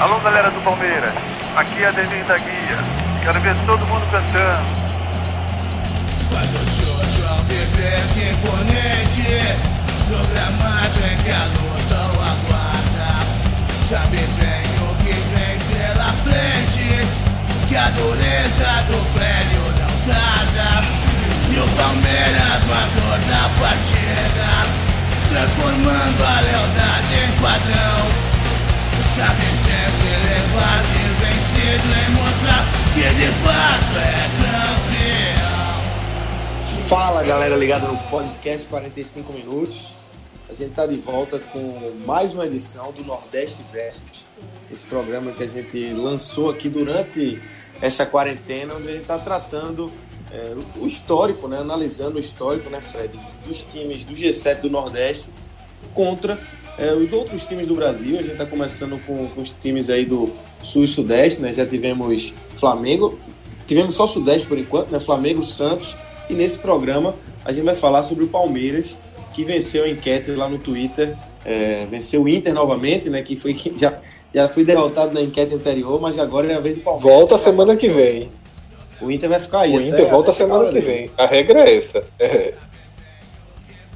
Alô, galera do Palmeiras. Aqui é a Denise da Guia. Quero ver todo mundo cantando. Quando o João vivente imponente No gramado em que a luta o aguarda Sabe bem o que vem pela frente Que a dureza do prédio não tarda E o Palmeiras mandou na partida Transformando a lealdade em padrão Sabe sempre levar e vencido E mostrar que de fato é campeão Fala galera ligada no podcast 45 minutos. A gente está de volta com mais uma edição do Nordeste Versus, esse programa que a gente lançou aqui durante essa quarentena, onde a gente está tratando é, o histórico, né, analisando o histórico, né, Fred, dos times do G7 do Nordeste contra é, os outros times do Brasil. A gente está começando com, com, os times aí do Sul e Sudeste, né? Já tivemos Flamengo, tivemos só Sudeste por enquanto, né? Flamengo, Santos e nesse programa a gente vai falar sobre o Palmeiras, que venceu a enquete lá no Twitter, é, venceu o Inter novamente, né? Que foi que já, já foi derrotado na enquete anterior, mas agora é a vez do Palmeiras. Volta semana que vem. O Inter vai ficar aí. O Inter volta semana que vem. A regra é essa. É.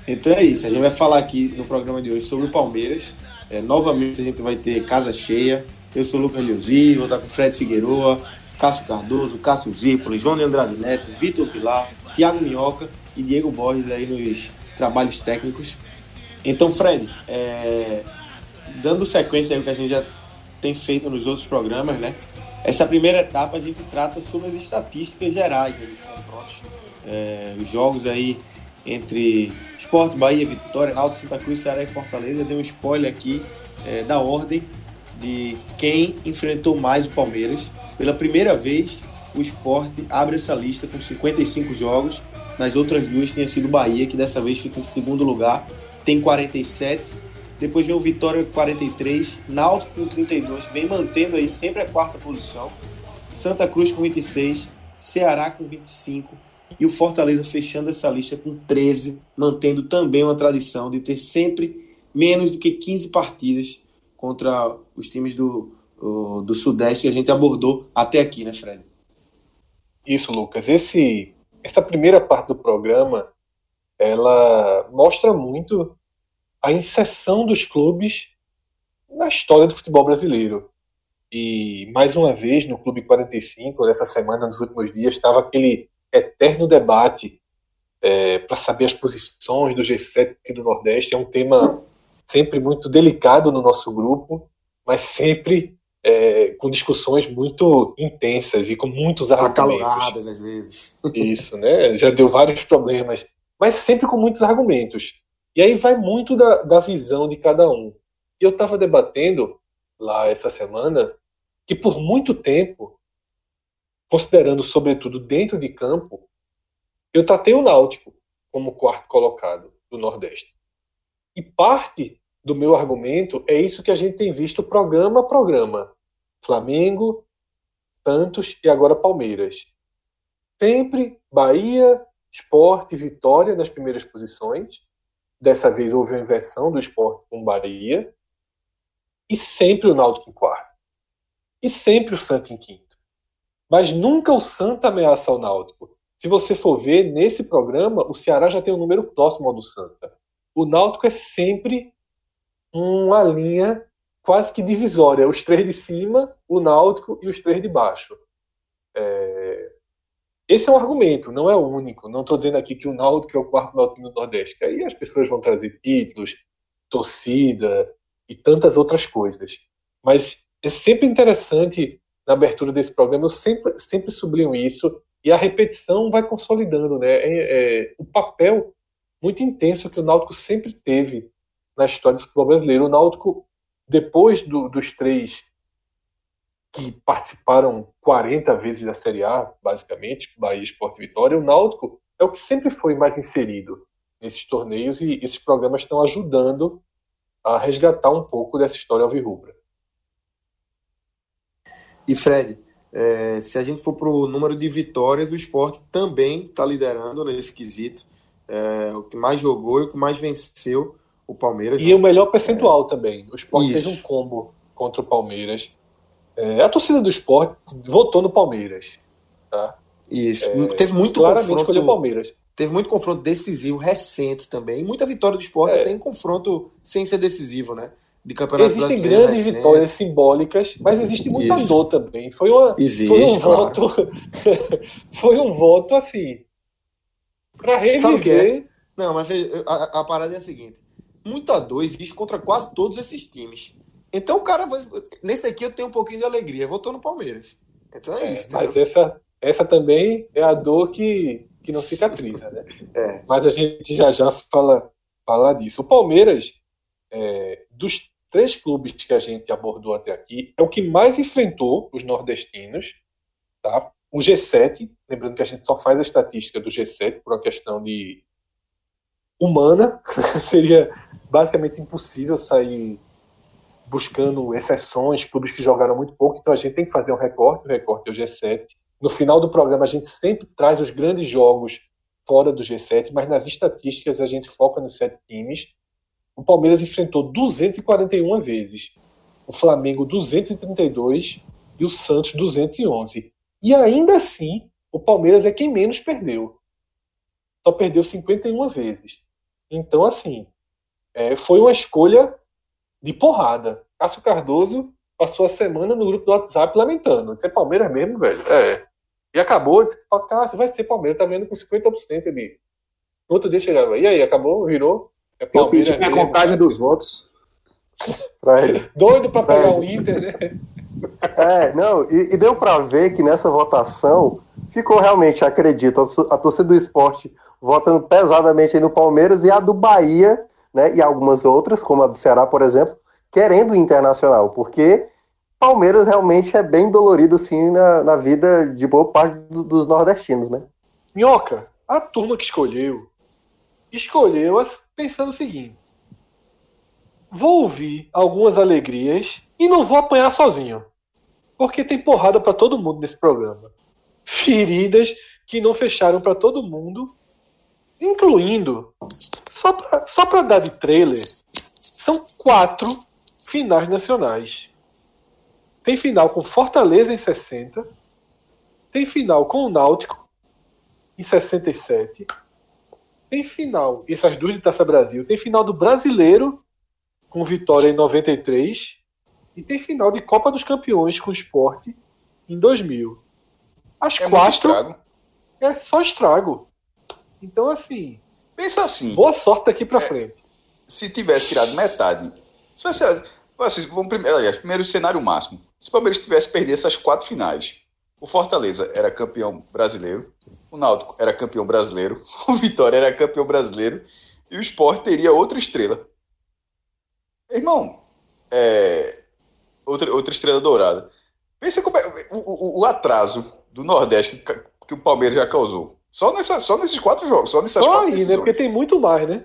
Então é isso. A gente vai falar aqui no programa de hoje sobre o Palmeiras. É, novamente a gente vai ter casa cheia. Eu sou o Lucas Leozzi, vou estar com Fred Figueroa, Cássio Cardoso, Cássio Zirpoli, João Andrade Neto, Vitor Pilar, Thiago Minhoca e Diego Borges aí nos trabalhos técnicos. Então, Fred, é, dando sequência ao que a gente já tem feito nos outros programas, né? Essa primeira etapa a gente trata sobre as estatísticas gerais né, dos confrontos. É, os jogos aí entre Esporte, Bahia, Vitória, Náutico, Santa Cruz, Ceará e Fortaleza. Deu um spoiler aqui é, da ordem de quem enfrentou mais o Palmeiras. Pela primeira vez, o Esporte abre essa lista com 55 jogos. Nas outras duas tinha sido o Bahia, que dessa vez fica em segundo lugar, tem 47. Depois vem o Vitória com 43, Náutico com 32, vem mantendo aí sempre a quarta posição. Santa Cruz com 26, Ceará com 25 e o Fortaleza fechando essa lista com 13, mantendo também uma tradição de ter sempre menos do que 15 partidas contra os times do, do Sudeste que a gente abordou até aqui, né, Fred? Isso, Lucas. Esse, essa primeira parte do programa, ela mostra muito a inserção dos clubes na história do futebol brasileiro. E, mais uma vez, no Clube 45, nessa semana, nos últimos dias, estava aquele eterno debate é, para saber as posições do G7 do Nordeste. É um tema sempre muito delicado no nosso grupo, mas sempre é, com discussões muito intensas e com muitos argumentos. Acaloradas às vezes. Isso, né? Já deu vários problemas, mas sempre com muitos argumentos. E aí vai muito da, da visão de cada um. E eu estava debatendo lá essa semana que por muito tempo considerando sobretudo dentro de campo, eu tratei o Náutico como quarto colocado do Nordeste. E parte do meu argumento é isso que a gente tem visto programa a programa. Flamengo, Santos e agora Palmeiras. Sempre Bahia, Esporte, Vitória nas primeiras posições. Dessa vez houve uma inversão do Esporte com Bahia. E sempre o Náutico em quarto. E sempre o Santos em quinto. Mas nunca o Santa ameaça o Náutico. Se você for ver, nesse programa, o Ceará já tem um número próximo ao do Santa. O Náutico é sempre uma linha quase que divisória. Os três de cima, o Náutico e os três de baixo. É... Esse é um argumento, não é o único. Não estou dizendo aqui que o Náutico é o quarto Náutico do Nordeste. Que aí as pessoas vão trazer títulos, torcida e tantas outras coisas. Mas é sempre interessante na abertura desse programa, eu sempre, sempre sublinho isso, e a repetição vai consolidando né? É, é, o papel muito intenso que o Náutico sempre teve na história do futebol brasileiro. O Náutico, depois do, dos três que participaram 40 vezes da Série A, basicamente, Bahia, Esporte e Vitória, o Náutico é o que sempre foi mais inserido nesses torneios e esses programas estão ajudando a resgatar um pouco dessa história alvirrubra. E Fred, é, se a gente for para o número de vitórias, o esporte também está liderando nesse quesito. É, o que mais jogou e o que mais venceu o Palmeiras. E né? o melhor percentual é. também. O esporte Isso. fez um combo contra o Palmeiras. É, a torcida do esporte votou no Palmeiras. Tá? Isso. teve muito Claramente confronto. escolheu o Palmeiras. Teve muito confronto decisivo, recente também. E muita vitória do esporte É. até em confronto sem ser decisivo, né? De campeonato Existem grandes vitórias simbólicas, mas existe muita Isso. dor também. Foi, uma, Existe, foi um claro. voto. foi um voto assim. É? reviver. Não, mas a, a parada é a seguinte: muita dor existe contra quase todos esses times. Então o cara. Nesse aqui eu tenho um pouquinho de alegria. Votou no Palmeiras. Então é, É, isso. mas entendeu? essa, essa também é a dor que, que não cicatriza, né? É. Mas a gente já já fala, fala disso. O Palmeiras, é, dos três clubes que a gente abordou até aqui, é o que mais enfrentou os nordestinos. Tá? O G7, lembrando que a gente só faz a estatística do G7 por uma questão de humana, seria basicamente impossível sair buscando exceções, clubes que jogaram muito pouco, então a gente tem que fazer um recorte, o recorte é o G7. No final do programa a gente sempre traz os grandes jogos fora do G7, mas nas estatísticas a gente foca nos sete times. O Palmeiras enfrentou 241 vezes, o Flamengo 232 e o Santos 211. E ainda assim, o Palmeiras é quem menos perdeu. Só perdeu 51 vezes. Então, assim, é, foi uma escolha de porrada. Cássio Cardoso passou a semana no grupo do WhatsApp lamentando. Disse, é Palmeiras mesmo, velho? É. E acabou, disse, Cássio, vai ser Palmeiras, tá vendo com 50%. Ele, no outro dia chegava, e aí, acabou, virou? É Eu pedi a contagem dos votos pra ele. Doido pra pegar o Inter, né? É, não, e, e deu pra ver que nessa votação ficou realmente, acredito, a, a torcida do esporte votando pesadamente aí no Palmeiras e a do Bahia, né, e algumas outras, como a do Ceará, por exemplo, querendo o Internacional, porque Palmeiras realmente é bem dolorido, assim, na, na vida de boa parte do- dos nordestinos, né? Minhoca, a turma que escolheu, escolheu as- pensando o seguinte: vou ouvir algumas alegrias e não vou apanhar sozinho. Porque tem porrada pra todo mundo nesse programa. Feridas que não fecharam pra todo mundo, incluindo, só pra, só pra dar de trailer, são quatro finais nacionais. Tem final com Fortaleza em 60, tem final com o Náutico em 67. Tem final, essas duas de Taça Brasil. Tem final do Brasileiro com Vitória em 93 e tem final de Copa dos Campeões com Esporte em 2000. As É quatro é só estrago. Então assim, Pensa assim, boa sorte daqui É. pra frente. se tivesse tirado metade, se assim, vamos primeiro, aliás, primeiro cenário máximo. Se o Palmeiras tivesse perdido essas quatro finais, o Fortaleza era campeão brasileiro, o Náutico era campeão brasileiro, o Vitória era campeão brasileiro e o Sport teria outra estrela. Irmão, é, outra, outra estrela dourada. Pensa como é, o, o- o atraso do Nordeste que, que o Palmeiras já causou. Só, nessa, só nesses quatro jogos, só nessas Só quatro aí, né? Porque tem muito mais, né?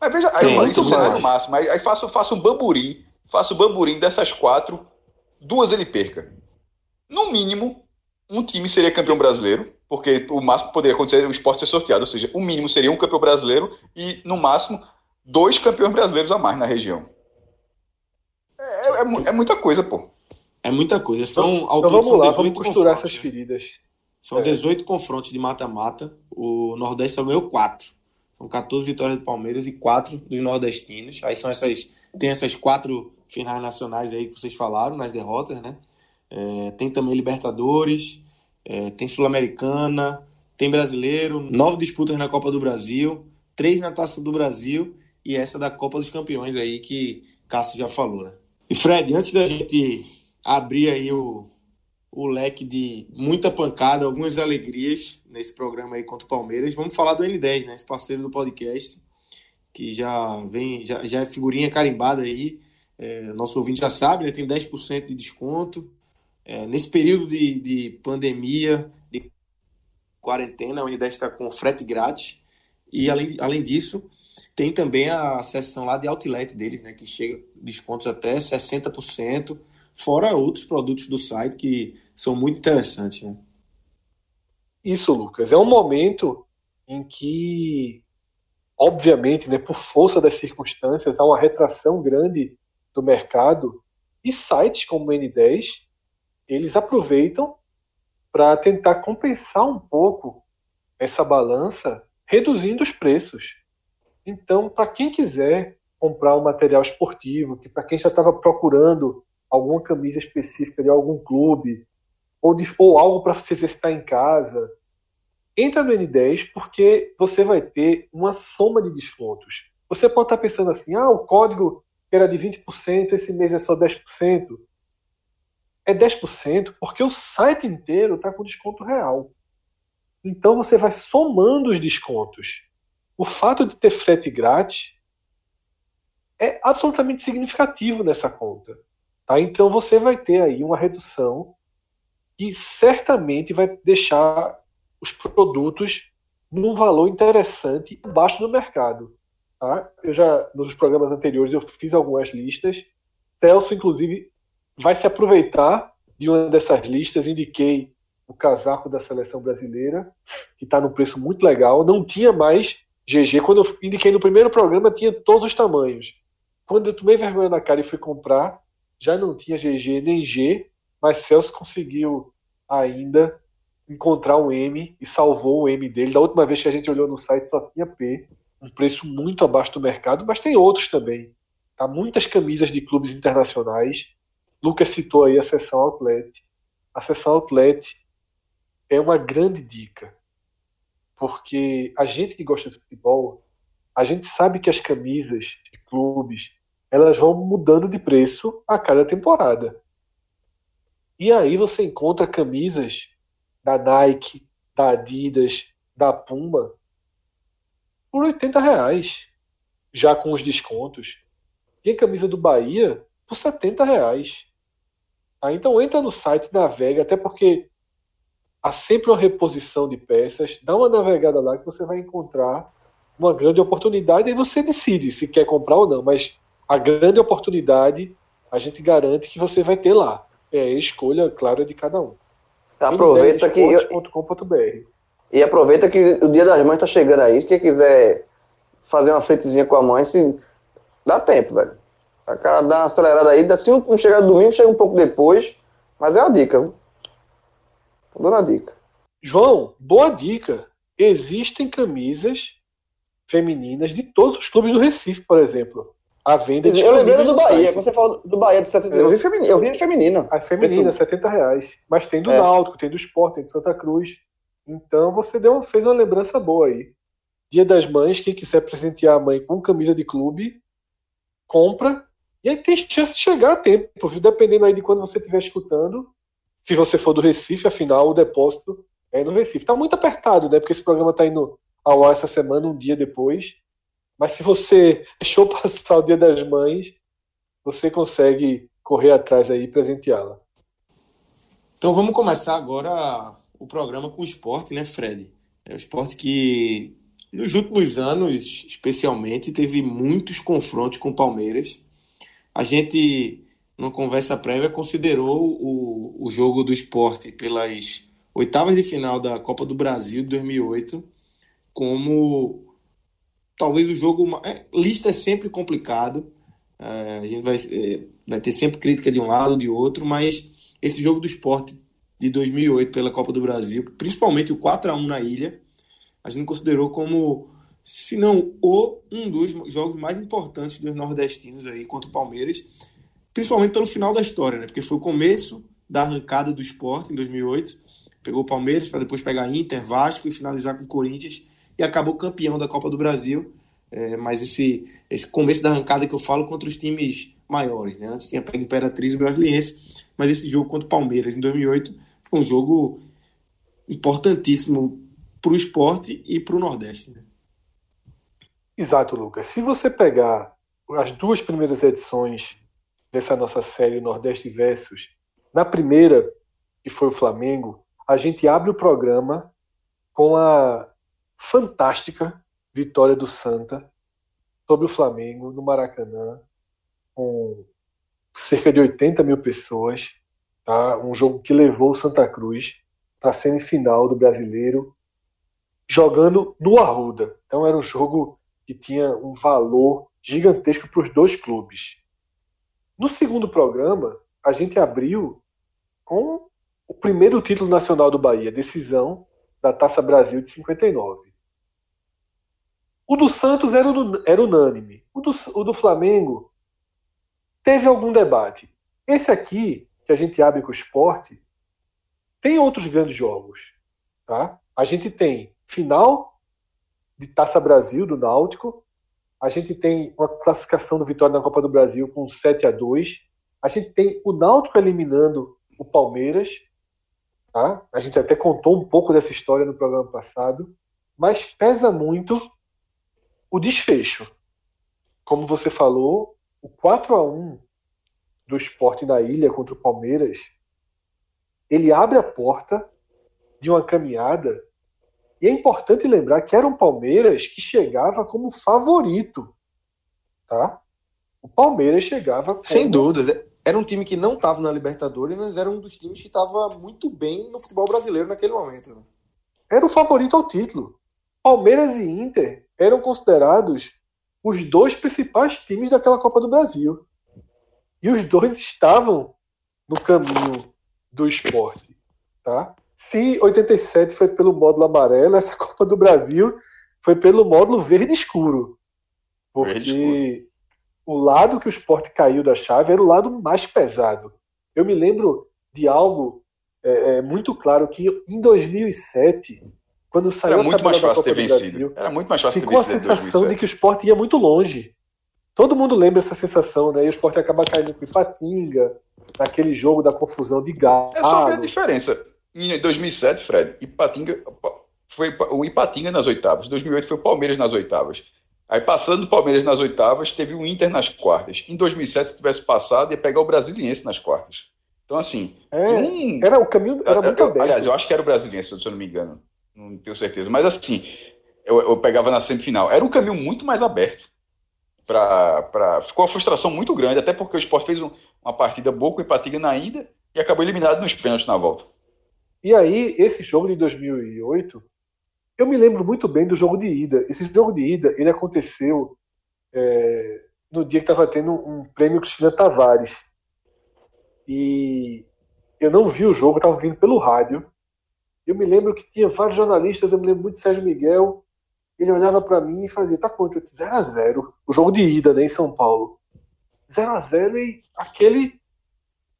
Mas veja, aí Tem, eu falei isso cenário mais. máximo. Aí, aí faço, faço um bamburim. Faço um bamburim dessas quatro, duas ele perca. No mínimo, um time seria campeão brasileiro, porque o máximo que poderia acontecer era o esporte ser sorteado. Ou seja, o mínimo seria um campeão brasileiro e, no máximo, dois campeões brasileiros a mais na região. É, é mu- é muita coisa, pô. É muita coisa. São, ao Então todo, vamos são lá, 18 vamos costurar confrontos, essas né? feridas. São É. 18 confrontos de mata-mata. O Nordeste só ganhou 4. São 14 vitórias do Palmeiras e 4 dos nordestinos. Aí são essas. Tem essas quatro finais nacionais aí que vocês falaram, nas derrotas, né? É, tem também Libertadores, é, tem Sul-Americana, tem brasileiro, nove disputas na Copa do Brasil, três na Taça do Brasil e essa da Copa dos Campeões aí que Cássio já falou, né? E Fred, antes da gente abrir aí o, o leque de muita pancada, algumas alegrias nesse programa aí contra o Palmeiras. Vamos falar do N10, né? Esse parceiro do podcast, que já vem, já, já é figurinha carimbada aí. É, nosso ouvinte já sabe, né? Tem 10% de desconto. É, nesse período de, de pandemia, de quarentena, a N10 está com frete grátis. E além, além disso, tem também a seção lá de outlet deles, né? Que chega descontos até 60%, fora outros produtos do site que são muito interessantes, né? Isso, Lucas. É um momento em que, obviamente, né, por força das circunstâncias, há uma retração grande do mercado e sites como o N10 eles aproveitam para tentar compensar um pouco essa balança, reduzindo os preços. Então, para quem quiser comprar um material esportivo, que para quem já estava procurando alguma camisa específica de algum clube, ou, de, ou algo para se exercitar em casa, entra no N10 porque você vai ter uma soma de descontos. Você pode estar tá pensando assim, ah, o código era de 20%, esse mês é só 10%. É 10% porque o site inteiro está com desconto real. Então você vai somando os descontos. O fato de ter frete grátis é absolutamente significativo nessa conta. Tá? Então você vai ter aí uma redução que certamente vai deixar os produtos num valor interessante abaixo do mercado. Tá? Eu já, nos programas anteriores, eu fiz algumas listas. Celso, inclusive, vai se aproveitar de uma dessas listas. Indiquei o casaco da seleção brasileira, que está no preço muito legal. Não tinha mais GG. Quando eu indiquei no primeiro programa, tinha todos os tamanhos. Quando eu tomei vergonha na cara e fui comprar, já não tinha GG nem G, mas Celso conseguiu ainda encontrar um M e salvou o M dele. Da última vez que a gente olhou no site só tinha P, um preço muito abaixo do mercado, mas tem outros também. Tá? Muitas camisas de clubes internacionais. Lucas citou aí a seção Outlet. A seção Outlet é uma grande dica, porque a gente que gosta de futebol, a gente sabe que as camisas de clubes elas vão mudando de preço a cada temporada. E aí você encontra camisas da Nike, da Adidas, da Puma por 80 reais, já com os descontos. Tem camisa do Bahia por 70 reais. Ah, então entra no site, navega, até porque há sempre uma reposição de peças. Dá uma navegada lá que você vai encontrar uma grande oportunidade e você decide se quer comprar ou não. Mas a grande oportunidade a gente garante que você vai ter lá. É a escolha, claro, de cada um. Aproveita que. E aproveita que o Dia das Mães está chegando aí. Se quem quiser fazer uma fretezinha com a mãe, se... dá tempo, velho. A cara dá uma acelerada aí, se não chegar domingo, chega um pouco depois. Mas é uma dica, viu? Tô dando a dica. João, boa dica. Existem camisas femininas de todos os clubes do Recife, por exemplo a venda de Eu lembrei do Bahia, quando você falou do Bahia de 70 eu vi feminino, eu vi feminina. A feminina, 70 reais. Mas tem do é. Náutico, tem do Sport, tem do Santa Cruz. Então você deu, fez uma lembrança boa aí. Dia das Mães, quem quiser presentear a mãe com camisa de clube, compra. E aí tem chance de chegar a tempo, viu? dependendo aí de quando você estiver escutando. Se você for do Recife, afinal, o depósito é no Recife. Tá muito apertado, né? Porque esse programa tá indo ao ar essa semana, um dia depois. Mas se você deixou passar o Dia das Mães, você consegue correr atrás aí e presenteá-la. Então vamos começar agora o programa com o esporte, né, Fred? É o esporte que nos últimos anos, especialmente, teve muitos confrontos com o Palmeiras. A gente, numa conversa prévia, considerou o, o jogo do esporte pelas oitavas de final da Copa do Brasil de 2008 como talvez o jogo. É, lista é sempre complicado. É, a gente vai, é, vai ter sempre crítica de um lado ou de outro, mas esse jogo do esporte de 2008 pela Copa do Brasil, principalmente o 4 a 1 na ilha, a gente considerou como, se não o, um dos jogos mais importantes dos nordestinos aí contra o Palmeiras, principalmente pelo final da história, né? Porque foi o começo da arrancada do esporte em 2008, pegou o Palmeiras para depois pegar Inter, Vasco e finalizar com o Corinthians e acabou campeão da Copa do Brasil. É, mas esse, esse começo da arrancada que eu falo contra os times maiores, né? Antes tinha pego Imperatriz e Brasiliense, mas esse jogo contra o Palmeiras em 2008 foi um jogo importantíssimo para o esporte e para o Nordeste. Né? Exato, Lucas. Se você pegar as duas primeiras edições dessa nossa série Nordeste Versus, na primeira, que foi o Flamengo, a gente abre o programa com a fantástica vitória do Santa sobre o Flamengo no Maracanã, com cerca de 80 mil pessoas. Tá? Um jogo que levou o Santa Cruz para a semifinal do brasileiro, jogando no Arruda. Então era um jogo que tinha um valor gigantesco para os dois clubes. No segundo programa, a gente abriu com o primeiro título nacional do Bahia, decisão da Taça Brasil de 59. O do Santos era, era unânime. O do, o do Flamengo teve algum debate. Esse aqui, que a gente abre com o esporte, tem outros grandes jogos. Tá? A gente tem final de Taça Brasil do Náutico, a gente tem uma classificação do Vitória na Copa do Brasil com 7 a 2 a gente tem o Náutico eliminando o Palmeiras, tá? a gente até contou um pouco dessa história no programa passado, mas pesa muito o desfecho. Como você falou, o 4 a 1 do esporte na ilha contra o Palmeiras, ele abre a porta de uma caminhada e é importante lembrar que era um Palmeiras que chegava como favorito. Tá? O Palmeiras chegava como... Sem dúvida. Era um time que não estava na Libertadores, mas era um dos times que estava muito bem no futebol brasileiro naquele momento. Né? Era o favorito ao título. Palmeiras e Inter eram considerados os dois principais times daquela Copa do Brasil. E os dois estavam no caminho do esporte. Tá? Se 87 foi pelo módulo amarelo, essa Copa do Brasil foi pelo módulo verde escuro. Porque verde escuro. o lado que o esporte caiu da chave era o lado mais pesado. Eu me lembro de algo é, é, muito claro que em 2007, quando saiu era muito mais fácil ter vencido. Brasil, era muito mais fácil ficou a sensação de que o esporte ia muito longe. Todo mundo lembra essa sensação, né? E o esporte acaba caindo com Ipatinga, naquele jogo da confusão de galo. É só ver a diferença em 2007, Fred, Ipatinga, foi o Ipatinga nas oitavas. Em 2008 foi o Palmeiras nas oitavas. Aí passando o Palmeiras nas oitavas, teve o Inter nas quartas. Em 2007, se tivesse passado, ia pegar o Brasiliense nas quartas. Então, assim. É, um... Era o caminho. Era muito aberto. Aliás, eu acho que era o Brasiliense, se eu não me engano. Não tenho certeza. Mas, assim, eu, eu pegava na semifinal. Era um caminho muito mais aberto. Pra, pra... Ficou uma frustração muito grande, até porque o Sport fez um, uma partida boa com o Ipatinga na ida e acabou eliminado nos pênaltis na volta. E aí, esse jogo de 2008, eu me lembro muito bem do jogo de ida. Esse jogo de ida, ele aconteceu é, no dia que estava tendo um prêmio Cristina Tavares. E eu não vi o jogo, eu estava vindo pelo rádio. Eu me lembro que tinha vários jornalistas, eu me lembro muito de Sérgio Miguel. Ele olhava para mim e fazia, tá quanto? Eu disse, 0 a 0 O jogo de ida, né, em São Paulo. 0 a 0 e aquele.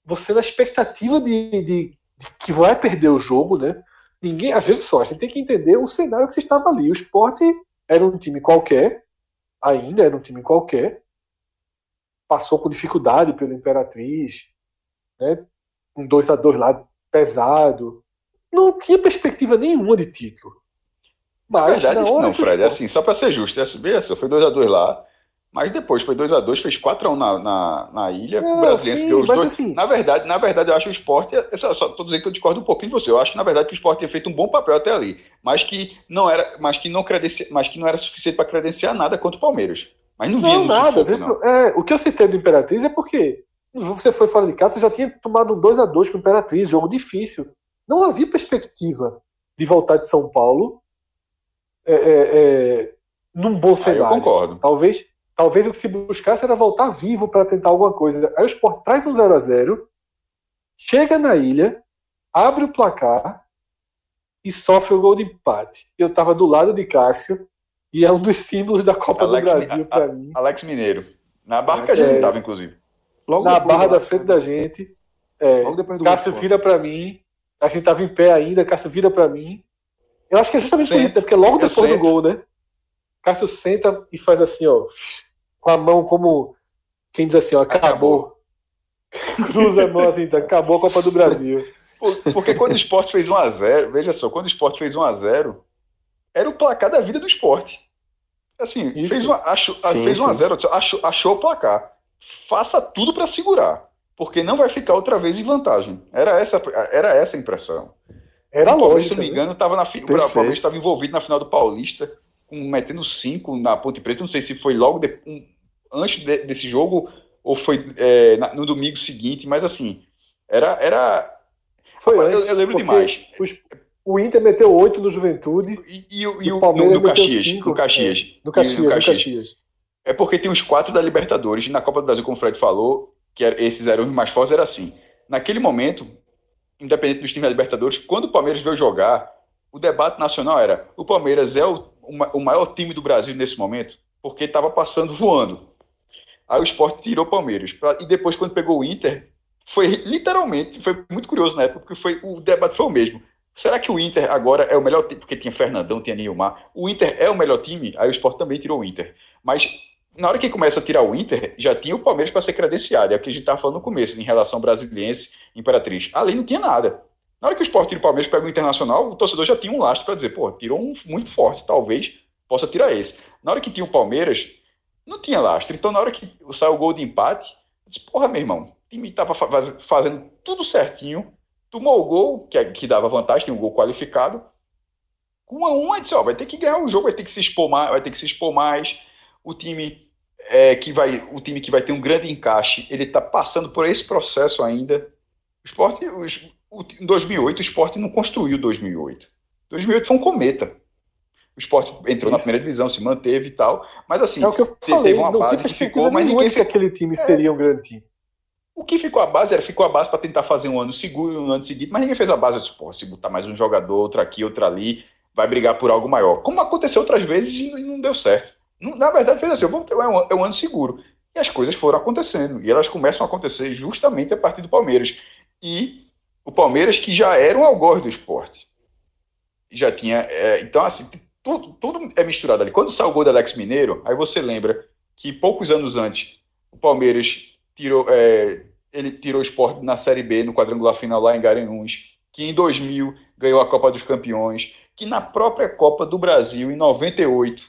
Você na expectativa de, de que vai perder o jogo, né? Ninguém, às vezes só, a gente tem que entender o cenário que se estava ali. O esporte era um time qualquer, ainda era um time qualquer, passou com dificuldade pela Imperatriz, né? Um 2 a 2 lá pesado. Não tinha perspectiva nenhuma de título. Mas, Na verdade, na não, Fred, esporte... assim, só para ser justo, é, foi 2 a 2 lá, mas depois foi 2 a 2 fez 4x1 na, na, na ilha, com o brasileiro sim, deu os dois. Assim... Na, verdade, na verdade, eu acho que o esporte. Só, só tô dizendo que eu discordo um pouquinho de você. Eu acho que, na verdade, que o esporte tinha feito um bom papel até ali. Mas que não era, mas que não, credenci... mas que não era suficiente para credenciar nada contra o Palmeiras. Mas não não, nada. Sufoco, não. É, o que eu citei do Imperatriz é porque você foi fora de casa, você já tinha tomado um 2 a 2 com o Imperatriz, jogo difícil. Não havia perspectiva de voltar de São Paulo é, é, é num bom cenário. Ah, eu concordo. Talvez Talvez o que se buscasse era voltar vivo para tentar alguma coisa. Aí o Sport traz um 0 a 0 chega na ilha, abre o placar e sofre o gol de empate. Eu estava do lado de Cássio e é um dos símbolos da Copa Alex, do Brasil para mim. Alex Mineiro. Na barra que a gente estava, inclusive. Logo na barra da frente da gente. É, Logo depois do Cássio vira para mim. A gente estava em pé ainda, Cássio vira para mim. Eu acho que é justamente por isso, né? porque logo depois do gol, né? Cássio senta e faz assim, ó com a mão como quem diz assim, ó, acabou. acabou. Cruza a mão assim, diz, acabou a Copa do Brasil. Porque quando o esporte fez 1x0, veja só, quando o esporte fez 1x0, era o placar da vida do esporte. Assim, Isso. fez, uma, achou, sim, fez 1x0, achou, achou o placar. Faça tudo para segurar, porque não vai ficar outra vez em vantagem. Era essa, era essa a impressão. Era lógico. Se não me né? engano, tava na, o Palmeiras estava envolvido na final do Paulista metendo cinco na Ponte Preta, não sei se foi logo de, um, antes de, desse jogo ou foi é, na, no domingo seguinte, mas assim, era. era foi antes, eu, eu lembro demais. Os, o Inter meteu oito no Juventude e, e, e, o Palmeiras no, no Caxias, cinco, no Caxias. É, no Caxias, no Caxias. Caxias. É porque tem os quatro da Libertadores, e na Copa do Brasil, como o Fred falou, que era, esses eram os mais fortes, era assim. Naquele momento, independente dos times da Libertadores, quando o Palmeiras veio jogar, o debate nacional era: o Palmeiras é o, o maior time do Brasil nesse momento, porque estava passando voando. Aí o esporte tirou o Palmeiras. E depois, quando pegou o Inter, foi literalmente, foi muito curioso na época, porque foi, o debate foi o mesmo. Será que o Inter agora é o melhor time? Porque tinha Fernandão, tinha Nilmar. O Inter é o melhor time? Aí o Sport também tirou o Inter. Mas na hora que começa a tirar o Inter, já tinha o Palmeiras para ser credenciado. É o que a gente estava falando no começo, em relação brasiliense, Imperatriz. Ali não tinha nada. Na hora que o Sport tira o Palmeiras pega o Internacional, o torcedor já tinha um lastro para dizer, pô, tirou um muito forte, talvez possa tirar esse. Na hora que tinha o Palmeiras, não tinha lastro. Então, na hora que saiu o gol de empate, eu disse, porra, meu irmão, o time estava fazendo tudo certinho, tomou o gol, que, é, que dava vantagem, um gol qualificado. Com a um, disse, ó, vai ter que ganhar o jogo, vai ter que se expor mais, vai ter que se expor mais. O time é, que vai, o time que vai ter um grande encaixe, ele está passando por esse processo ainda. O esporte, em 2008, o esporte não construiu 2008. 2008 foi um cometa. O esporte entrou Isso. na primeira divisão, se manteve e tal. Mas assim, é o que eu falei, teve uma não base que ficou, mas ninguém que aquele time é. seria um grande time. O que ficou a base era ficou a base para tentar fazer um ano seguro, um ano seguinte, mas ninguém fez a base. Eu disse, pô, se botar mais um jogador, outro aqui, outro ali, vai brigar por algo maior. Como aconteceu outras vezes e não deu certo. Na verdade, fez assim, vou ter um, é um ano seguro. E as coisas foram acontecendo. E elas começam a acontecer justamente a partir do Palmeiras. E o Palmeiras que já era um algoz do esporte. Já tinha. É, então, assim, tudo, tudo é misturado ali. Quando saiu o gol do Alex Mineiro, aí você lembra que poucos anos antes o Palmeiras tirou, é, ele tirou o esporte na Série B, no quadrangular final lá em Garanhuns, que em 2000 ganhou a Copa dos Campeões, que na própria Copa do Brasil, em 98,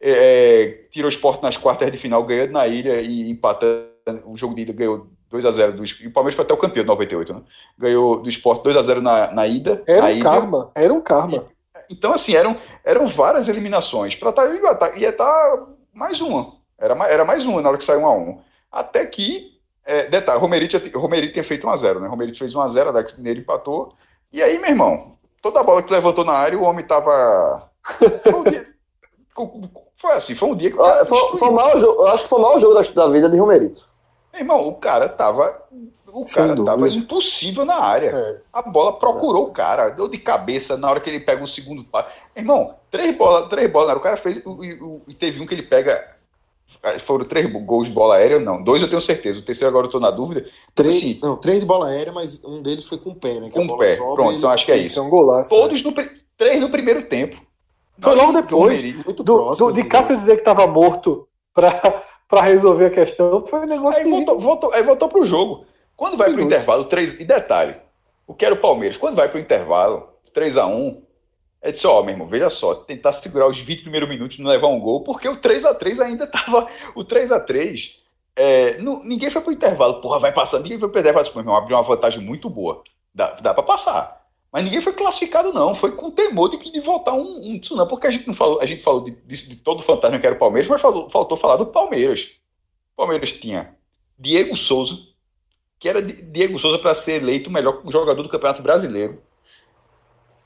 é, é, tirou o esporte nas quartas de final, ganhando na ilha e empatando o jogo de ida, ganhou 2 a 0 do E o Palmeiras foi até o campeão de 98, né? Ganhou do esporte 2 a 0 na, na ida. Era na um ilha. karma, era um karma. Então, assim, eram, eram várias eliminações. Para tá, ia estar tá mais uma. Era, era mais uma na hora que saiu 1 a 1 Até que, é, detalhe, Romerito, Romerito tinha feito 1 a 0 né? Romerito fez 1 a 0 Alex Mineiro empatou. E aí, meu irmão, toda a bola que levantou na área, o homem tava. Foi, assim, foi um dia que. Ah, foi, foi mal, eu acho que foi o maior jogo da, da vida de Romerito. Meu irmão, o cara tava o cara tava impossível na área. É. A bola procurou é. o cara, deu de cabeça na hora que ele pega o segundo passo. Irmão, três bolas, três bolas, o cara fez. E teve um que ele pega. Foram três gols de bola aérea, não. Dois eu tenho certeza. O terceiro agora eu tô na dúvida. Três, assim, não, três de bola aérea, mas um deles foi com o pé, né? Com o pé. Pronto, então acho que é isso. É um golaço. Todos no, três no primeiro tempo. Foi logo depois. Do, do, do, de Cássio dizer que estava morto para resolver a questão, foi um negócio. Aí voltou, voltou, aí voltou pro jogo. Quando vai para o intervalo, 3. E detalhe, o que era o Palmeiras? Quando vai para o intervalo, 3 a 1 é disse, ó, oh, meu irmão, veja só, tentar segurar os 20 primeiros minutos e não levar um gol, porque o 3 a 3 ainda tava. O 3 a 3 é, não, ninguém foi pro intervalo, porra, vai passar, ninguém foi pro intervalo, meu irmão, abriu uma vantagem muito boa. Dá, dá para passar. Mas ninguém foi classificado, não. Foi com temor de, de voltar um, um tsunami. Porque a gente não falou, a gente falou de, de, de todo o fantasma que era o Palmeiras, mas falou, faltou falar do Palmeiras. O Palmeiras tinha Diego Souza, que era Diego Souza para ser eleito o melhor jogador do Campeonato Brasileiro.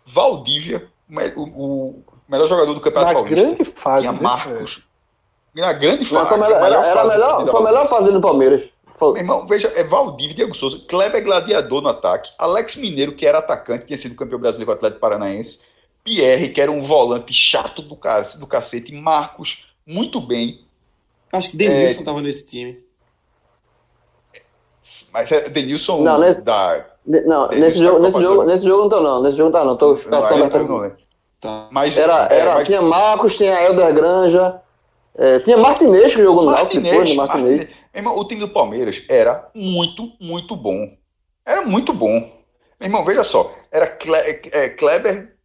Valdívia, o, o melhor jogador do Campeonato Na Paulista. grande fase. Tinha né, Marcos. Né? Na grande fase. Foi, melhor, era, era melhor, foi a melhor fase do Palmeiras. Meu irmão, veja, é Valdívia, Diego Souza, Kleber Gladiador no ataque, Alex Mineiro, que era atacante, tinha sido campeão brasileiro com o Atlético Paranaense, Pierre, que era um volante chato do, cara, do cacete, Marcos, muito bem. Acho que Denilson estava é... nesse time. Mas é Denilson não, nesse, da. Não, nesse jogo, nesse, jogo, nesse jogo não tô, não. Nesse jogo não tá, não. Tô não, Tá. Mas, era, é, era, mas... Tinha Marcos, tinha Helder Granja, é, tinha Martinez que jogou no Náutico depois, Martinez. Martinez. Irmão, o time do Palmeiras era muito, muito bom. Era muito bom. Meu irmão, veja só. Era Cle é, Kleber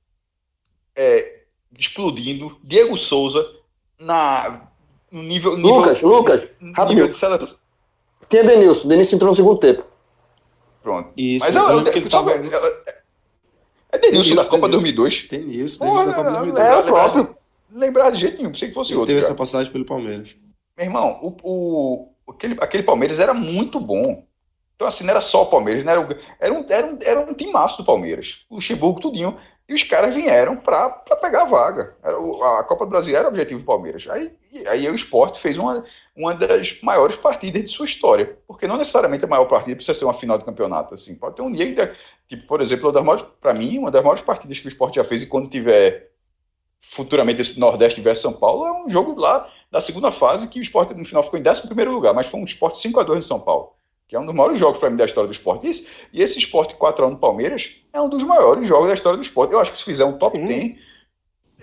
é, explodindo, Diego Souza na, no nível. Lucas, nível, Lucas, nível de seleção. Tinha Denilson. Denilson entrou no segundo tempo. Pronto. Isso, Mas eu, eu, eu, tava... É Denilson da Copa 2002. Denilson, Denilson da Copa 2002. É o próprio. Lembrar de jeito nenhum, pensei que fosse Ele outro. teve essa passagem pelo Palmeiras. Meu irmão, o, o, aquele, aquele Palmeiras era muito bom. Então, assim, não era só o Palmeiras, era, o, era, um, era, um, era um timaço do Palmeiras. O Luxemburgo, tudinho. E os caras vieram para pegar a vaga. Era a Copa do Brasil era o objetivo do Palmeiras. Aí, aí o esporte fez uma, uma das maiores partidas de sua história. Porque não necessariamente a maior partida precisa ser uma final de campeonato. Assim. Pode ter um dia que, tipo, por exemplo, para mim, uma das maiores partidas que o esporte já fez e quando tiver futuramente esse Nordeste versus São Paulo, é um jogo lá da segunda fase que o esporte no final ficou em 11 lugar, mas foi um esporte 5 a 2 no São Paulo que é um dos maiores jogos para mim da história do esporte. E esse, e esse esporte 4x1 no Palmeiras é um dos maiores jogos da história do esporte. Eu acho que se fizer um top Sim. 10,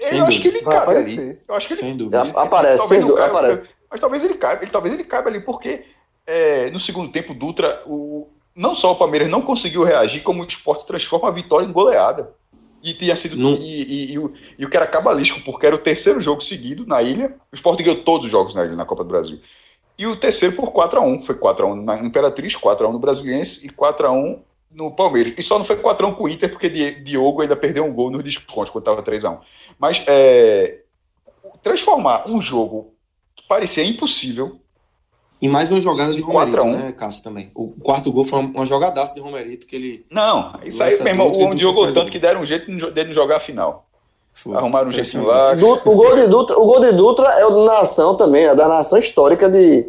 Sem eu acho que ele cabe ali. Eu acho que ele, sem dúvida. aparece, sem dúvida, aparece. Mas talvez ele caiba, ele, talvez ele caiba ali, porque é, no segundo tempo, Dutra, o, não só o Palmeiras não conseguiu reagir, como o esporte transforma a vitória em goleada. E tinha sido. E, e, e, o, e o que era cabalístico, porque era o terceiro jogo seguido na ilha. O esporte ganhou todos os jogos na ilha na Copa do Brasil. E o terceiro por 4x1. Foi 4x1 na Imperatriz, 4x1 no Brasiliense e 4x1 no Palmeiras. E só não foi 4x1 com o Inter, porque Diogo ainda perdeu um gol nos descontos quando estava 3x1. Mas é, transformar um jogo que parecia impossível. E mais uma jogada de Romerito, né, Cássio, também. O quarto gol foi uma jogadaça de Romerito que ele... Não, isso aí, meu irmão, o Diogo tanto que deram um jeito de não jogar a final. Foi. Arrumaram um jeitinho lá. o, gol de Dutra, o gol de Dutra é o da nação também, é da nação histórica de.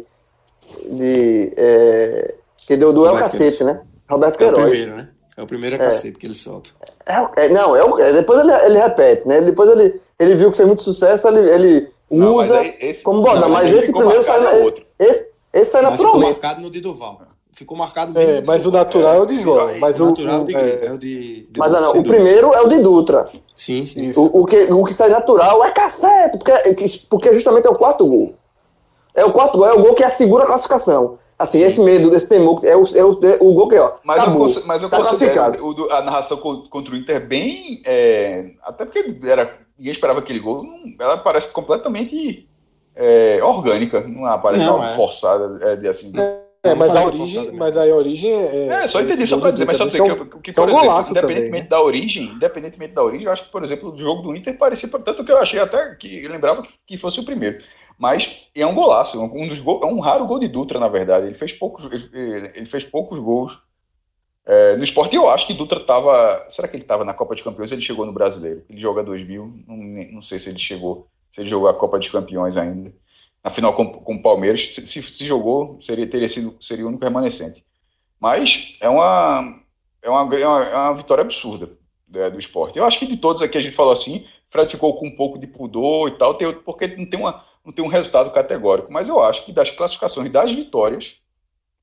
de é, que deu do é o cacete, né? Roberto Queiroz. É o primeiro, né? É o primeiro é. cacete que ele solta. É, é, não, é, o, é, depois ele, ele repete, né? Depois ele, ele viu que fez muito sucesso, ele, ele não, usa esse, como. Mas, mas esse primeiro sai. É esse, esse sai naturalmente. Ficou marcado no de Duval. Ficou marcado é, mas o natural é, o de João. Mas o, natural o, é, é, o de. de mas não, o primeiro é o de Dutra. Sim, sim. O, o, que, o que sai natural é cacete, porque, porque justamente é o quarto gol. É o quarto gol, é o gol que assegura a classificação. Assim, sim. esse medo, esse temor, é o, é o, o gol que, ó. Mas acabou, eu, mas eu tá considero o, a narração contra o Inter bem. É, até porque era, ninguém esperava aquele gol, ela parece completamente é, orgânica, não aparece não, é. forçada é, de assim. É. É, mas a origem, mas a origem é. É, só entendi, só pra dizer, mas só dizer que, que, que, por exemplo, independentemente também, né? da origem, independentemente da origem, eu acho que, por exemplo, o jogo do Inter parecia, tanto que eu achei até que lembrava que, fosse o primeiro. Mas é um golaço, um dos gols, é um raro gol de Dutra, na verdade. Ele fez poucos, ele, ele fez poucos gols é, no esporte. eu acho que Dutra estava. Será que ele estava na Copa de Campeões? Ele chegou no Brasileiro. Ele joga 2000, não, não sei se ele chegou, se ele jogou a Copa de Campeões ainda na final com, com o Palmeiras. Se, se, se, jogou, seria, teria sido, seria o único remanescente. Mas é uma, é uma, é uma, é uma vitória absurda né, do esporte. Eu acho que de todos aqui a gente falou assim, Fred ficou com um pouco de pudor e tal, tem, porque não tem, uma, não tem um resultado categórico. Mas eu acho que das classificações das vitórias,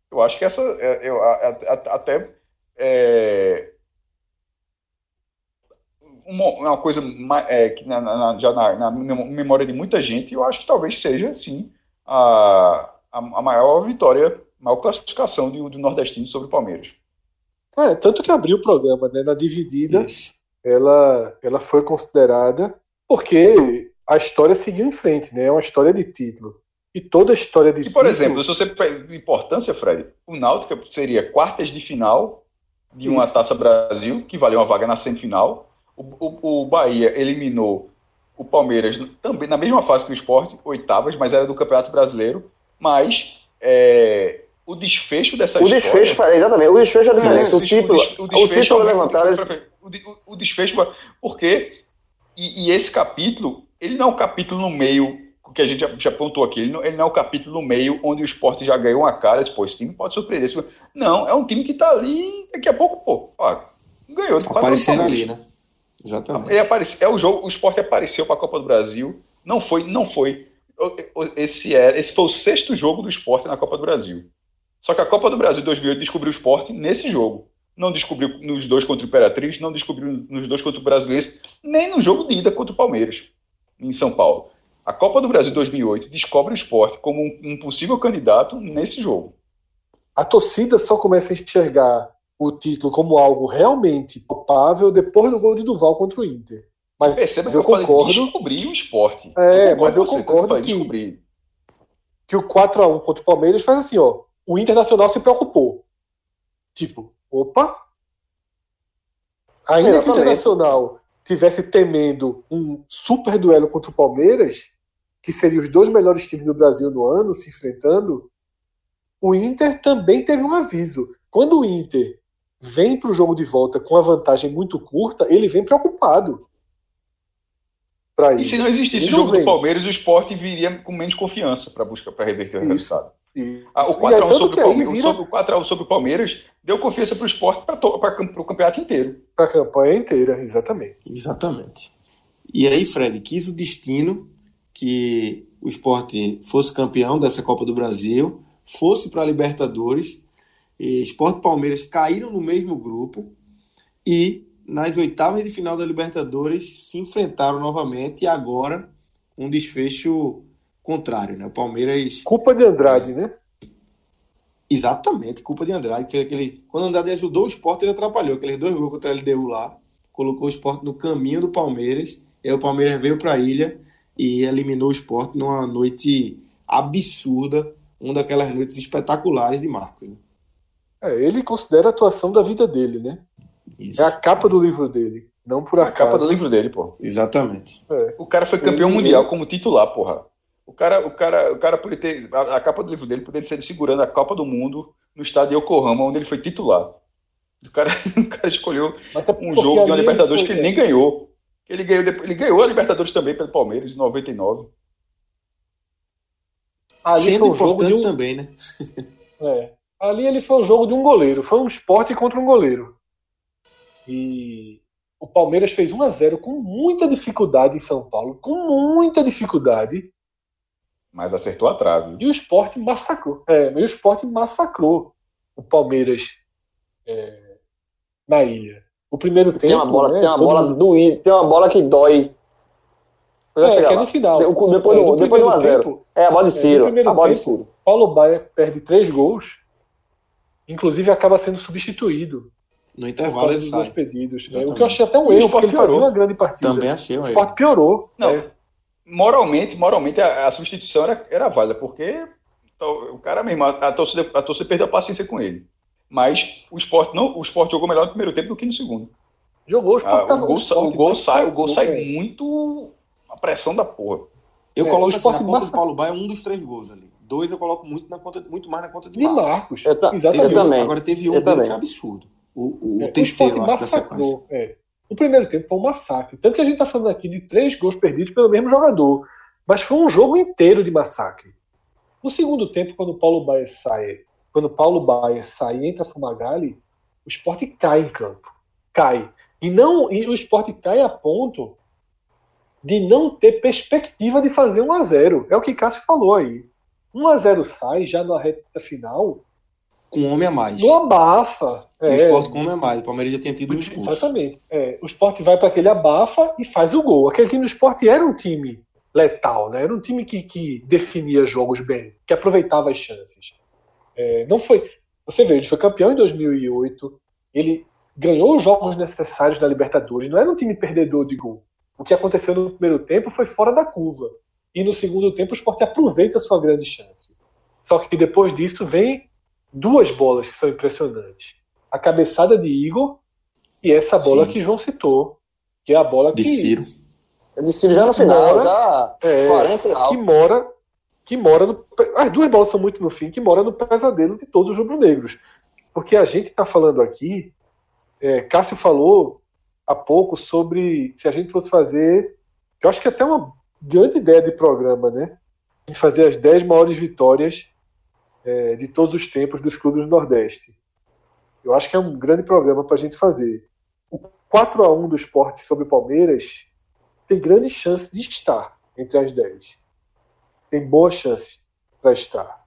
eu acho que essa é, eu, até é, uma, uma coisa é, que na, na, já na, na, memória de muita gente, eu acho que talvez seja, sim, a, a, a maior vitória, a maior classificação do, do Nordestino sobre o Palmeiras. É, tanto que abriu o programa, né, na dividida, ela, ela foi considerada porque a história seguiu em frente, né, é uma história de título. E toda a história de e, por título... exemplo, se você importância, Fred, o Náutico seria quartas de final de uma Isso. Taça Brasil, que valeu uma vaga na semifinal, o, o, Bahia eliminou o Palmeiras também na mesma fase que o esporte, oitavas, mas era do Campeonato Brasileiro. Mas é, o desfecho dessa o história. Desfecho, exatamente, o desfecho é diferente. O, título, o, desfecho, o título é levantado. O, desfecho, porque. E, e, esse capítulo, ele não é um capítulo no meio, que a gente já, já apontou aqui, ele não, ele não é um capítulo no meio onde o esporte já ganhou uma cara, pô, esse time pode surpreender. Não, é um time que tá ali, daqui a pouco, pô, ó, ganhou. Aparecendo ali, né? Exatamente. Ele apareceu, é o jogo, o esporte apareceu para a Copa do Brasil. Não foi, não foi. Esse, é, esse foi o sexto jogo do esporte na Copa do Brasil. Só que a Copa do Brasil 2008 descobriu o esporte nesse jogo. Não descobriu nos dois contra o Imperatriz, não descobriu nos dois contra o Brasileiro, nem no jogo de ida contra o Palmeiras, em São Paulo. A Copa do Brasil 2008 descobre o esporte como um, um possível candidato nesse jogo. A torcida só começa a enxergar o título como algo realmente palpável depois do gol de Duval contra o Inter. Mas, Perceba eu concordo. Descobrir o esporte. É, eu mas eu concordo que, descobrir. que o 4x1 contra o Palmeiras faz assim, ó. O Internacional se preocupou. Tipo, opa. Ainda Exatamente. que o Internacional tivesse temendo um super duelo contra o Palmeiras, que seriam os dois melhores times do Brasil no ano se enfrentando, o Inter também teve um aviso. Quando o Inter vem para o jogo de volta com a vantagem muito curta, ele vem preocupado. E se não existisse o jogo vem. do Palmeiras, o esporte viria com menos confiança para buscar para reverter o Isso. resultado. Ah, o 4x1 é sobre, o Palmeiras, vira... sobre, o sobre o Palmeiras deu confiança para o esporte para o campeonato inteiro. Para a campanha inteira, exatamente. Exatamente. E aí, Fred, quis o destino que o esporte fosse campeão dessa Copa do Brasil, fosse para a Libertadores. Esporte e Palmeiras caíram no mesmo grupo e nas oitavas de final da Libertadores se enfrentaram novamente e agora um desfecho contrário, né? O Palmeiras. Culpa de Andrade, né? Exatamente, culpa de Andrade. Que aquele... Quando Andrade ajudou o esporte, ele atrapalhou. Aqueles dois gols contra a LDU lá, colocou o esporte no caminho do Palmeiras. E aí o Palmeiras veio para a ilha e eliminou o esporte numa noite absurda, uma daquelas noites espetaculares de Marcos. Né? É, ele considera a atuação da vida dele, né? Isso. É a capa do livro dele. Não por acaso. A capa do livro dele, pô. Exatamente. É. O cara foi campeão ele... mundial como titular, porra. O cara, o cara, o cara poderia ter. A, a, capa do livro dele poderia ser segurando a Copa do Mundo no estado de Yokohama, onde ele foi titular. O cara, o cara escolheu é um jogo de uma Libertadores foi... que ele nem ganhou. Ele ganhou, ele ganhou a Libertadores também pelo Palmeiras em 99. Ali Sendo foi um jogo de um... também, né? é. Ali ele foi um jogo de um goleiro. Foi um esporte contra um goleiro. E o Palmeiras fez 1 a 0 com muita dificuldade em São Paulo, com muita dificuldade. Mas acertou a trave. E o esporte massacrou. É, o esporte massacrou o Palmeiras é, na ilha. O primeiro tempo. Tem uma bola, né, tem uma bola mundo... doída, tem uma bola que dói. É, que é no final. depois, é, do, depois do 1x0. É a bola de é, Ciro. É, a bola tempo, de Ciro. Paulo Baia perde três gols. Inclusive acaba sendo substituído. No intervalo ele sai. Pedidos, né? O que eu achei até um erro, porque ele fazia uma grande partida. Também achei um erro. O esporte piorou. Não, é. moralmente, moralmente a, a, substituição era, era válida, porque o cara mesmo, a, a, torcida, a torcida perdeu a paciência com ele. Mas o esporte, não, o esporte jogou melhor no primeiro tempo do que no segundo. Jogou, o, esporte ah, tava, o, gol, o, gol sai, o gol sai muito. A pressão da porra. Eu é, coloco assim, na conta do Paulo Baia um dos três gols ali. Dois eu coloco muito, na conta, muito mais na conta de Marcos. De Marcos. Eu, Exatamente. Eu também. Agora teve um eu que é absurdo. O, o é, terceiro, o acho, massacrou. É. O primeiro tempo foi um massacre. Tanto que a gente está falando aqui de três gols perdidos pelo mesmo jogador. Mas foi um jogo inteiro de massacre. No segundo tempo, quando o Paulo Baia sai quando o Paulo Baia sai e entra Fumagalli, o esporte cai em campo. Cai. E, não, e o esporte cai a ponto de não ter perspectiva de fazer 1 a 0 É o que Cássio falou aí. 1 a 0 sai já na reta final. Com um homem a mais. No abafa. É. O esporte com um homem a mais. O Palmeiras já tinha tido um expulso. Exatamente. É. O esporte vai para aquele abafa e faz o gol. Aquele time do esporte era um time letal, né? Era um time que, que definia jogos bem, que aproveitava as chances. É, não foi. Você vê, ele foi campeão em 2008, ele ganhou os jogos necessários na Libertadores, não era um time perdedor de gol. O que aconteceu no primeiro tempo foi fora da curva. E no segundo tempo o Sport aproveita a sua grande chance. Só que depois disso vem duas bolas que são impressionantes. A cabeçada de Igor e essa bola Sim. que João citou, que é a bola de que. Ciro. É de Ciro já no final, mora, já é, 40 que mora que mora no. As duas bolas são muito no fim, que mora no pesadelo de todos os rubro-negros. Porque a gente está falando aqui, é, Cássio falou há pouco sobre se a gente fosse fazer. Eu acho que é até uma grande ideia de programa, né? De fazer as 10 maiores vitórias é, de todos os tempos dos clubes do Nordeste. Eu acho que é um grande programa para a gente fazer. O 4 a 1 do esporte sobre o Palmeiras tem grande chance de estar entre as 10 tem boas chances para estar.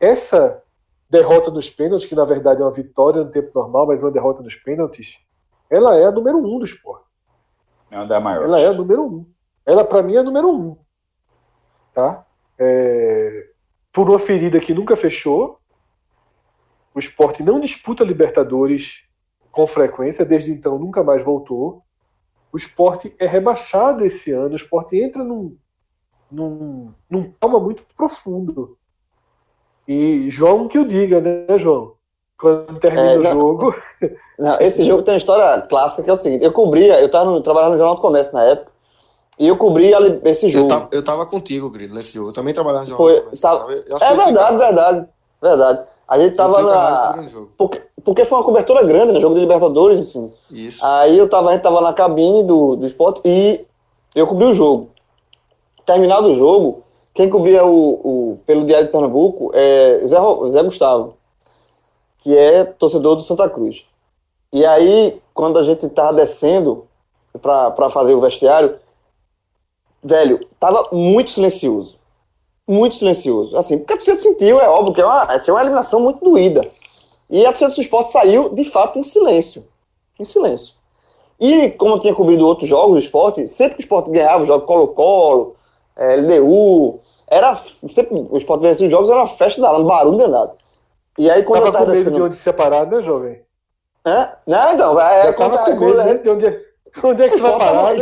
Essa derrota nos pênaltis, que na verdade é uma vitória no tempo normal, mas uma derrota nos pênaltis, ela é a número um do esporte. É uma da maior. Ela é a número um. Ela, para mim, é número um. Tá? É... Por uma ferida que nunca fechou, o esporte não disputa Libertadores com frequência, desde então nunca mais voltou. O esporte é rebaixado esse ano, o esporte entra num, num, num trauma muito profundo. E João que o diga, né, João? Quando termina é, o jogo. Não, esse jogo tem uma história clássica que é o seguinte: eu cobria, eu estava trabalhando no Jornal do Comércio na época, e eu cobria esse jogo. Eu tava, eu tava contigo, Grilo, nesse jogo. Eu também trabalhava no Foi. Tava, é verdade, verdade, verdade. A gente tava na. Porque, porque foi uma cobertura grande, né? Jogo de Libertadores, enfim. Isso. Aí eu tava, a gente tava na cabine do, do esporte e eu cobri o jogo. Terminado o jogo, quem cobria o, o, pelo Diário de Pernambuco é Zé, Zé Gustavo, que é torcedor do Santa Cruz. E aí, quando a gente tava descendo para fazer o vestiário, velho, tava muito silencioso. Muito silencioso. Assim, porque a torcida sentiu, é óbvio, que é uma, que é uma eliminação muito doída. E a torcida do esporte saiu, de fato, em silêncio. Em silêncio. E como eu tinha cobrido outros jogos do esporte, sempre que o esporte ganhava o jogo Colo-Colo, é, LDU, era, sempre, o esporte vencia os jogos, era uma festa da um barulho danado. E aí quando tava eu tava com medo de onde separar, né, jovem? Hã? Não, então, é, Já tava com medo né, de onde, onde é que o você vai parar?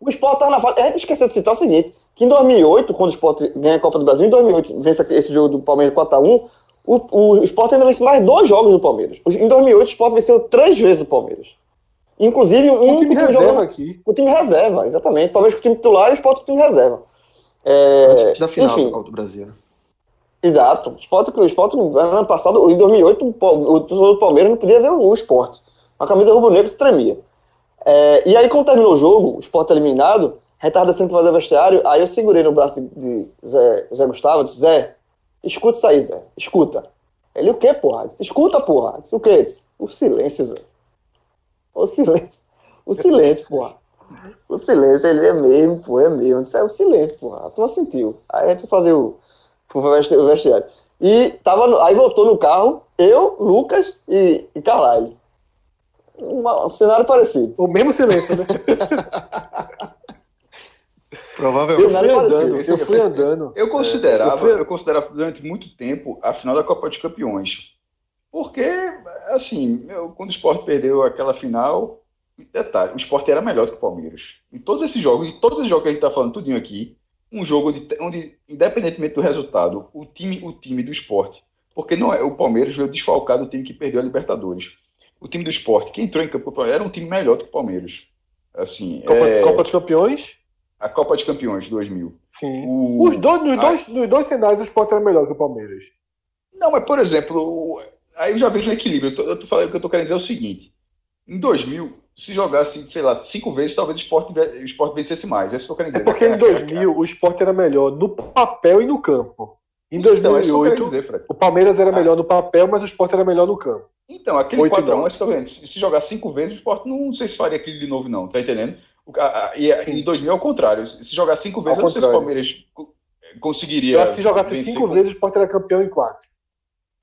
O Sport tava na fase. A gente esqueceu de citar o seguinte: que em 2008, quando o Sport ganha a Copa do Brasil, em 2008 vence esse jogo do Palmeiras 4x1, o, o Sport ainda vence mais dois jogos do Palmeiras. Em 2008, o Sport venceu três vezes o Palmeiras. Inclusive, um Um time o reserva jogou- aqui. O time reserva, exatamente. O Palmeiras com o time titular e o Sport com o time reserva. É, Antes da final enfim, da Copa do Brasil. né? Exato. O Sport, o Sport, ano passado, em 2008, o o Palmeiras não podia ver o Sport. A camisa rubro-negra se tremia. É, e aí, quando terminou o jogo, o Sport eliminado, descendo pra fazer vestiário, aí eu segurei no braço de, de Zé, Zé Gustavo, disse, Zé, escuta isso aí, Zé, escuta. Ele, o quê, porra? Disse, escuta, porra. Disse, o quê? Disse, o silêncio, Zé. O silêncio. O silêncio, porra. O silêncio, ele é mesmo, pô, é mesmo. Isso é o silêncio, porra. A turma sentiu. Aí a gente foi fazer o, o vestiário. E tava no- aí voltou no carro, eu, Lucas e, e Carlyle. Um cenário parecido. O mesmo silêncio, né? Provavelmente. Eu fui Cenário andando, eu fui andando. Eu considerava, eu fui- eu considerava durante muito tempo a final da Copa dos Campeões. Porque, assim, eu- quando o Sport perdeu aquela final, detalhe, o Sport era melhor do que o Palmeiras. Em todos esses jogos, em todos os jogos que a gente está falando tudinho aqui, um jogo de- onde, independentemente do resultado, o time, o time do Sport, porque não é o Palmeiras veio desfalcado do time que perdeu a Libertadores. O time do Sport, que entrou em campo, era um time melhor do que o Palmeiras. Assim, Copa, é, Copa dos Campeões? a Copa de Campeões 2000. Sim. O- Os dois, nos, Ah. dois, nos dois cenários, o Sport era melhor que o Palmeiras. Não, mas por exemplo, aí eu já vejo um equilíbrio. Eu tô, eu tô falando, o que eu tô querendo dizer é o seguinte: em 2000, se jogasse, sei lá, cinco vezes, talvez o esporte, o esporte vencesse mais. É isso que eu É dizer. porque em É, 2000 o Sport era melhor no papel e no campo. Em Então, é 2008, dizer, o Palmeiras era Ah. melhor no papel, mas o Sport era melhor no campo. Então, aquele Oito e 4x1, nove. é isso que eu tô querendo. Se, se jogar cinco vezes, o esporte não, sei se faria aquilo de novo, não. Tá entendendo? O, a, a, e Sim. em 2000 é o contrário. Se jogar cinco vezes, Ao eu não sei se o contrário. Palmeiras co- conseguiria. Eu acho que se jogasse cinco com- vezes, o Sport era campeão em quatro.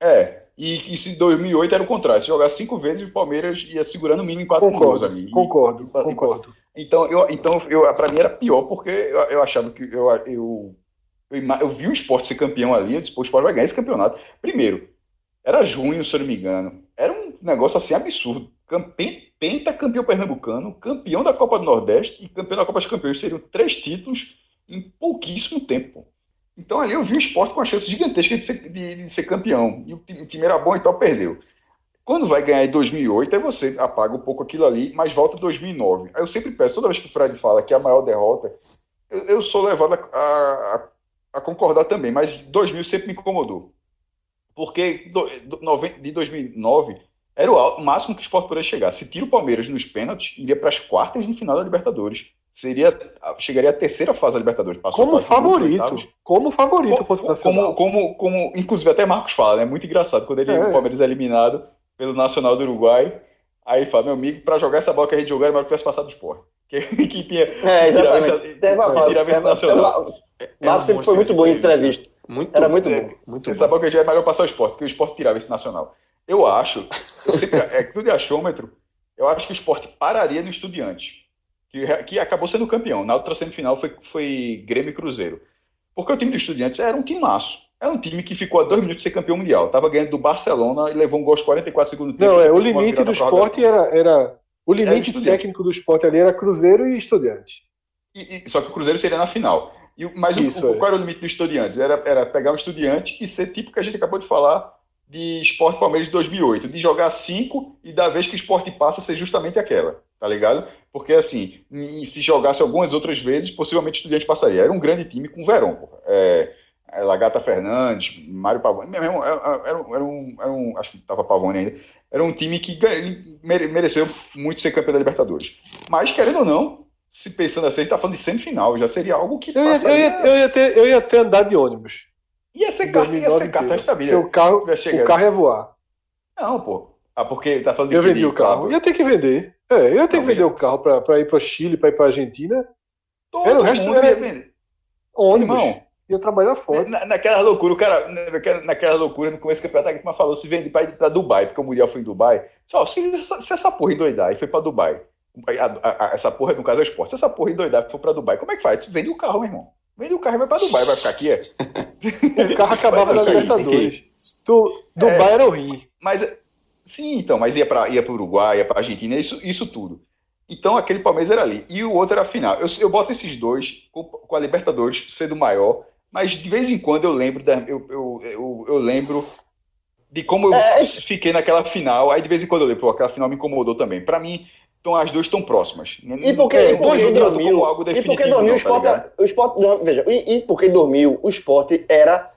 É. E, e se em 2008 era o contrário. Se jogar cinco vezes, o Palmeiras ia segurando o mínimo em quatro gols Concordo, ali. E- concordo, e- concordo. Então, eu, então eu, para mim era pior, porque eu, eu achava que eu, eu, eu, vi o esporte ser campeão ali, eu disse, pô, o esporte vai ganhar esse campeonato. Primeiro, era junho, se eu não me engano. Era um negócio assim absurdo. Penta campeão pernambucano, campeão da Copa do Nordeste e campeão da Copa dos Campeões. Seriam três títulos em pouquíssimo tempo. Então ali eu vi o esporte com a chance gigantesca de ser, de, de ser campeão. E o time, o time era bom e tal, perdeu. Quando vai ganhar em 2008, aí você apaga um pouco aquilo ali, mas volta em 2009. Aí eu sempre peço, toda vez que o Fred fala que é a maior derrota, eu, eu sou levado a, a- a concordar também, mas 2000 sempre me incomodou. Porque do, do, noven- de 2009 era o al- o máximo que o Sport poderia chegar. Se tira o Palmeiras nos pênaltis, iria para as quartas de final da Libertadores. Seria, chegaria à terceira fase da Libertadores. Como favorito. Como favorito Como, contra o Nacional. como, como, como- inclusive até Marcos fala, né? Muito engraçado quando ele, É. o Palmeiras é eliminado pelo Nacional do Uruguai. Aí ele fala, meu amigo, para jogar essa bola que a gente jogou era melhor que tivesse passado o Sport. Que, que tinha É, tirava exatamente. tirava esse Nacional. Marcos É sempre foi muito bom em entrevista. Muito Era muito É. bom. Muito Essa bom. bola que a gente é melhor passar o Sport, porque o Sport tirava esse Nacional. Eu acho, eu sempre, é que tudo é achômetro, eu acho que o Sport pararia no Estudiante, que, que acabou sendo campeão. Na outra semifinal foi, foi Grêmio e Cruzeiro. Porque o time do Estudiantes era um timaço. Era um time que ficou a dois minutos de ser campeão mundial. Tava ganhando do Barcelona e levou um gol aos 44 segundos do tempo. Não, é, o limite do esporte era, era. O limite Estudiante. técnico do esporte ali era Cruzeiro e Estudiante. E- e- só que o Cruzeiro seria na final. E, mas Isso, o, é. qual era o limite do Estudiantes? Era, era pegar um Estudiante e ser tipo que a gente acabou de falar de Esporte Palmeiras de 2008, de jogar cinco e da vez que o esporte passa ser justamente aquela, tá ligado? Porque assim, se jogasse algumas outras vezes, possivelmente o Estudiante passaria. Era um grande time com o Verón, porra. É, é, Lagata Fernandes, Mário Pavone, mesmo, era, era, era, um, era um, acho que estava Pavone ainda, era um time que mereceu muito ser campeão da Libertadores. Mas, querendo ou não, se pensando assim, a gente tá falando de semifinal, já seria algo que eu ia, eu ia, eu ia, ter, eu ia ter andar de ônibus. Ia ser carta, ia ser carta estabília. O carro, o carro ia voar. Não, pô. Ah, porque tá falando de Eu vendi o carro. Ia ter que vender. É, eu ia ter que vender o carro pra ir pro Chile, pra ir pra Argentina. Todo era, o resto mundo era... ia vender. Ônibus. Irmão, ia trabalhar fora. Na, naquela loucura, o cara, naquela, naquela loucura, no começo do campeonato, a falou: se vende pra ir pra Dubai, porque o Muriel foi em Dubai. Só, se, se essa porra endoidar e foi pra Dubai, a, a, essa porra, no caso é o esporte, se essa porra endoidar e for pra Dubai, como é que faz? Vende o carro, meu irmão. Vende o carro e vai pra Dubai, vai ficar aqui, é? o carro acabava na Libertadores. Du, Dubai é, era o Rio. Mas, sim, então, mas ia para ia pro Uruguai, ia pra Argentina, isso, isso tudo. Então aquele Palmeiras era ali. E o outro era a final. Eu, eu boto esses dois com, com a Libertadores sendo maior mas de vez em quando eu lembro, da, eu, eu, eu, eu, lembro de como eu é, fiquei naquela final. Aí de vez em quando eu lembro, pô, aquela final me incomodou também. Para mim, então as duas estão próximas. E porque, é, porque dormiu, algo e porque dormiu o esporte, tá o esporte veja, e, e, porque dormiu o esporte era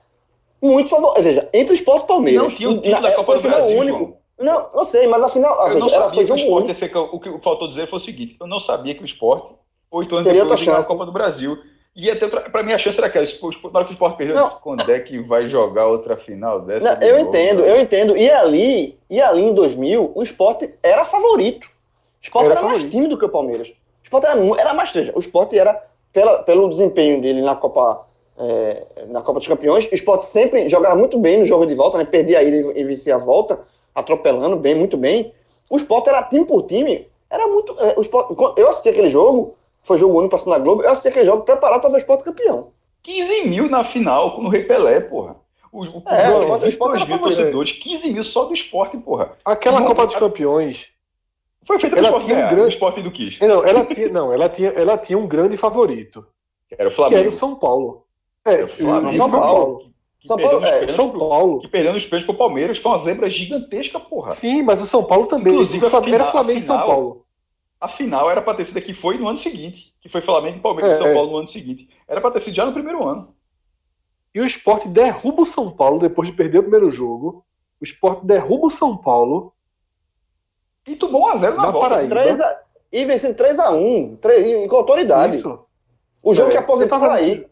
muito favorito. Veja, entre o esporte e o Palmeiras. Não tinha o título da Copa do Brasil, único. João. Não, não sei, mas afinal. Eu veja, não sabia que o esporte ser, O que faltou dizer foi o seguinte: eu não sabia que o esporte, oito anos Teria depois, na Copa do Brasil. E até para mim a chance era aquela, tipo, na hora que o Sport perdeu, disse, quando é que vai jogar outra final dessa? Não, eu novo, entendo, eu entendo. E ali, e ali em 2000, o Sport era favorito. O Sport era, era mais time do que o Palmeiras. O Sport era, era mais treja. O Sport era, pela, pelo desempenho dele na Copa, é, na Copa dos Campeões, o Sport sempre jogava muito bem no jogo de volta, né? Perdia a ida e vencia a volta, atropelando bem, muito bem. O Sport era time por time, era muito. É, o Sport, eu assisti aquele jogo, foi jogo único passando na Globo, eu assisti aquele jogo preparado para ver o Sport campeão. 15 mil na final com o Rei Pelé, porra. O, o, é, o, o Sport, mil torcedores, 15 mil só do esporte, porra. Aquela Copa dos Campeões. Foi feita pelo esporte, um grande... o esporte do Quis. Não, ela tinha, não ela, tinha, ela tinha um grande favorito. Era o Flamengo. Que era o São Paulo. É, o Flamengo. São Paulo. Que, São Paulo, é, São Paulo. Que perdendo os pênaltis pro Palmeiras foi uma zebra gigantesca, porra. Sim, mas o São Paulo também. Inclusive, o Flamengo, era Flamengo e São Paulo a final era para ter sido aqui foi no ano seguinte, que foi Flamengo e Palmeiras é, São é. Paulo no ano seguinte. Era para ter sido já no primeiro ano. E o esporte derruba o São Paulo depois de perder o primeiro jogo. O esporte derruba o São Paulo. E tomou 1x0 na, na volta. Paraíba. A, e vencendo 3x1 com autoridade. Isso. O jogo é, que aposentou aí.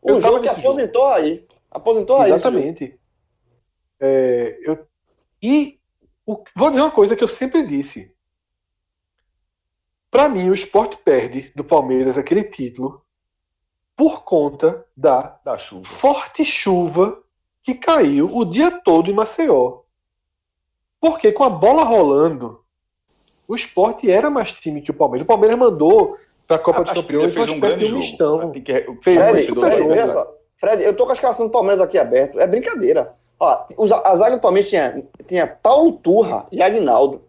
O jogo que aposentou jogo. aí. Aposentou aí. Exatamente. É, eu, e o, vou dizer uma coisa que eu sempre disse. Para mim, o esporte perde do Palmeiras aquele título por conta da, da chuva. forte chuva que caiu o dia todo em Maceió. Porque com a bola rolando, o esporte era mais time que o Palmeiras. O Palmeiras mandou para a Copa dos Campeões de um mistão. Fez Fred, Fred, eu tô com a escalação do Palmeiras aqui aberto. É brincadeira. Ó, a zaga do Palmeiras tinha, tinha Paulo Turra e Agnaldo.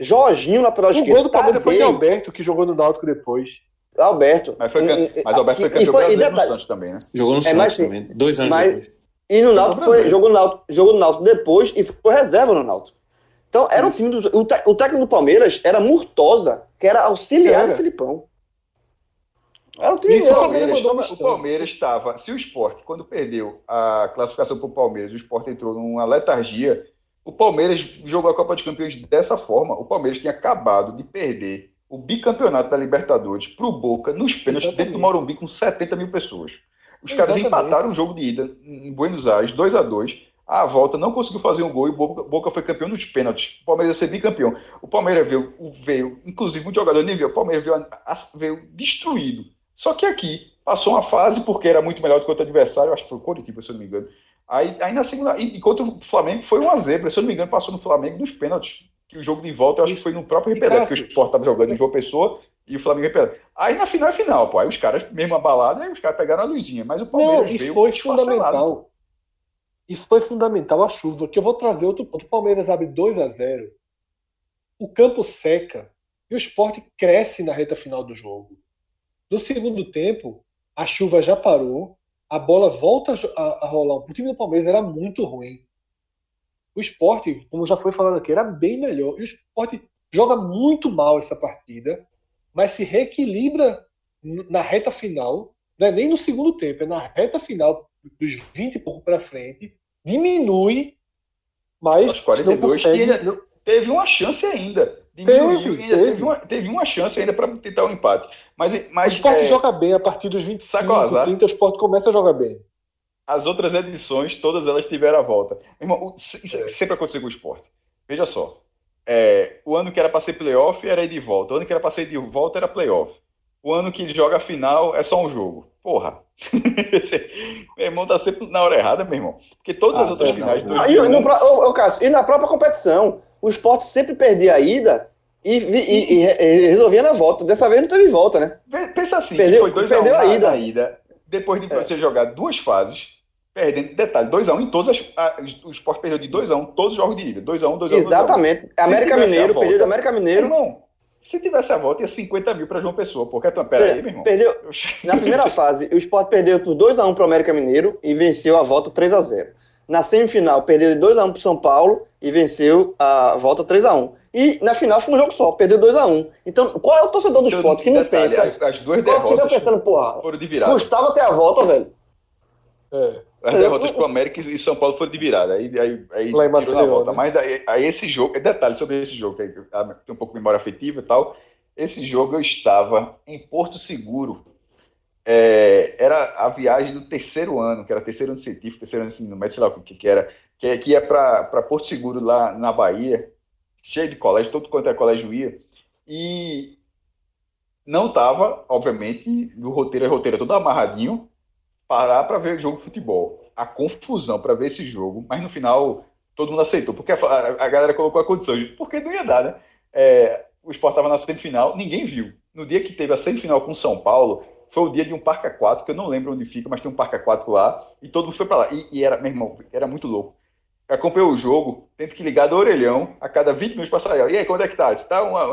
Jorginho, lateral esquerdo. O gol do Palmeiras foi de Alberto, que jogou no Náutico depois. Alberto. Mas, foi, mas Alberto foi campeão brasileiro no Santos também, né? Jogou no é, Santos também, dois anos mas, depois. E no Náutico foi, jogou no Náutico, jogou no Náutico depois e foi reserva no Náutico. Então, era um time do, o, o, técnico do Palmeiras era Murtosa, que era auxiliar do Filipão. Era um time Isso, o Palmeiras, o Palmeiras estava. Se o esporte, quando perdeu a classificação para o Palmeiras, o esporte entrou numa letargia o Palmeiras jogou a Copa dos Campeões dessa forma. O Palmeiras tinha acabado de perder o bicampeonato da Libertadores para o Boca nos pênaltis dentro do Morumbi com 70 mil pessoas. Os caras empataram o jogo de ida em Buenos Aires, 2 a 2 a volta não conseguiu fazer um gol e o Boca, Boca foi campeão nos pênaltis. O Palmeiras ia ser bicampeão. O Palmeiras veio, veio inclusive, muito jogador nem veio, o Palmeiras veio, veio destruído. Só que aqui passou uma fase, porque era muito melhor do que o outro adversário, acho que foi o Coritiba, se eu não me engano. Aí, aí na segunda, e, contra o Flamengo foi uma zebra, se eu não me engano, passou no Flamengo nos pênaltis. Que o jogo de volta, eu acho que foi no próprio Repelé, porque o Sport estava jogando em João Pessoa e o Flamengo Repelé. Aí na final é final, pô. Aí os caras, mesmo a balada, aí os caras pegaram a luzinha. Mas o Palmeiras não, e veio foi fundamental. Isso foi fundamental a chuva, que eu vou trazer outro ponto. O Palmeiras abre 2 a 0 o campo seca e o esporte cresce na reta final do jogo. No segundo tempo, a chuva já parou, a bola volta a, a rolar. O time do Palmeiras era muito ruim. O esporte, como já foi falado aqui, era bem melhor. E o esporte joga muito mal essa partida, mas se reequilibra na reta final. Não é nem no segundo tempo, é na reta final. dos 20 e pouco para frente, diminui, mas Aos 42 não consegue. teve uma chance ainda. Diminuiu, Teve, teve. teve. uma, teve uma chance ainda para tentar um empate. Mas, O mas esporte é, joga bem a partir dos 25, Sabe qual é o azar? 30, o esporte começa a jogar bem. as outras edições, todas elas tiveram a volta. Irmão, o- isso É. sempre aconteceu com o esporte. Veja só. é, o ano que era para ser playoff era ir de volta. O ano que era para ser de volta era playoff. O ano que ele joga a final é só um jogo. Porra. Meu irmão tá sempre na hora errada, meu irmão. Porque todas Ah, as outras é, finais. não. do Ah, e, no, 2001, pro- ô, ô, Cássio, e na própria competição, o esporte sempre perdia a ida e, e- e- e resolvia na volta. Dessa vez não teve volta, né? Pe- Pensa assim, Perdeu- foi 2 a 1 perdeu a ida. ida, depois de É. você jogar duas fases, perdendo, detalhe, 2x1 em todas as, a- o Sport perdeu de 2x1 todos os jogos de ida, 2x1, 2x1, Exatamente. América tivesse a Mineiro, volta- perdeu do América Mineiro. irmão, se tivesse a volta, ia 50 mil pra João Pessoa, porque então, pera aí, meu irmão. Perdeu, Eu- na primeira fase, o Sport perdeu por 2x1 pro América Mineiro e venceu a volta 3x0. Na semifinal, perdeu de 2x1 pro São Paulo e venceu a volta 3x1. E na final foi um jogo só, perdeu 2x1. Então, qual é o torcedor do esporte que não detalhe, pensa? As, as duas fica derrotas pensando, porra, foram de virada. custava até a volta, velho. É. As derrotas pro América e São Paulo foram de virada. Aí, aí, aí Lá em tirou na Maceió, volta. né? Mas aí, aí esse jogo, detalhe sobre esse jogo, que aí, ah, tem um pouco de memória afetiva e tal. Esse jogo eu estava em Porto Seguro. É, era a viagem do terceiro ano, que era terceiro ano científico, terceiro ano de ensino médio, sei lá o que, que era, que, é- que ia para Porto Seguro, lá na Bahia, cheio de colégio, todo quanto é colégio ia. E não estava, obviamente, no roteiro, é roteiro todo amarradinho, parar para ver o jogo de futebol. A confusão para ver esse jogo, mas no final todo mundo aceitou, porque a, a galera colocou a condição, porque não ia dar, né? É, o Sport estava na semifinal, ninguém viu. No dia que teve a semifinal com São Paulo, foi o dia de um parque aquático, que eu não lembro onde fica, mas tem um parque aquático lá, e todo mundo foi para lá. E, e era, meu irmão, era muito louco. Acompanhou o jogo, tendo que ligar do orelhão a cada 20 minutos para sair. E aí, quando é que tá? Se tá uma,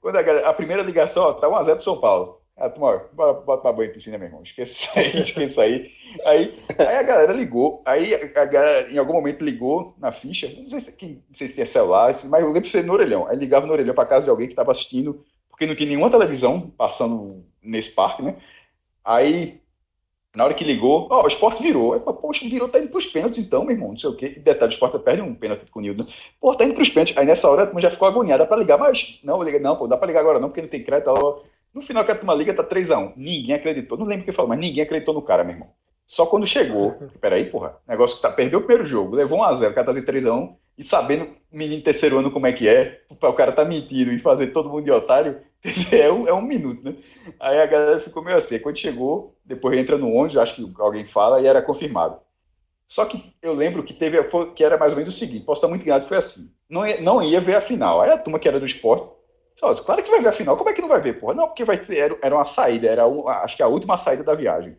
quando a, a primeira ligação, ó, tá 1x0 pro São Paulo. Ah, turma, ó, bora, bota pra banho em piscina, meu irmão. Isso aí, aí. Aí, aí a galera ligou, aí a, a galera em algum momento ligou na ficha, não sei se, não sei se tinha celular, mas eu lembro de no orelhão. Aí ligava no orelhão para casa de alguém que estava assistindo, porque não tinha nenhuma televisão passando nesse parque, né? Aí, na hora que ligou, ó, o esporte virou. Aí, poxa, virou, tá indo pros pênaltis então, meu irmão, não sei o quê. E detalhe, o esporte perde um pênalti com o Nildo. Pô, tá indo pros pênaltis. Aí nessa hora a já ficou agoniada pra ligar, mas não, liga, não, pô, dá pra ligar agora não, porque não tem crédito. ó. No final que a turma liga, tá 3x1. Ninguém acreditou. Não lembro quem falou, mas ninguém acreditou no cara, meu irmão. Só quando chegou, peraí, porra, negócio que tá, perdeu o primeiro jogo, levou 1x0, o cara tá fazendo 3x1, e sabendo, o menino terceiro ano como é que é, o cara tá mentindo e fazer todo mundo de otário, é um, é um minuto, né? Aí a galera ficou meio assim. Aí Quando chegou, depois entra no ônibus, acho que alguém fala, e era confirmado. Só que eu lembro que teve foi- que era mais ou menos o seguinte: posso estar muito enganado, foi assim. Não ia, não ia ver a final. Aí a turma que era do esporte, só, claro que vai ver a final. Como é que não vai ver, porra? Não, porque vai ter, era, era uma saída, era um- acho que a última saída da viagem.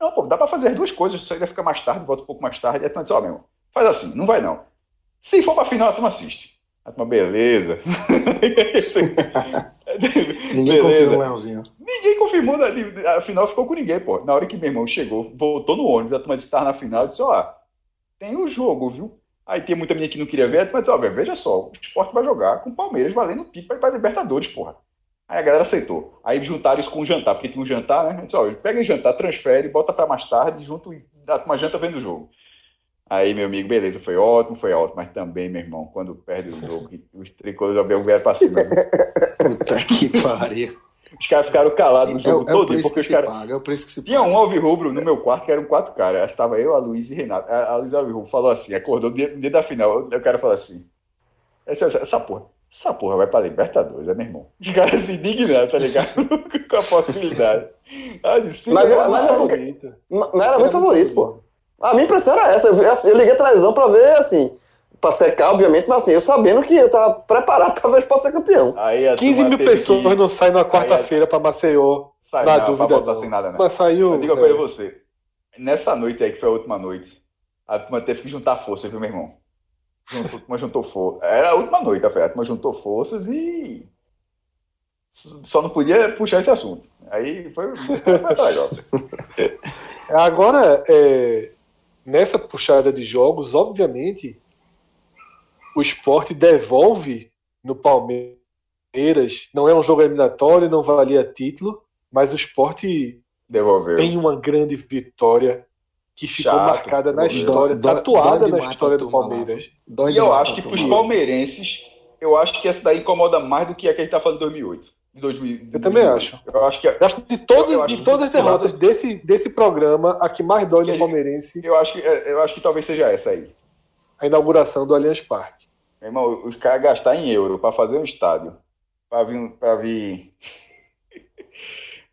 Não, pô, dá pra fazer as duas coisas, só ainda fica mais tarde, volta um pouco mais tarde. Aí a turma disse: Ó, meu irmão, faz assim, não vai não. Se for pra final, a turma assiste. A turma, beleza. Ninguém Beleza. confia no Leãozinho. Ninguém confirmou, né? a final ficou com ninguém, pô. Na hora que meu irmão chegou, voltou no ônibus, a turma disse na final, disse, ó, tem o jogo, viu? Aí tem muita menina que não queria ver, mas ó, veja só, o esporte vai jogar com o Palmeiras valendo título para Libertadores, porra. Aí a galera aceitou. Aí juntaram isso com o jantar, porque tinha um jantar, né? Disse, ó, pega o jantar, transfere, bota para mais tarde, junto e dá uma janta vendo o jogo. Aí, meu amigo, beleza, foi ótimo, foi ótimo, mas também, meu irmão, quando perde o jogo, os tricolores já vieram pra cima. viu? Puta que pariu. Os caras ficaram calados no É, jogo é o todo, preço porque que os caras. é o preço que se Tinha paga. um alvirrubro no meu quarto que eram quatro caras. Estava eu, a Luiz e Renato. A, a Luiz Alvirrubro falou assim: acordou no dia, no dia da final. O cara falou assim: essa, essa, essa porra, essa porra vai pra Libertadores, é meu irmão. Os caras se indignaram, tá ligado? Com a possibilidade. Ah, Mas, é- mas é favorito. Mas era muito favorito, pô. A minha impressão era essa. Eu, eu liguei a televisão pra ver, assim, pra secar, obviamente, mas assim, eu sabendo que eu tava preparado pra ver o Sport ser campeão. Aí a 15 turma mil pessoas que não saem na quarta-feira pra Maceió. sair, na não, dúvida, pra voltar não. sem nada, né? Mas saiu. Eu digo uma coisa é, você. Nessa noite aí, que foi a última noite, a turma teve que juntar forças, viu, meu irmão? Juntou, a turma juntou forças. Era a última noite, a turma juntou forças e. Só não podia puxar esse assunto. Aí foi, foi legal. Agora, é, nessa puxada de jogos, obviamente, o esporte devolve no Palmeiras. Não é um jogo eliminatório, não valia título, mas o esporte Devolveu. tem uma grande vitória que ficou Chato, marcada na história, dói, tatuada dói na história do Palmeiras. e eu acho que para os palmeirenses, eu acho que essa daí incomoda mais do que a que a gente tá falando em 2008. De 2000, eu também acho. Eu acho que eu acho de todas, de todas as derrotas desse, desse programa, a que mais dói no palmeirense. Eu acho que eu acho que talvez seja essa aí. A inauguração do Allianz Parque. Meu irmão, os caras gastar em euro para fazer um estádio, para vir, para vir.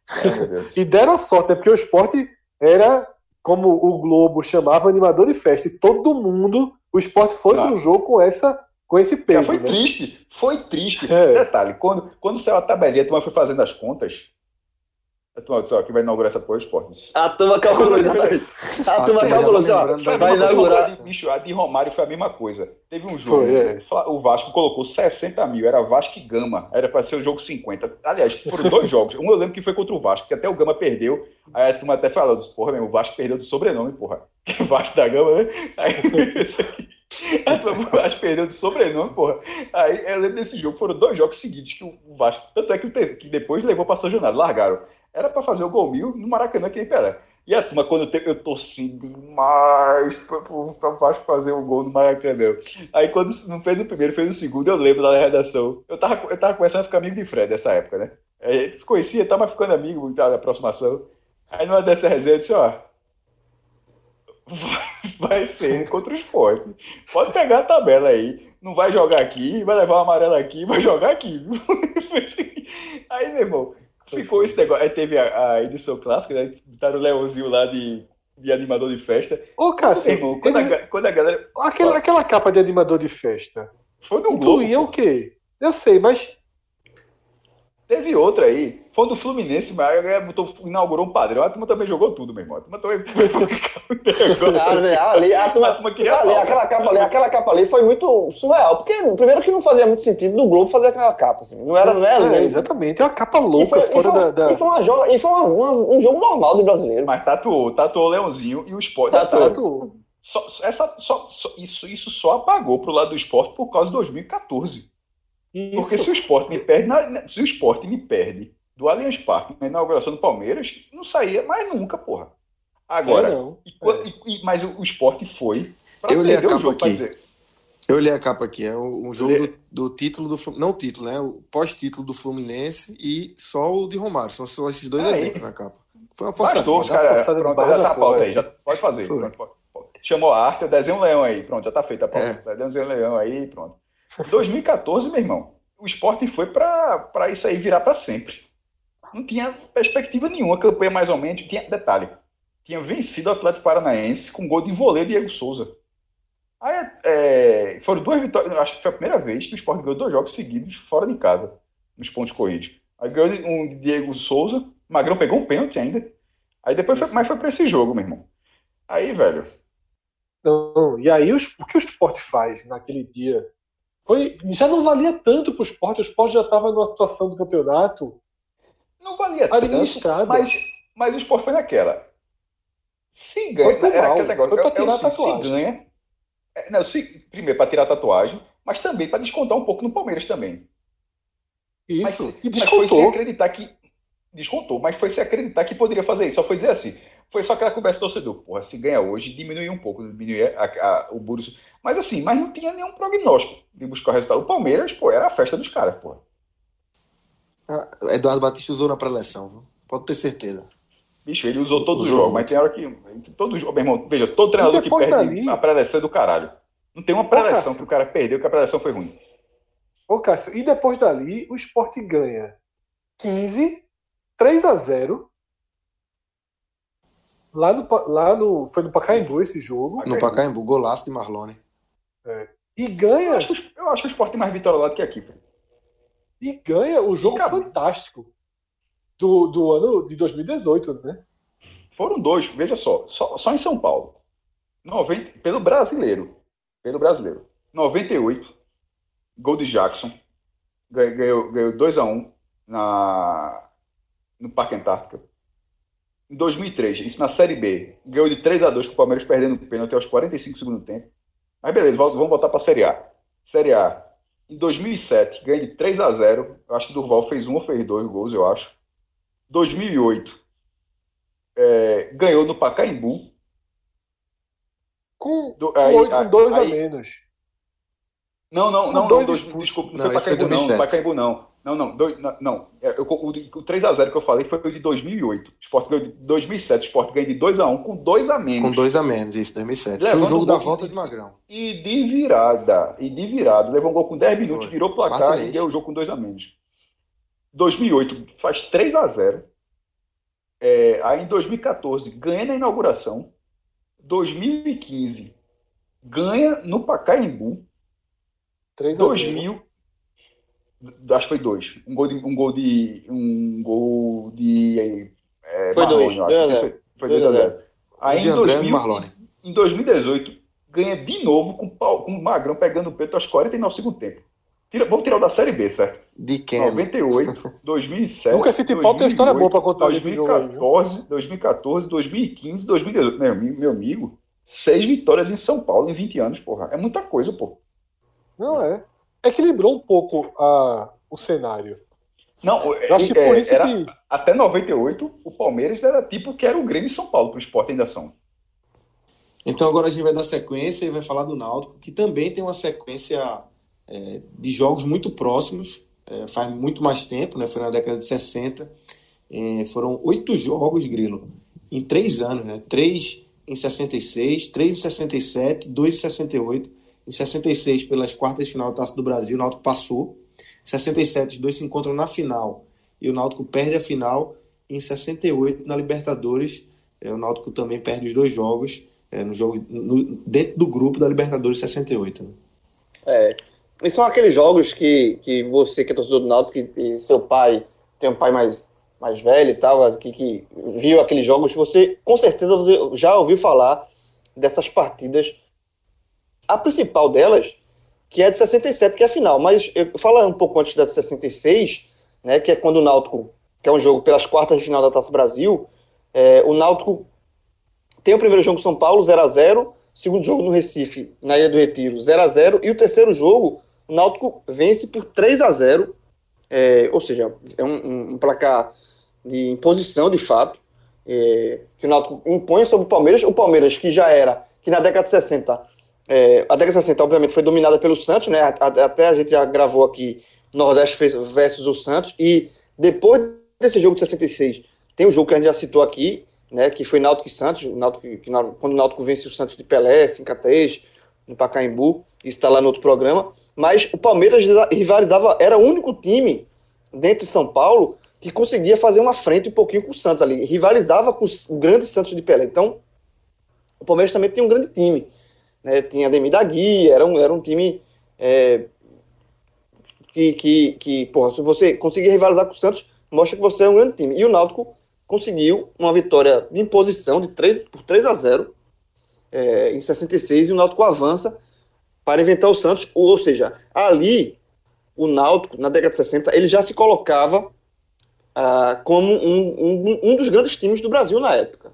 e deram sorte, é porque o esporte era como o Globo chamava animador de festa, e todo mundo, o esporte foi ah. pro jogo com essa com esse peso. foi né? triste, foi triste. É. Detalhe, quando, quando saiu a tabelinha, a turma foi fazendo as contas, a turma disse, ó, que vai inaugurar essa porra esporte. A turma calculou, A turma calculou, assim, ó, vai inaugurar. De, bicho, a de Romário foi a mesma coisa. Teve um jogo, foi, é. o Vasco colocou 60 mil, era Vasco e Gama, era para ser o jogo 50. Aliás, foram dois jogos. Um eu lembro que foi contra o Vasco, que até o Gama perdeu. Aí a turma até falou, porra, mesmo, o Vasco perdeu do sobrenome, porra. Vasco da Gama, né? Aí, isso aqui. O Vasco perdeu de sobrenome, porra. Aí eu lembro desse jogo, foram dois jogos seguidos que o Vasco. Tanto é que, que depois levou para São Januário, largaram. Era para fazer o gol mil no Maracanã, que nem Pelé. E a turma, quando eu, eu torci demais para o Vasco fazer o gol no Maracanã. Aí quando não fez o primeiro, fez o segundo, eu lembro da redação. Eu tava, eu tava começando a ficar amigo de Fred nessa época, né? A gente se conhecia, tava ficando amigo da aproximação. Aí numa dessa resenha, eu disse, ó, vai ser contra o esporte. Pode pegar a tabela aí. Não vai jogar aqui, vai levar o amarelo aqui, vai jogar aqui. aí, meu irmão, ficou esse negócio. Aí teve a, a edição clássica, né? Botaram o Leãozinho lá de, de animador de festa. Ô, Cássio, irmão, quando, a, quando a galera. Aquela, aquela capa de animador de festa. Foi do Incluía o quê? Eu sei, mas Teve outra aí, foi do Fluminense, mas botou, inaugurou um padrão. A turma também jogou tudo, meu irmão. A turma também ali, a turma, a turma queria ali, aquela capa ali, aquela capa ali foi muito surreal. Porque, primeiro, que não fazia muito sentido do Globo fazer aquela capa. Assim. Não era, não era é, Exatamente, é uma capa louca foi, fora e foi, da. E foi, uma e foi uma, uma, um jogo normal de brasileiro. Mas tatuou, tatuou o Leãozinho e o esporte. Tatuou. tatuou. Só, essa, só, só, isso, isso só apagou pro lado do esporte por causa de 2014. Isso. Porque se o esporte me perde, na, se o esporte me perde do Allianz Parque na inauguração do Palmeiras, não saía mais nunca, porra. Agora, é, e, e, mas o, o esporte foi Eu li a capa aqui. Eu li a capa aqui, é um jogo do, do, título do não o título, né? O pós-título do Fluminense e só o de Romário. São só esses dois aí. exemplos na capa. Foi uma força. Todos, cara, pronto, já tá a pauta aí, já pode fazer. Pronto, pode, pode. Chamou a arte, eu desenho um leão aí, pronto, já tá feita a pauta. É. Desenho um leão aí, pronto. 2014, meu irmão, o esporte foi para isso aí virar para sempre. Não tinha perspectiva nenhuma, campanha mais ou menos. Tinha, detalhe, tinha vencido o Atlético Paranaense com gol de voleio Diego Souza. Aí, é, foram duas vitórias, acho que foi a primeira vez que o esporte ganhou dois jogos seguidos fora de casa, nos pontos corridos. Aí ganhou um de Diego Souza, o Magrão pegou um pênalti ainda. Aí depois foi, mas foi para esse jogo, meu irmão. Aí, velho. Não, e aí o que o esporte faz naquele dia foi, já não valia tanto para o esporte, o esporte já estava numa situação do campeonato. Não valia tanto, mas, mas o esporte foi naquela. Se ganha, foi era aquele negócio. Foi para tirar é, a tatuagem. Se ganha, é, não, se, primeiro para tirar a tatuagem, mas também para descontar um pouco no Palmeiras também. Isso, mas, e descontou. Mas foi sem acreditar que. Descontou, mas foi se acreditar que poderia fazer isso. Só foi dizer assim. Foi só aquela conversa torcedor. Porra, se ganha hoje, diminui um pouco, diminui a, a, o Burus. Mas assim, mas não tinha nenhum prognóstico de buscar o resultado. O Palmeiras, pô, era a festa dos caras, pô. Ah, Eduardo Batista usou na pré-eleção, pode ter certeza. Bicho, ele usou todos os jogos, mas tem hora que. Todos, meu irmão, veja, todo treinador que perde dali... a pré-eleção é do caralho. Não tem uma pré-eleção que o cara perdeu, que a pré-eleção foi ruim. Ô, Cássio, e depois dali, o esporte ganha 15, 3 a 0 Lá no, lá no. Foi no Pacaembu esse jogo. No Pacaembu, golaço de Marlone. É. E ganha. Eu acho, que, eu acho que o Sport tem mais vitória lá do que aqui. Pô. E ganha o jogo fantástico do, do ano de 2018, né? Foram dois, veja só. Só, só em São Paulo. 90, pelo brasileiro. Pelo brasileiro. 98. Gol de Jackson. Ganhou, ganhou 2x1 na, no Parque Antártica em 2003, isso na Série B, ganhou de 3 a 2 com o Palmeiras perdendo o pênalti aos 45 do segundo tempo. Mas beleza, vamos voltar para a Série A. Série A. Em 2007, ganha de 3 a 0 Eu acho que Durval fez um ou fez dois gols, eu acho. 2008, é, ganhou no Pacaembu. Com, do, aí, com, com dois aí, a menos. Não, não, não, dois não, dois, desculpa, não, não foi Pacaembu não, Pacaembu não. Não, não, dois, não, não. É, eu, o, o 3x0 que eu falei foi o de 2008. O Sport ganhou de 2007. O Sport ganhou de 2x1 com 2 a menos. Com 2 a menos, isso, 2007. Levando foi o jogo da volta de, de Magrão. E de virada. E de virada. Levou um gol com 10 minutos, foi. virou placar Martinez. e deu o jogo com 2 a menos. 2008 faz 3x0. É, aí em 2014 ganha na inauguração. 2015 ganha no Pacaembu. 3 a 2000, acho que foi dois. Um gol de. Um gol de. Um gol de é, foi Marlone, dois. Acho. Foi, foi 2 a 0. Aí em, 2000, em 2018, ganha de novo com, com o Magrão pegando o peito aos 49 segundo tempo. Tira, vamos tirar o da Série B, certo? De quem? 98, 2007. Nunca Futebol tem história boa pra contar 2014, 2014, 2015, 2018. Meu, meu amigo, seis vitórias em São Paulo em 20 anos, porra. É muita coisa, pô. Não é equilibrou um pouco a, o cenário. Não, eu acho que é, por isso era, que... até 98 o Palmeiras era tipo que era o Grêmio e São Paulo para o esporte ainda são. Então agora a gente vai dar sequência e vai falar do Náutico, que também tem uma sequência é, de jogos muito próximos, é, faz muito mais tempo, né? Foi na década de 60. É, foram oito jogos, Grilo, em três anos, né? Três em 66, três em 67, dois em 68 em 66, pelas quartas de final da Taça do Brasil, o Náutico passou. Em 67, os dois se encontram na final e o Náutico perde a final. Em 68, na Libertadores, é, o Náutico também perde os dois jogos é, no jogo no, dentro do grupo da Libertadores 68. Né? É, e são aqueles jogos que, que você, que é torcedor do Náutico, e seu pai tem um pai mais, mais velho e tal, que, que viu aqueles jogos, você com certeza você já ouviu falar dessas partidas a principal delas, que é de 67, que é a final. Mas eu falar um pouco antes da de 66, né, que é quando o Náutico, que é um jogo pelas quartas de final da Taça Brasil, é, o Náutico tem o primeiro jogo em São Paulo, 0 a 0 segundo jogo no Recife, na Ilha do Retiro, 0 a 0 e o terceiro jogo, o Náutico vence por 3 a 0 é, ou seja, é um, um, placar de imposição de fato, é, que o Náutico impõe sobre o Palmeiras, o Palmeiras que já era, que na década de 60 é, a década de 60, obviamente, foi dominada pelo Santos, né? Até a gente já gravou aqui Nordeste versus o Santos. E depois desse jogo de 66, tem um jogo que a gente já citou aqui, né? Que foi Náutico e Santos. Náutico, que, quando o Náutico vence o Santos de Pelé, 5x3, no Pacaembu. Isso está lá no outro programa. Mas o Palmeiras rivalizava, era o único time dentro de São Paulo que conseguia fazer uma frente um pouquinho com o Santos ali. Rivalizava com o grande Santos de Pelé. Então, o Palmeiras também tem um grande time né, tinha Demi da Guia, era um, era um time é, que, que, que, porra, se você conseguir rivalizar com o Santos, mostra que você é um grande time. E o Náutico conseguiu uma vitória de imposição de 3, por 3 a 0 é, em 66 e o Náutico avança para inventar o Santos, ou seja, ali o Náutico, na década de 60, ele já se colocava ah, como um, um, um, dos grandes times do Brasil na época.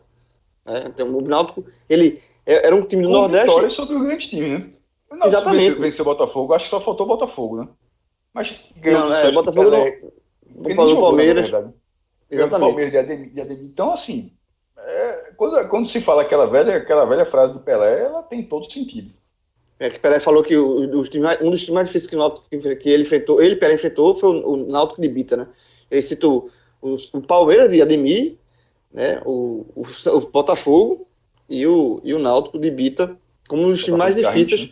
Né? Então, o Náutico, ele, era um time do Com Nordeste. Vitória sobre o grande time, né? Não, Exatamente. Venceu o Botafogo, acho que só faltou o Botafogo, né? Mas ganhou não, é, o Botafogo Pelé, não. O Palmeiras. Exatamente. Palmeiras de Ademir, de Ademir. Então, assim, é, quando, quando se fala aquela velha, aquela velha frase do Pelé, ela tem todo sentido. É que Pelé falou que o, um dos times mais difíceis que, Náutico, que ele enfrentou, ele Pelé enfrentou foi o, o Náutico de Bita, né? Ele citou o, o Palmeiras de Ademir, né? O, o, o Botafogo e o, e o Náutico de Bita como um dos times mais difíceis.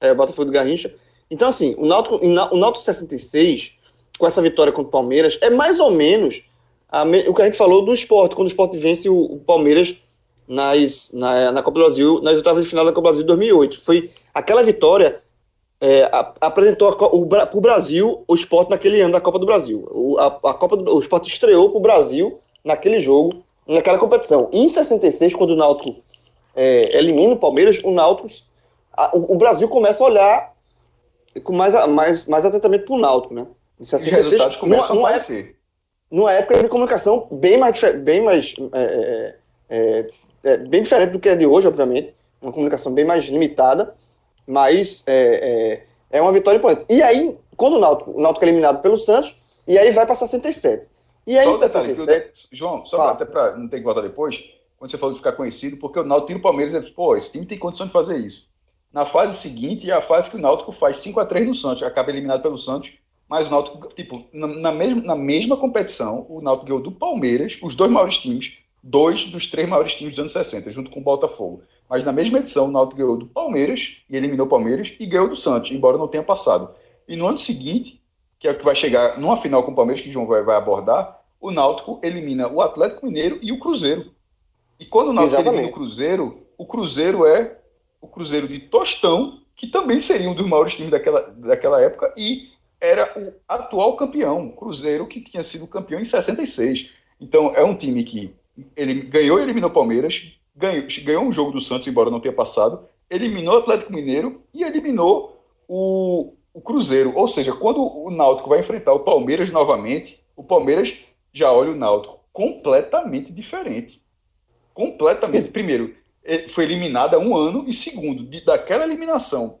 É, o Botafogo do Garrincha. Então, assim, o Náutico, o Náutico 66, com essa vitória contra o Palmeiras, é mais ou menos a, o que a gente falou do esporte, quando o esporte vence o, o Palmeiras nas, na, na Copa do Brasil, nas oitavas de final da Copa do Brasil de 2008. Foi aquela vitória é, apresentou para o Brasil o esporte naquele ano da Copa do Brasil. O, a, a Copa do, o esporte estreou para o Brasil naquele jogo naquela competição. Em 66, quando o Náutico é, elimina o Palmeiras, o Náutico, a, o, o, Brasil começa a olhar com mais, mais, mais atentamente para o Náutico, né? Em 66, Os resultados começam numa, a aparecer. Numa época de comunicação bem mais, bem mais é é, é, é, bem diferente do que é de hoje, obviamente, uma comunicação bem mais limitada, mas é, é, é uma vitória importante. E aí, quando o Náutico, o Náutico é eliminado pelo Santos, e aí vai para 67. E aí, só 67, João, só até para não ter que voltar depois, quando você falou de ficar conhecido, porque o Náutico tira o Palmeiras e pô, esse time tem condição de fazer isso. Na fase seguinte, é a fase que o Náutico faz 5 a 3 no Santos, acaba eliminado pelo Santos, mas o Náutico, tipo, na, na, mesma, na mesma competição, o Náutico ganhou do Palmeiras, os dois maiores times, dois dos três maiores times dos anos 60, junto com o Botafogo. Mas na mesma edição, o Náutico ganhou do Palmeiras, e eliminou o Palmeiras, e ganhou do Santos, embora não tenha passado. E no ano seguinte, que é o que vai chegar numa final com o Palmeiras, que o João vai, vai abordar, o Náutico elimina o Atlético Mineiro e o Cruzeiro. E quando o Náutico Exatamente. elimina o Cruzeiro, o Cruzeiro é o Cruzeiro de Tostão, que também seria um dos maiores times daquela, daquela época, e era o atual campeão, o Cruzeiro, que tinha sido campeão em 66. Então é um time que ele ganhou e eliminou o Palmeiras, ganhou, ganhou um jogo do Santos, embora não tenha passado, eliminou o Atlético Mineiro e eliminou o, o Cruzeiro. Ou seja, quando o Náutico vai enfrentar o Palmeiras novamente, o Palmeiras já olha o Náutico completamente diferente. Completamente. Primeiro, foi eliminado há um ano, e segundo, de, daquela eliminação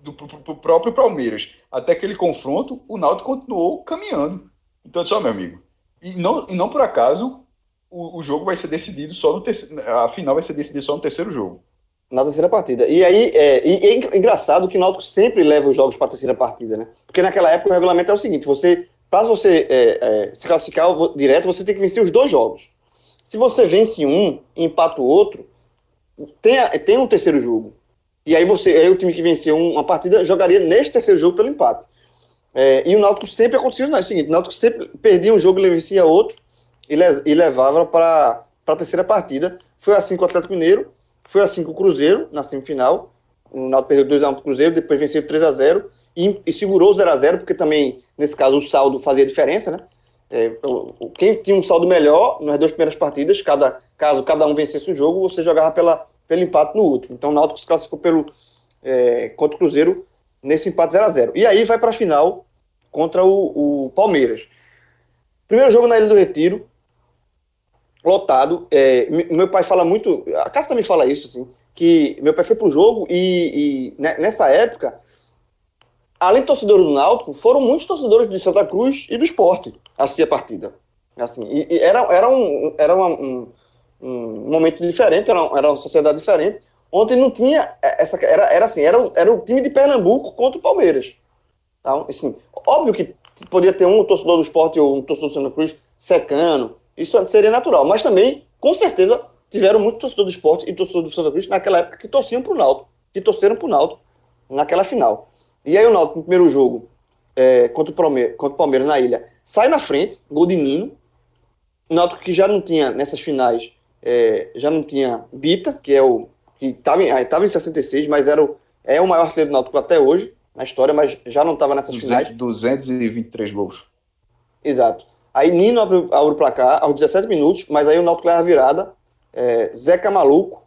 do próprio Palmeiras até aquele confronto, o Náutico continuou caminhando. Então, só meu amigo. E não, e não por acaso o, o jogo vai ser decidido só no terceiro. A final vai ser decidida só no terceiro jogo. Na terceira partida. E aí, é, e é engraçado que o Náutico sempre leva os jogos para a terceira partida, né? Porque naquela época o regulamento era o seguinte: você, para você é, é, se classificar direto, você tem que vencer os dois jogos. Se você vence um e empata o outro, tem, tem um terceiro jogo. E aí você, aí o time que venceu uma partida jogaria neste terceiro jogo pelo empate. É, e o Náutico sempre acontecia é o seguinte: o Náutico sempre perdia um jogo, ele vencia outro e, le, e levava para a terceira partida. Foi assim com o Atlético Mineiro, foi assim com o Cruzeiro na semifinal. O Náutico perdeu 2x1 para o Cruzeiro, depois venceu 3x0 e, e segurou 0x0, porque também, nesse caso, o saldo fazia diferença, né? É, quem tinha um saldo melhor nas duas primeiras partidas, cada, caso cada um vencesse um jogo, você jogava pela, pelo empate no último. Então o Náutico se classificou pelo, é, contra o Cruzeiro nesse empate 0 a 0 E aí vai para a final contra o, o, Palmeiras. Primeiro jogo na Ilha do Retiro, lotado. É, meu pai fala muito, a casa também fala isso, assim, que meu pai foi pro jogo e, e nessa época, além de torcedores do Náutico, foram muitos torcedores de Santa Cruz e do esporte assistir a partida. Assim, e, e era, era, um, era uma, um, um momento diferente, era, era uma sociedade diferente. Ontem não tinha essa. Era, era assim, era, era o time de Pernambuco contra o Palmeiras. Então, assim, óbvio que podia ter um torcedor do esporte ou um torcedor do Santa Cruz secando. Isso seria natural. Mas também, com certeza, tiveram muito torcedor do esporte e torcedor do Santa Cruz naquela época que torciam pro Náutico. Que torceram pro Náutico naquela final. E aí o Náutico, no primeiro jogo, é, contra, o Palmeiras, contra o Palmeiras na ilha, sai na frente, gol de Nino. O Náutico que já não tinha, nessas finais, é, já não tinha Bita, que é o que estava em, tava em 66, mas era o, é o maior artilheiro do Náutico até hoje, na história, mas já não estava nessas 200, finais. 223 gols. Exato. Aí Nino abre, o placar aos 17 minutos, mas aí o Náutico leva a virada. É, Zeca Maluco,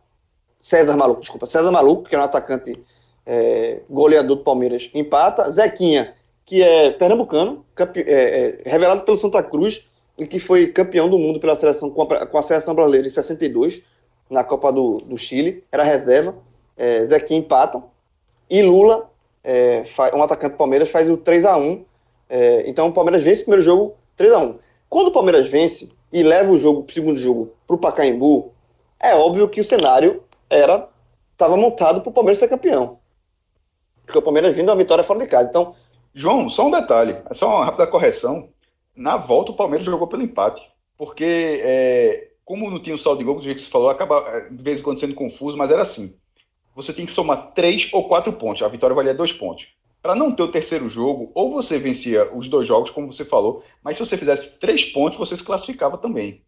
César Maluco, desculpa, César Maluco, que é um atacante é, goleador do Palmeiras, empata. Zequinha, que é pernambucano, campe, é, é, revelado pelo Santa Cruz, e que foi campeão do mundo pela seleção com a, com a seleção brasileira em 62, na Copa do, do Chile, era reserva. É, Zequinha empata. E Lula, é, um atacante do Palmeiras, faz o 3 a 1 é, Então o Palmeiras vence o primeiro jogo 3 a 1 Quando o Palmeiras vence e leva o jogo, o segundo jogo, para o Pacaembu, é óbvio que o cenário era estava montado para o Palmeiras ser campeão. Porque o Palmeiras vindo a vitória fora de casa. Então, João, só um detalhe, é só uma rápida correção. Na volta, o Palmeiras jogou pelo empate. Porque, é, como não tinha o saldo de gol, do jeito que você falou, acaba é, de vez em quando sendo confuso, mas era assim. Você tem que somar três ou quatro pontos. A vitória valia dois pontos. Para não ter o terceiro jogo, ou você vencia os dois jogos, como você falou, mas se você fizesse três pontos, você se classificava também.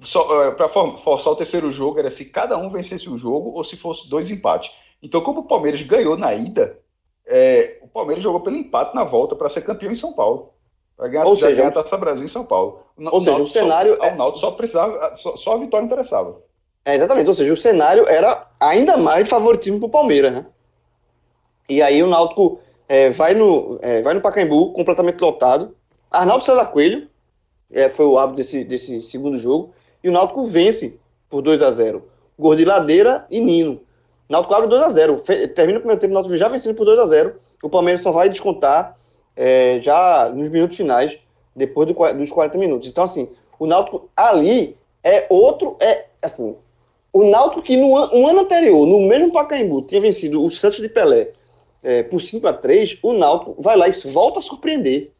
É, Para forçar o terceiro jogo, era se cada um vencesse o jogo ou se fosse dois empates. Então, como o Palmeiras ganhou na ida, é, o Palmeiras jogou pelo empate na volta para ser campeão em São Paulo. Para ganhar, ou seja, ganhar a Taça Brasil em São Paulo. O, ou seja, o cenário. Só, é... O só precisava. Só, só, a vitória interessava. É, exatamente. Ou seja, o cenário era ainda mais favoritismo para o Palmeiras, né? E aí o Náutico é, vai, no, é, vai no Pacaembu, completamente lotado. Arnaldo César Coelho é, foi o árbitro desse, desse segundo jogo. E o Náutico vence por 2 a 0 Gol de Ladeira e Nino. Náutico abre 2x0. Termina o primeiro tempo, o Náutico já vencendo por 2x0. O Palmeiras só vai descontar é, já nos minutos finais, depois do, dos 40 minutos. Então, assim, o Náutico ali é outro, é assim, o Náutico que no um ano anterior, no mesmo Pacaembu, tinha vencido o Santos de Pelé é, por 5 a 3 o Náutico vai lá e volta a surpreender.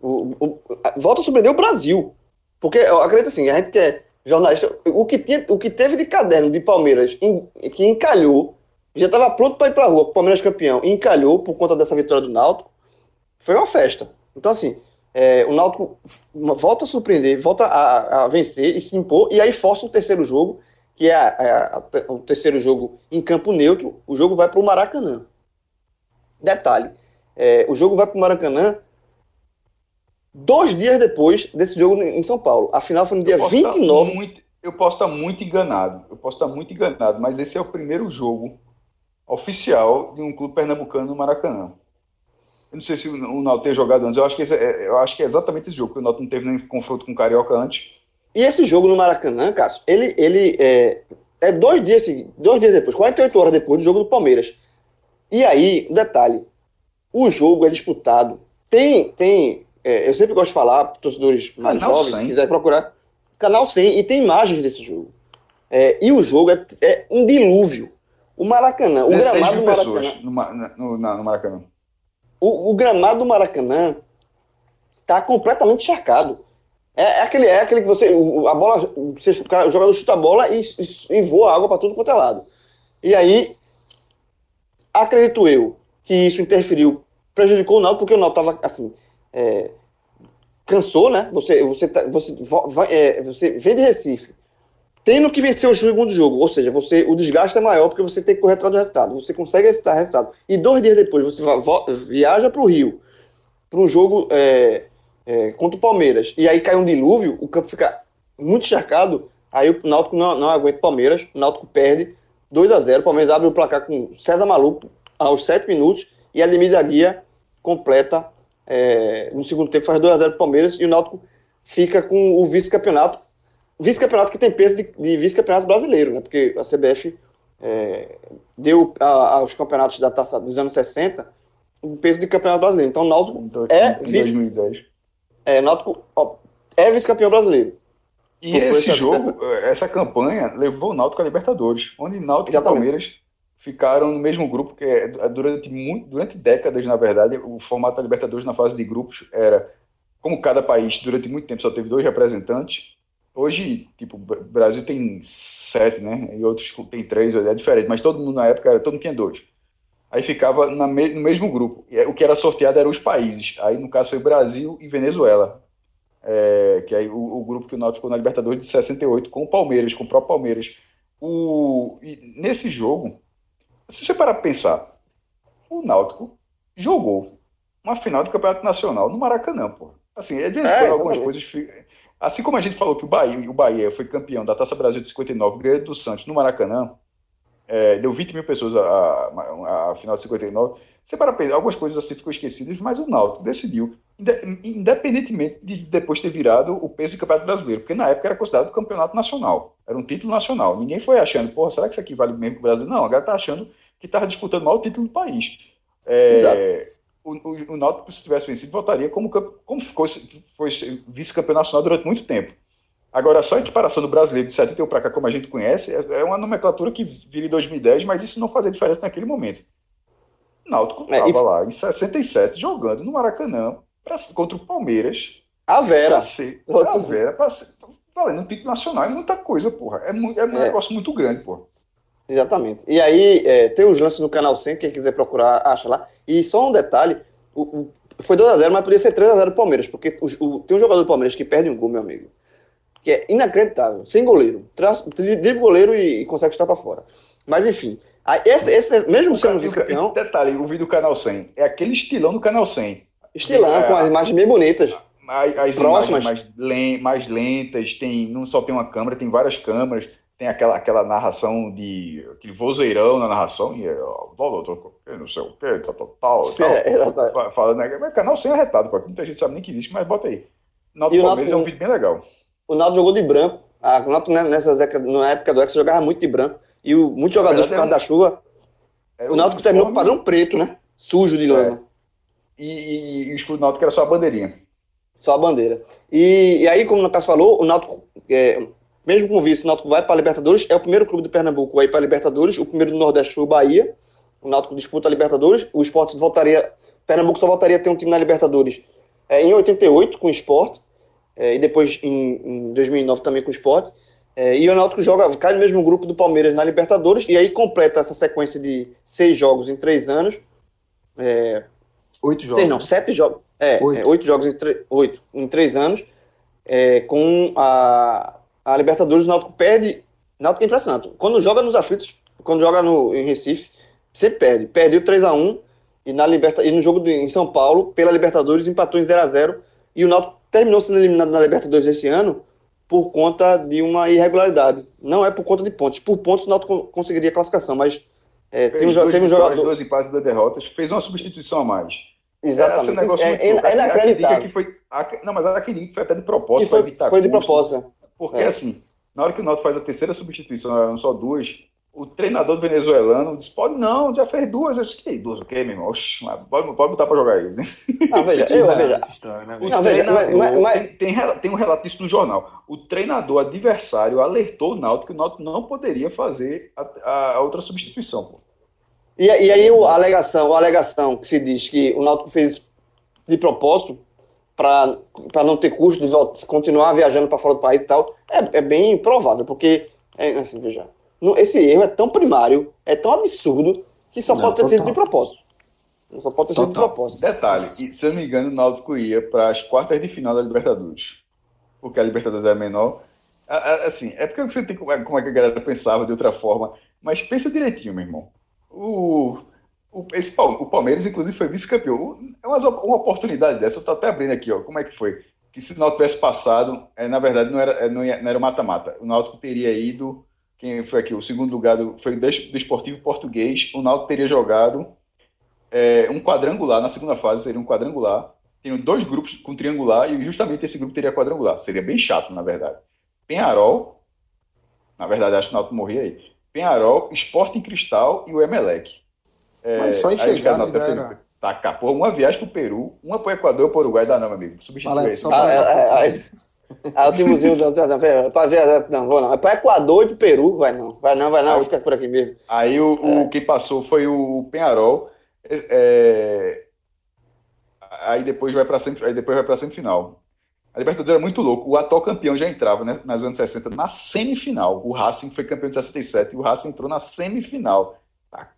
O, o, volta a surpreender o Brasil. Porque eu acredito assim, a gente quer jornalista. O que, tinha, o que teve de caderno de Palmeiras em, que encalhou, já estava pronto para ir para a rua, o Palmeiras campeão, e encalhou por conta dessa vitória do Náutico, foi uma festa. Então, assim, é, o Náutico volta a surpreender, volta a, a, vencer e se impor, e aí força o terceiro jogo, que é a, a, o terceiro jogo em campo neutro, o jogo vai para o Maracanã. Detalhe, é, o jogo vai para o Maracanã dois dias depois desse jogo em São Paulo. A final foi no dia 29. Muito, eu posso estar muito enganado, eu posso estar muito enganado, mas esse é o primeiro jogo oficial de um clube pernambucano no Maracanã. Eu não sei se o Náutico tem jogado antes, eu acho que, esse, é, eu acho que é exatamente esse jogo, porque o Náutico não teve nenhum confronto com o Carioca antes. E esse jogo no Maracanã, Cássio, ele, ele é, é dois dias, dois dias depois, 48 horas depois do jogo do Palmeiras. E aí, detalhe, o jogo é disputado. Tem, tem é, eu sempre gosto de falar para torcedores mais Canal jovens, 100. se quiser procurar, Canal 100, e tem imagens desse jogo. É, e o jogo é, é, um dilúvio. O Maracanã, o gramado do Maracanã. No, no, no Maracanã. O, o, gramado do Maracanã está completamente encharcado. É, é, aquele, é aquele que você. A bola. Você, o jogador chuta a bola e, e, e voa água para tudo quanto é lado. E aí, acredito eu que isso interferiu, prejudicou o Náutico, porque o Náutico estava assim. É, cansou, né? Você, você, tá, você, vai, é, você vem de Recife, tendo que vencer o segundo jogo, ou seja, você, o desgaste é maior porque você tem que correr atrás do resultado. Você consegue esse resultado. E dois dias depois você viaja para o Rio, para um jogo é, é, contra o Palmeiras, e aí cai um dilúvio, o campo fica muito encharcado, aí o Náutico não, não aguenta o Palmeiras, o Náutico perde 2 a 0 o Palmeiras abre o placar com César Maluco aos 7 minutos e a Ademir da Guia completa é, no segundo tempo, faz 2 a 0 para o Palmeiras e o Náutico fica com o vice-campeonato. Vice-campeonato que tem peso de, de vice-campeonato brasileiro, né? Porque a CBF é, deu a, aos campeonatos da taça dos anos 60 o peso de campeonato brasileiro. Então o Náutico então, é vice. 2010. É, Náutico ó, é vice-campeão brasileiro. E esse jogo, essa campanha, levou o Náutico a Libertadores, onde Náutico Exatamente. e Palmeiras ficaram no mesmo grupo, que é, durante, muito, durante décadas, na verdade, o formato da Libertadores na fase de grupos era, como cada país durante muito tempo só teve dois representantes, hoje, tipo, o Brasil tem sete, né, e outros tem três, é diferente, mas todo mundo na época, todo mundo tinha dois. Aí ficava me, no mesmo grupo. O que era sorteado eram os países. Aí, no caso, foi Brasil e Venezuela. É, que aí o, o, grupo que o Náutico ficou na Libertadores de 68, com o Palmeiras, com o próprio Palmeiras. O, nesse jogo, se você parar para pensar, o Náutico jogou uma final do Campeonato Nacional no Maracanã, pô. Assim, às vezes é, algumas coisas. Assim como a gente falou que o Bahia, o Bahia foi campeão da Taça Brasil de 59, ganhou do Santos no Maracanã, é, deu 20 mil pessoas a, a, a, final de 59. Você para pensar, algumas coisas assim ficou esquecidas, mas o Náutico decidiu, independentemente de depois ter virado o peso do Campeonato Brasileiro, porque na época era considerado campeonato nacional, era um título nacional. Ninguém foi achando, porra, será que isso aqui vale mesmo para o Brasil? Não, a galera tá achando que estava disputando o maior título do país. É, o, o, o Náutico, se tivesse vencido, voltaria como, como ficou, foi vice-campeão nacional durante muito tempo. Agora, só a equiparação do brasileiro de 71 para cá, como a gente conhece, é, é uma nomenclatura que vira em 2010, mas isso não fazia diferença naquele momento. O Náutico estava é, e... lá em 67, jogando no Maracanã pra, contra o Palmeiras. A Vera. Ser, a Vera, para ser, valendo um título nacional é muita coisa, porra. É, muito, é um é. negócio muito grande, porra. Exatamente. E aí, é, tem os lances no canal 100, quem quiser procurar, acha lá. E só um detalhe: o, o, foi 2x0, mas podia ser 3x0 do Palmeiras, porque o, tem um jogador do Palmeiras que perde um gol, meu amigo que é inacreditável, sem goleiro. Drible goleiro e, e consegue estar para fora. Mas enfim, esse, esse mesmo sendo vice-campeão. Detalhe, o vídeo do Canal 100 é aquele estilão do Canal 100. Estilão, é, com as imagens bem bonitas. As, as próximas. mais, mais lentas, tem, não só tem uma câmera, tem várias câmeras, tem aquela, aquela narração de. aquele vozeirão na narração, e é. Não sei o que, tal, tal, tal. É, falando, né? Canal 100 é retado, porque muita gente sabe nem que existe, mas bota aí. Náutico Palmeiras é um vídeo bem legal o Naldo jogou de branco. A, o Náutico, né, nessas décadas, na época do Ex, jogava muito de branco. E o, muitos jogadores, por causa da chuva, o Náutico terminou com padrão preto, né? Sujo de lama. E, e, e, o escudo do Náutico era só a bandeirinha. Só a bandeira. E, e aí, como o Cássio falou, o Náutico é, mesmo com vice, o Náutico vai para a Libertadores. É o primeiro clube do Pernambuco a ir para a Libertadores. O primeiro do Nordeste foi o Bahia. O Náutico disputa a Libertadores. O Sport voltaria. Pernambuco só voltaria a ter um time na Libertadores é, em 88 com o Sport. É, e depois em, em, 2009 também com o Sport. É, e o Náutico joga, cai no mesmo grupo do Palmeiras na Libertadores. E aí completa essa sequência de seis jogos em três anos. É, oito jogos. Seis, não, sete jogos. É, oito, é, oito jogos em, oito, em três anos. É, com a, a Libertadores, o Náutico perde. Náutico é impressionante. Quando joga nos aflitos, quando joga no, em Recife, sempre perde. Perdeu 3x1 e, na Liberta, e no jogo de, em São Paulo, pela Libertadores, empatou em 0x0. E o Náutico terminou sendo eliminado na Libertadores esse ano por conta de uma irregularidade. Não é por conta de pontos. Por pontos o Náutico conseguiria a classificação, mas é, tem um, dois teve um jogador. Dois empates, duas derrotas, fez uma substituição a mais. Exatamente. Negócio é, é, é inacreditável. Foi, não, mas aquele foi até de propósito. Foi, foi de propósito. Porque, é. assim, na hora que o Náutico faz a terceira substituição, não só duas, o treinador venezuelano disse, pode não, já fez duas. Eu disse, que duas o quê, meu irmão? Oxi, pode, pode botar pra jogar aí. Né? Não, veja, eu, veja. Essa história, né, não, veja mas, mas, mas... Tem, tem, um relato disso no jornal. O treinador adversário alertou o Náutico que o Náutico não poderia fazer a, a outra substituição, pô. E, e aí a alegação, a alegação que se diz que o Náutico fez de propósito, para não ter custo de continuar viajando para fora do país e tal, é, é bem provável, porque, é, assim, veja, esse erro é tão primário, é tão absurdo, que só não, pode ter total. sido de propósito. Só pode ter total. sido de propósito. Detalhe, e, se eu não me engano, o Náutico ia para as quartas de final da Libertadores, porque a Libertadores é menor. Assim, é porque você tem como é que a galera pensava de outra forma, mas pensa direitinho, meu irmão. O o, esse, o Palmeiras, inclusive, foi vice-campeão. É uma, uma oportunidade dessa, eu estou até abrindo aqui, ó, como é que foi? Que se o Náutico tivesse passado, é, na verdade, não era, é, não, ia, não era o mata-mata. O Náutico teria ido, quem foi aqui? O segundo lugar do, foi o do Esportivo Português. O Náutico teria jogado é, um quadrangular, na segunda fase seria um quadrangular. Tem dois grupos com triangular e justamente esse grupo teria quadrangular. Seria bem chato, na verdade. Penharol, na verdade, acho que o Náutico morria aí. Penharol, Esporte em Cristal e o Emelec. É, Mas só né, era... Tá, porra, uma viagem pro Peru, uma pro Equador, pro Uruguai, dá não, meu amigo. Substitui isso. Ah, é, é, é, ah, o timozinho não, pra ver, não, vou não. É pra Equador e pro Peru, vai não. Vai não, vai não, vou ficar por aqui mesmo. Aí o, o é. que passou foi o Penharol. É, aí depois vai pra aí depois vai pra semifinal. A Libertadores era muito louco. O atual campeão já entrava né, nas anos 60 na semifinal. O Racing foi campeão de 67 e o Racing entrou na semifinal.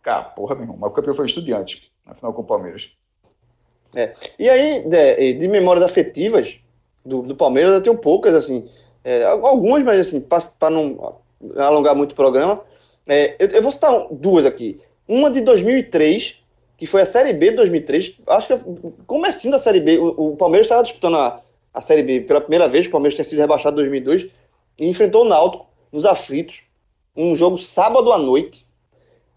Tá porra, meu irmão. Mas o campeão foi o Estudiante, na final com o Palmeiras. É. E aí, de, de memórias afetivas do, do, Palmeiras, eu tenho poucas, assim. É, algumas, mas assim, para não alongar muito o programa, é, eu, eu, vou citar duas aqui. Uma de 2003, que foi a Série B de 2003. Acho que comecinho da Série B, o, o Palmeiras estava disputando a, a Série B pela primeira vez, o Palmeiras tinha sido rebaixado em 2002, e enfrentou o Náutico nos aflitos, um jogo sábado à noite,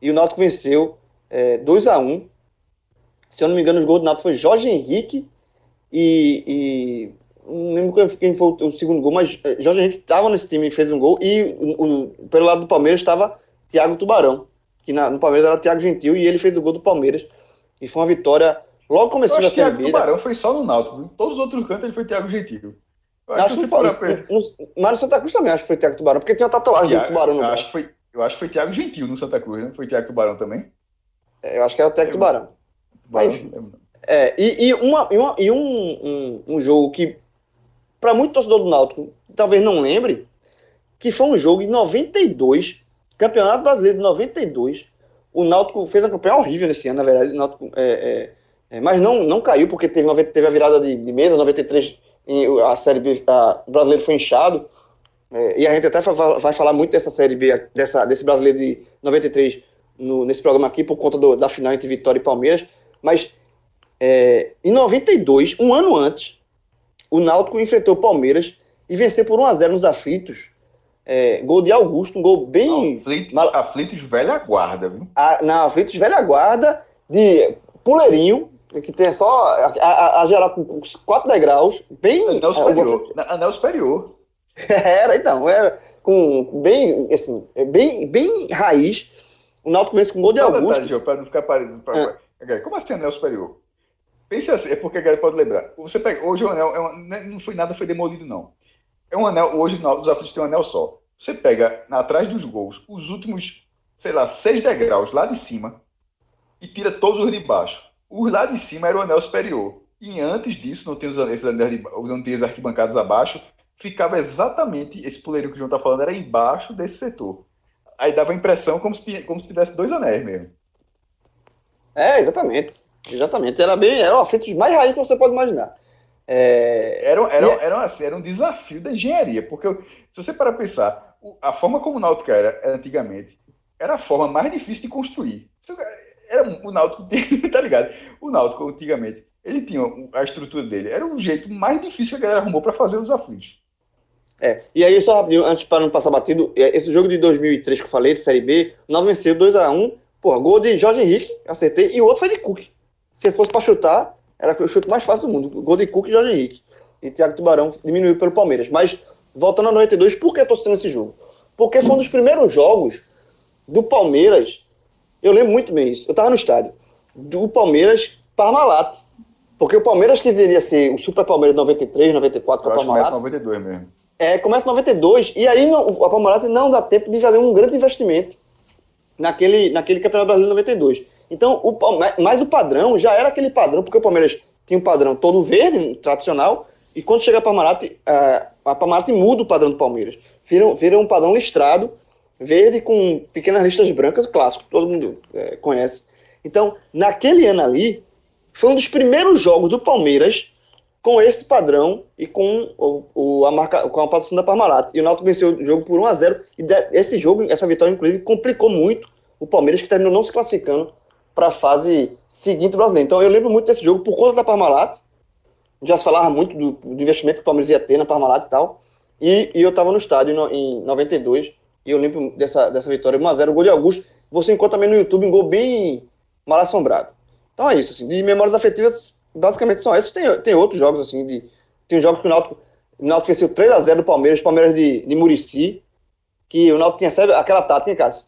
e o Náutico venceu é, 2 a 1 Se eu não me engano, os gols do Náutico foi Jorge Henrique e, e não lembro quem foi o segundo gol, mas é, Jorge Henrique estava nesse time e fez um gol. E o, pelo lado do Palmeiras estava Thiago Tubarão, que na, no Palmeiras era Thiago Gentil, e ele fez o gol do Palmeiras. E foi uma vitória. Logo começou a Série B. Tubarão foi só no Náutico. Em todos os outros cantos ele foi Thiago Gentil. Eu acho, acho que foi. Mário Santa Cruz também acho que foi Thiago Tubarão, porque tinha uma tatuagem Thiago, do Tubarão no acho que foi eu acho que foi Thiago Gentil no Santa Cruz, né? Foi Thiago Tubarão também? É, eu acho que era o Thiago Tubarão. Tubarão Mas, é, e, e, uma, e, uma, e um, um, um, jogo que, para muito torcedor do Náutico, talvez não lembre, que foi um jogo em 92, Campeonato Brasileiro de 92. O Náutico fez uma campanha horrível nesse ano, na verdade. O Náutico, é, é, é mas não, não caiu, porque teve, teve a virada de, de mesa, 93, a Série B, a, o brasileiro foi inchado. É, e a gente até vai falar muito dessa Série B, dessa, desse brasileiro de 93 no, nesse programa aqui, por conta do, da final entre Vitória e Palmeiras. Mas é, em 92, um ano antes, o Náutico enfrentou o Palmeiras e venceu por 1x0 nos aflitos. É, gol de Augusto, um gol bem. Aflitos, mal... aflitos velha guarda, viu? A, na Aflitos velha guarda de Puleirinho, que tem só a, a, a geral com quatro degraus, bem. Anel superior. É, anel superior. Era, então, era com bem, assim, bem, bem raiz. O Náutico vence com gol de Augusto. Para não ficar parecendo. Pra... É. Como assim anel superior? Pense assim, é porque a galera pode lembrar. Você pega, hoje o anel é uma, não foi nada, foi demolido, não. É um anel, hoje os aflitos têm um anel só. Você pega atrás dos gols os últimos, sei lá, seis degraus lá de cima e tira todos os de baixo. Os lá de cima era o anel superior. E antes disso, não tem os, anéis, não tem as arquibancadas abaixo, ficava exatamente, esse puleirinho que o João está falando, era embaixo desse setor. Aí dava a impressão como se, como se tivesse dois anéis mesmo. É, exatamente. Exatamente. Era bem. Era o afeto mais raiz que você pode imaginar. É... Era, era, era, assim, era um desafio da engenharia, porque se você para pensar, a forma como o Náutico era antigamente era a forma mais difícil de construir. Era o Náutico, tá ligado? O Náutico antigamente, ele tinha a estrutura dele, era o jeito mais difícil que a galera arrumou para fazer os aflitos. É, e aí só rapidinho, antes para não passar batido, é, esse jogo de 2003 que eu falei, de Série B, o venceu 2x1, pô, gol de Jorge Henrique, acertei, e o outro foi de Cook. Se fosse para chutar, era o chute mais fácil do mundo. Gol de Cook e Jorge Henrique. E Thiago Tubarão diminuiu pelo Palmeiras. Mas, voltando a 92, por que eu tô citando esse jogo? Porque foi um dos primeiros jogos do Palmeiras. Eu lembro muito bem isso. Eu tava no estádio. Do Palmeiras Parmalat. Porque o Palmeiras que viria a ser o Super Palmeiras 93, 94 com a Parmalat. Começa 92 mesmo. É, começa 92. E aí a Parmalat não dá tempo de fazer um grande investimento naquele, naquele Campeonato Brasileiro 92. Então, o, mas o padrão já era aquele padrão, porque o Palmeiras tinha um padrão todo verde, tradicional, e quando chega a Parmalat, a, a Parmalat muda o padrão do Palmeiras. Vira, vira um padrão listrado, verde com pequenas listas brancas, clássico, todo mundo é, conhece. Então, naquele ano ali, foi um dos primeiros jogos do Palmeiras com esse padrão e com, o, o a, marca, com a patrocínio da Parmalat. E o Náutico venceu o jogo por 1 a 0 E de, esse jogo, essa vitória, inclusive, complicou muito o Palmeiras, que terminou não se classificando para a fase seguinte do brasileiro. Então eu lembro muito desse jogo por conta da Parmalat. Já se falava muito do, do investimento que o Palmeiras ia ter na Parmalat e tal. E, e eu estava no estádio no, em 92 e eu lembro dessa, dessa vitória 1x0, o gol de Augusto. Você encontra também no YouTube um gol bem mal assombrado. Então é isso, assim, de memórias afetivas, basicamente são essas. Tem, tem outros jogos, assim, de, tem jogos que o Náutico, o Náutico venceu 3x0 do Palmeiras, Palmeiras de, de Murici, que o Náutico tinha sabe, aquela tática, hein, Cássio?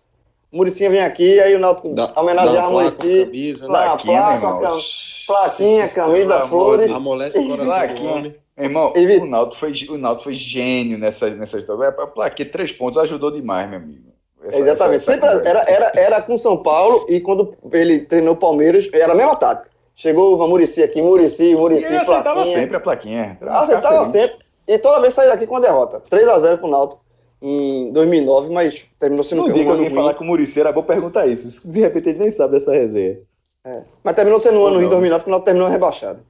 Muricinha vem aqui, aí o Náutico homenagear a Murici. Camisa, dá uma placa, cam, plaquinha, camisa, flores. Amolece o coração do homem. Irmão, o Náutico foi, o Náutico foi gênio nessa, nessa história. A plaquinha, três pontos, ajudou demais, meu amigo. Essa, Exatamente. Essa, essa Sempre era, era, era com São Paulo e quando ele treinou o Palmeiras, era a mesma tática. Chegou o Murici aqui, Murici, Murici, e plaquinha. sempre a plaquinha. Acertava sempre. E toda vez saía daqui com a derrota. 3x0 pro Náutico em 2009, mas terminou sendo um ano alguém falar que o Murici era bom perguntar isso. De repente ele nem sabe dessa resenha. É. Mas terminou sendo um ano em 2009, porque o Náutico terminou rebaixado.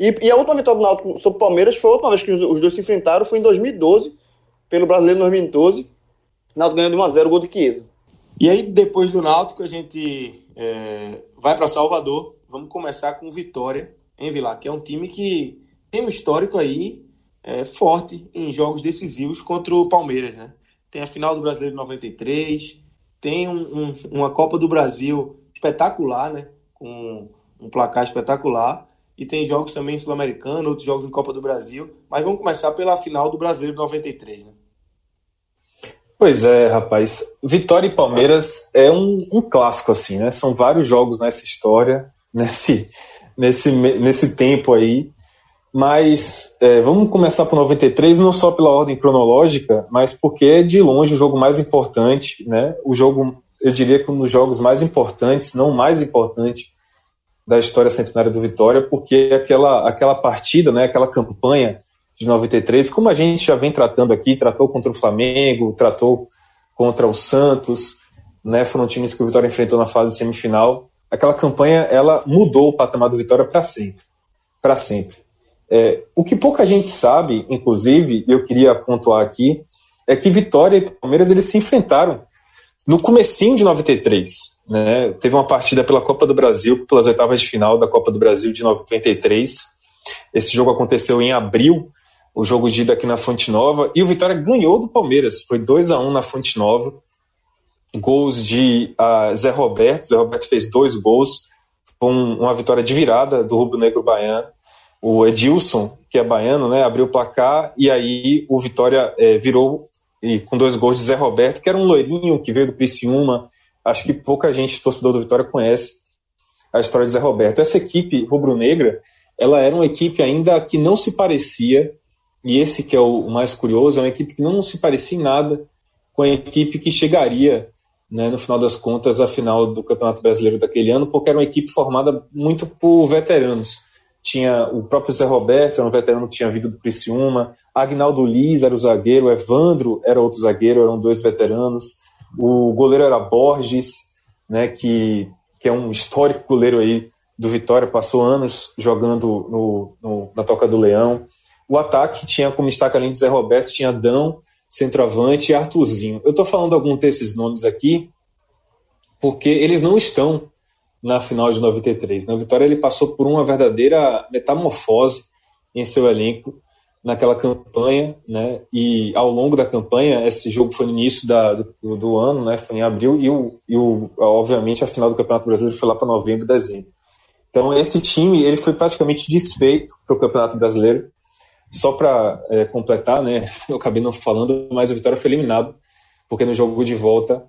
E, e, a última vitória do Náutico sobre o Palmeiras foi a última vez que os, os dois se enfrentaram, foi em 2012, pelo Brasileiro 2012. O Náutico ganhou de 1x0 o gol de Chiesa. E aí, depois do Náutico, a gente é, vai para Salvador. Vamos começar com Vitória, em Vilar, que é um time que tem um histórico aí é, forte em jogos decisivos contra o Palmeiras, né? Tem a final do Brasileiro 93, tem um, um, uma Copa do Brasil espetacular, né? Com um placar espetacular. E tem jogos também sul-americano, outros jogos em Copa do Brasil. Mas vamos começar pela final do Brasileiro 93, né? Pois é, rapaz. Vitória e Palmeiras é um, um clássico, assim, né? São vários jogos nessa história, nesse, nesse, nesse tempo aí. Mas é, vamos começar por 93, não só pela ordem cronológica, mas porque é de longe o jogo mais importante, né? O jogo, eu diria que um dos jogos mais importantes, não mais importante da história centenária do Vitória, porque aquela, aquela partida, né, aquela campanha de 93, como a gente já vem tratando aqui, tratou contra o Flamengo, tratou contra o Santos, né, foram times que o Vitória enfrentou na fase semifinal. Aquela campanha, ela mudou o patamar do Vitória para sempre, para sempre. É, o que pouca gente sabe, inclusive, eu queria pontuar aqui, é que Vitória e Palmeiras eles se enfrentaram no comecinho de 93. Né? Teve uma partida pela Copa do Brasil, pelas oitavas de final da Copa do Brasil de 93. Esse jogo aconteceu em abril, o jogo de ida aqui na Fonte Nova, e o Vitória ganhou do Palmeiras. Foi 2 a 1 na Fonte Nova. Gols de uh, Zé Roberto. Zé Roberto fez dois gols. com uma vitória de virada do Rubro Negro Baiano o Edilson, que é baiano, né, abriu o placar e aí o Vitória é, virou e com dois gols de Zé Roberto, que era um loirinho que veio do Criciúma. Acho que pouca gente, torcedor do Vitória, conhece a história de Zé Roberto. Essa equipe rubro-negra, ela era uma equipe ainda que não se parecia, e esse que é o mais curioso, é uma equipe que não se parecia em nada com a equipe que chegaria, né, no final das contas, à final do Campeonato Brasileiro daquele ano, porque era uma equipe formada muito por veteranos. Tinha o próprio Zé Roberto, era um veterano que tinha vindo do Criciúma, Agnaldo Liz era o zagueiro, Evandro era outro zagueiro, eram dois veteranos. O goleiro era Borges, né, que, que é um histórico goleiro aí do Vitória, passou anos jogando no, no, na Toca do Leão. O ataque tinha como destaque, além de Zé Roberto, tinha Dão, centroavante e Arthurzinho. Eu estou falando alguns desses nomes aqui porque eles não estão na final de 93. Na Vitória ele passou por uma verdadeira metamorfose em seu elenco naquela campanha, né? E ao longo da campanha, esse jogo foi no início da, do, do ano, né? Foi em abril e, o, e o, obviamente a final do Campeonato Brasileiro foi lá para novembro, dezembro. Então esse time ele foi praticamente desfeito para o Campeonato Brasileiro. Só para é, completar, né? Eu acabei não falando, mas a Vitória foi eliminado porque no jogo de volta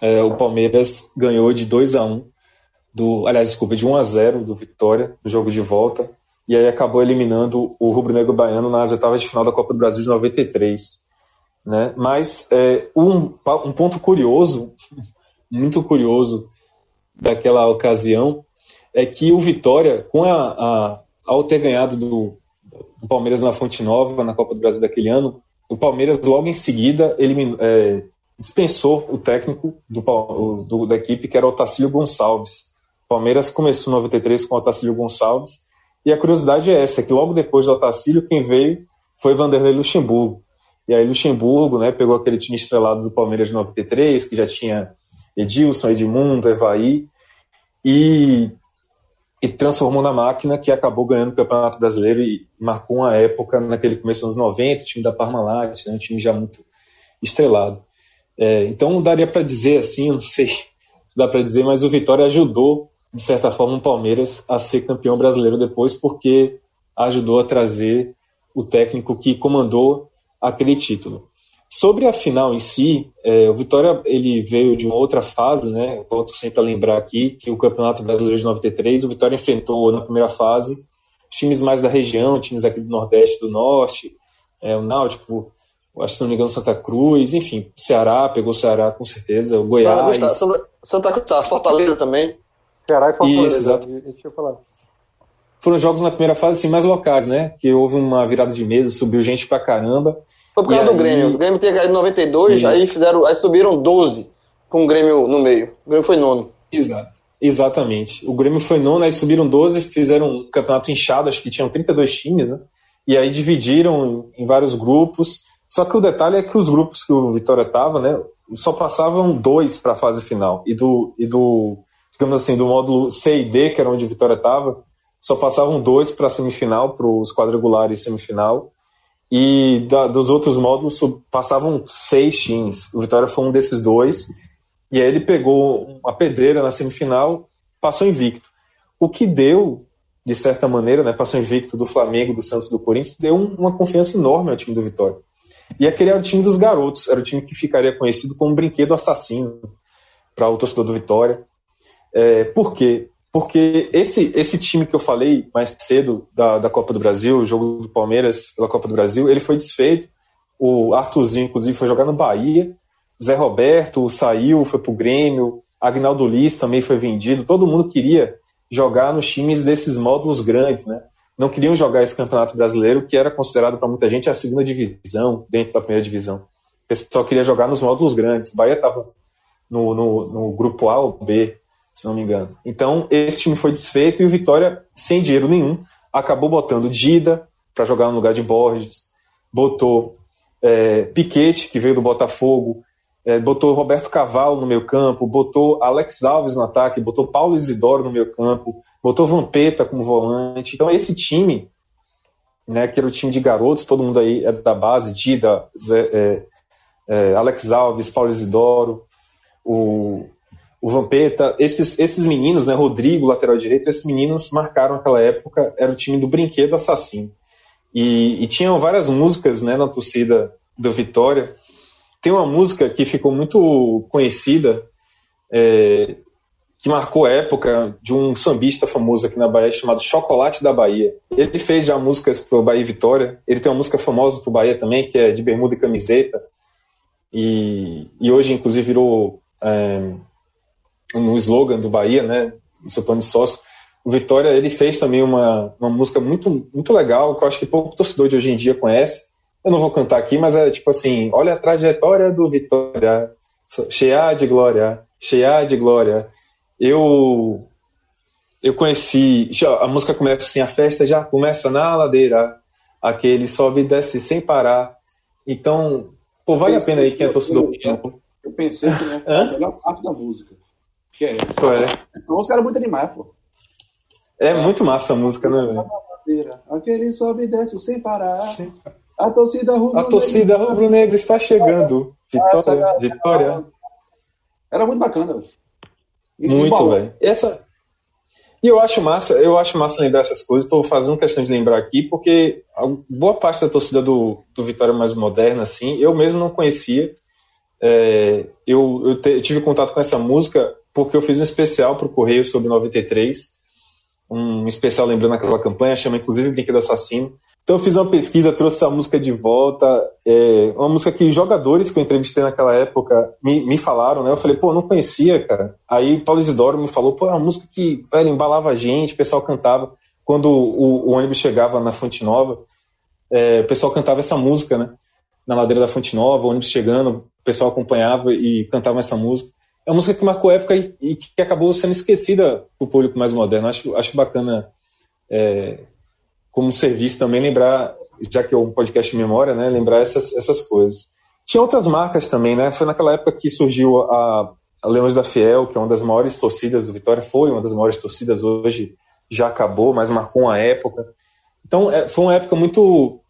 é, o Palmeiras ganhou de 2 a 1 do, aliás, desculpa, de 1 a 0 do Vitória no jogo de volta e aí acabou eliminando o rubro-negro baiano nas oitavas de final da Copa do Brasil de 93. Né? Mas é, um, um ponto curioso, muito curioso daquela ocasião, é que o Vitória, com a, a ao ter ganhado do, do, Palmeiras na Fonte Nova, na Copa do Brasil daquele ano, o Palmeiras logo em seguida é, dispensou o técnico do, do, da equipe, que era o Otacílio Gonçalves. Palmeiras começou em 93 com o Otacílio Gonçalves, e a curiosidade é essa, que logo depois do Otacílio, quem veio foi Vanderlei Luxemburgo. E aí Luxemburgo né, pegou aquele time estrelado do Palmeiras de 93, que já tinha Edilson, Edmundo, Evaí, e, e transformou na máquina que acabou ganhando o Campeonato Brasileiro e marcou uma época naquele começo dos anos 90, o time da Parmalat, né, um time já muito estrelado. É, então daria para dizer assim, não sei se dá para dizer, mas o Vitória ajudou de certa forma, o Palmeiras a ser campeão brasileiro depois, porque ajudou a trazer o técnico que comandou aquele título. Sobre a final em si, é, o Vitória ele veio de uma outra fase, né? Eu volto sempre a lembrar aqui que o Campeonato Brasileiro de 93, o Vitória enfrentou na primeira fase times mais da região, times aqui do Nordeste do Norte, é, o Náutico, acho que se não me engano, Santa Cruz, enfim, Ceará, pegou o Ceará com certeza, o Goiás. Santa, Santa Cruz, tá, Fortaleza também. Ceará e Fortaleza. Isso, exato. Foram jogos na primeira fase assim, mais locais, né? Que houve uma virada de mesa, subiu gente pra caramba. Foi por causa do Grêmio. O Grêmio tinha caído em 92, Isso. aí fizeram, aí subiram 12 com o Grêmio no meio. O Grêmio foi nono. Exato. Exatamente. O Grêmio foi nono, aí subiram 12, fizeram um campeonato inchado, acho que tinham 32 times, né? E aí dividiram em vários grupos. Só que o detalhe é que os grupos que o Vitória tava, né, só passavam dois para a fase final. E do, e do digamos assim, do módulo C e D, que era onde Vitória estava, só passavam dois para a semifinal, para os quadrangulares semifinal, e da, dos outros módulos passavam seis times. O Vitória foi um desses dois, e aí ele pegou uma pedreira na semifinal, passou invicto. O que deu, de certa maneira, né, passou invicto do Flamengo, do Santos do Corinthians, deu uma confiança enorme ao time do Vitória. E aquele era o time dos garotos, era o time que ficaria conhecido como brinquedo assassino para o torcedor do Vitória. É, por quê? Porque esse, esse time que eu falei mais cedo da, da Copa do Brasil, o jogo do Palmeiras pela Copa do Brasil, ele foi desfeito. O Arthurzinho, inclusive, foi jogar no Bahia. Zé Roberto saiu, foi pro Grêmio. Agnaldo Liz também foi vendido. Todo mundo queria jogar nos times desses módulos grandes, né? Não queriam jogar esse campeonato brasileiro, que era considerado para muita gente a segunda divisão, dentro da primeira divisão. O pessoal queria jogar nos módulos grandes. O Bahia estava no, no, no grupo A ou B, se não me engano. Então, esse time foi desfeito e o Vitória, sem dinheiro nenhum, acabou botando Dida para jogar no lugar de Borges, botou é, Piquete, que veio do Botafogo, é, botou Roberto Cavalo no meio campo, botou Alex Alves no ataque, botou Paulo Isidoro no meio campo, botou Vampeta como volante. Então, esse time, né, que era o time de garotos, todo mundo aí é da base, Dida, Zé, é, é, Alex Alves, Paulo Isidoro, o o Vampeta, esses, esses meninos, né, Rodrigo, lateral direito, esses meninos marcaram aquela época, era o time do brinquedo assassino. E, e tinham várias músicas né, na torcida do Vitória. Tem uma música que ficou muito conhecida, é, que marcou a época de um sambista famoso aqui na Bahia chamado Chocolate da Bahia. Ele fez já músicas para o Bahia e Vitória. Ele tem uma música famosa para o Bahia também, que é de Bermuda e Camiseta. e, e hoje, inclusive, virou é, um slogan do Bahia, né? No seu plano de sócio. O Vitória, ele fez também uma, uma música muito, muito legal, que eu acho que pouco torcedor de hoje em dia conhece. Eu não vou cantar aqui, mas é tipo assim: olha a trajetória do Vitória, cheia de glória, cheia de glória. Eu eu conheci, a música começa assim, a festa já começa na ladeira, aquele sobe e desce sem parar. Então, pô, vale a pena aí quem é torcedor. Eu, eu pensei que né, a melhor parte da música. Que é essa. É? A música era muito animada, pô. É, é, muito massa a música, né, velho? Aquele sobe e desce sem parar. Sim. A torcida rubro-negra a torcida rubro-negra está chegando. Vitória, vitória. Era muito bacana, velho. Muito, velho. Essa e eu acho massa, eu acho massa lembrar essas coisas. Estou fazendo questão de lembrar aqui porque boa parte da torcida do, do Vitória mais moderna, assim, eu mesmo não conhecia. É, eu, eu, te, eu, tive contato com essa música porque eu fiz um especial para o Correio sobre 93, um especial lembrando aquela campanha, chama inclusive Brinquedo Assassino. Então eu fiz uma pesquisa, trouxe essa música de volta, é, uma música que jogadores que eu entrevistei naquela época me, me falaram, né? Eu falei, pô, não conhecia, cara. Aí Paulo Isidoro me falou, pô, é uma música que, velho, embalava a gente, o pessoal cantava. Quando o, o ônibus chegava na Fonte Nova, é, o pessoal cantava essa música, né? Na ladeira da Fonte Nova, o ônibus chegando, o pessoal acompanhava e cantava essa música. É uma música que marcou época e, e que acabou sendo esquecida pro público mais moderno. Acho, acho bacana é, como serviço também lembrar, já que é um podcast de memória, né, lembrar essas, essas coisas. Tinha outras marcas também, né? Foi naquela época que surgiu a, a Leões da Fiel, que é uma das maiores torcidas do Vitória, foi uma das maiores torcidas hoje, já acabou, mas marcou uma época. Então, é, foi uma época muito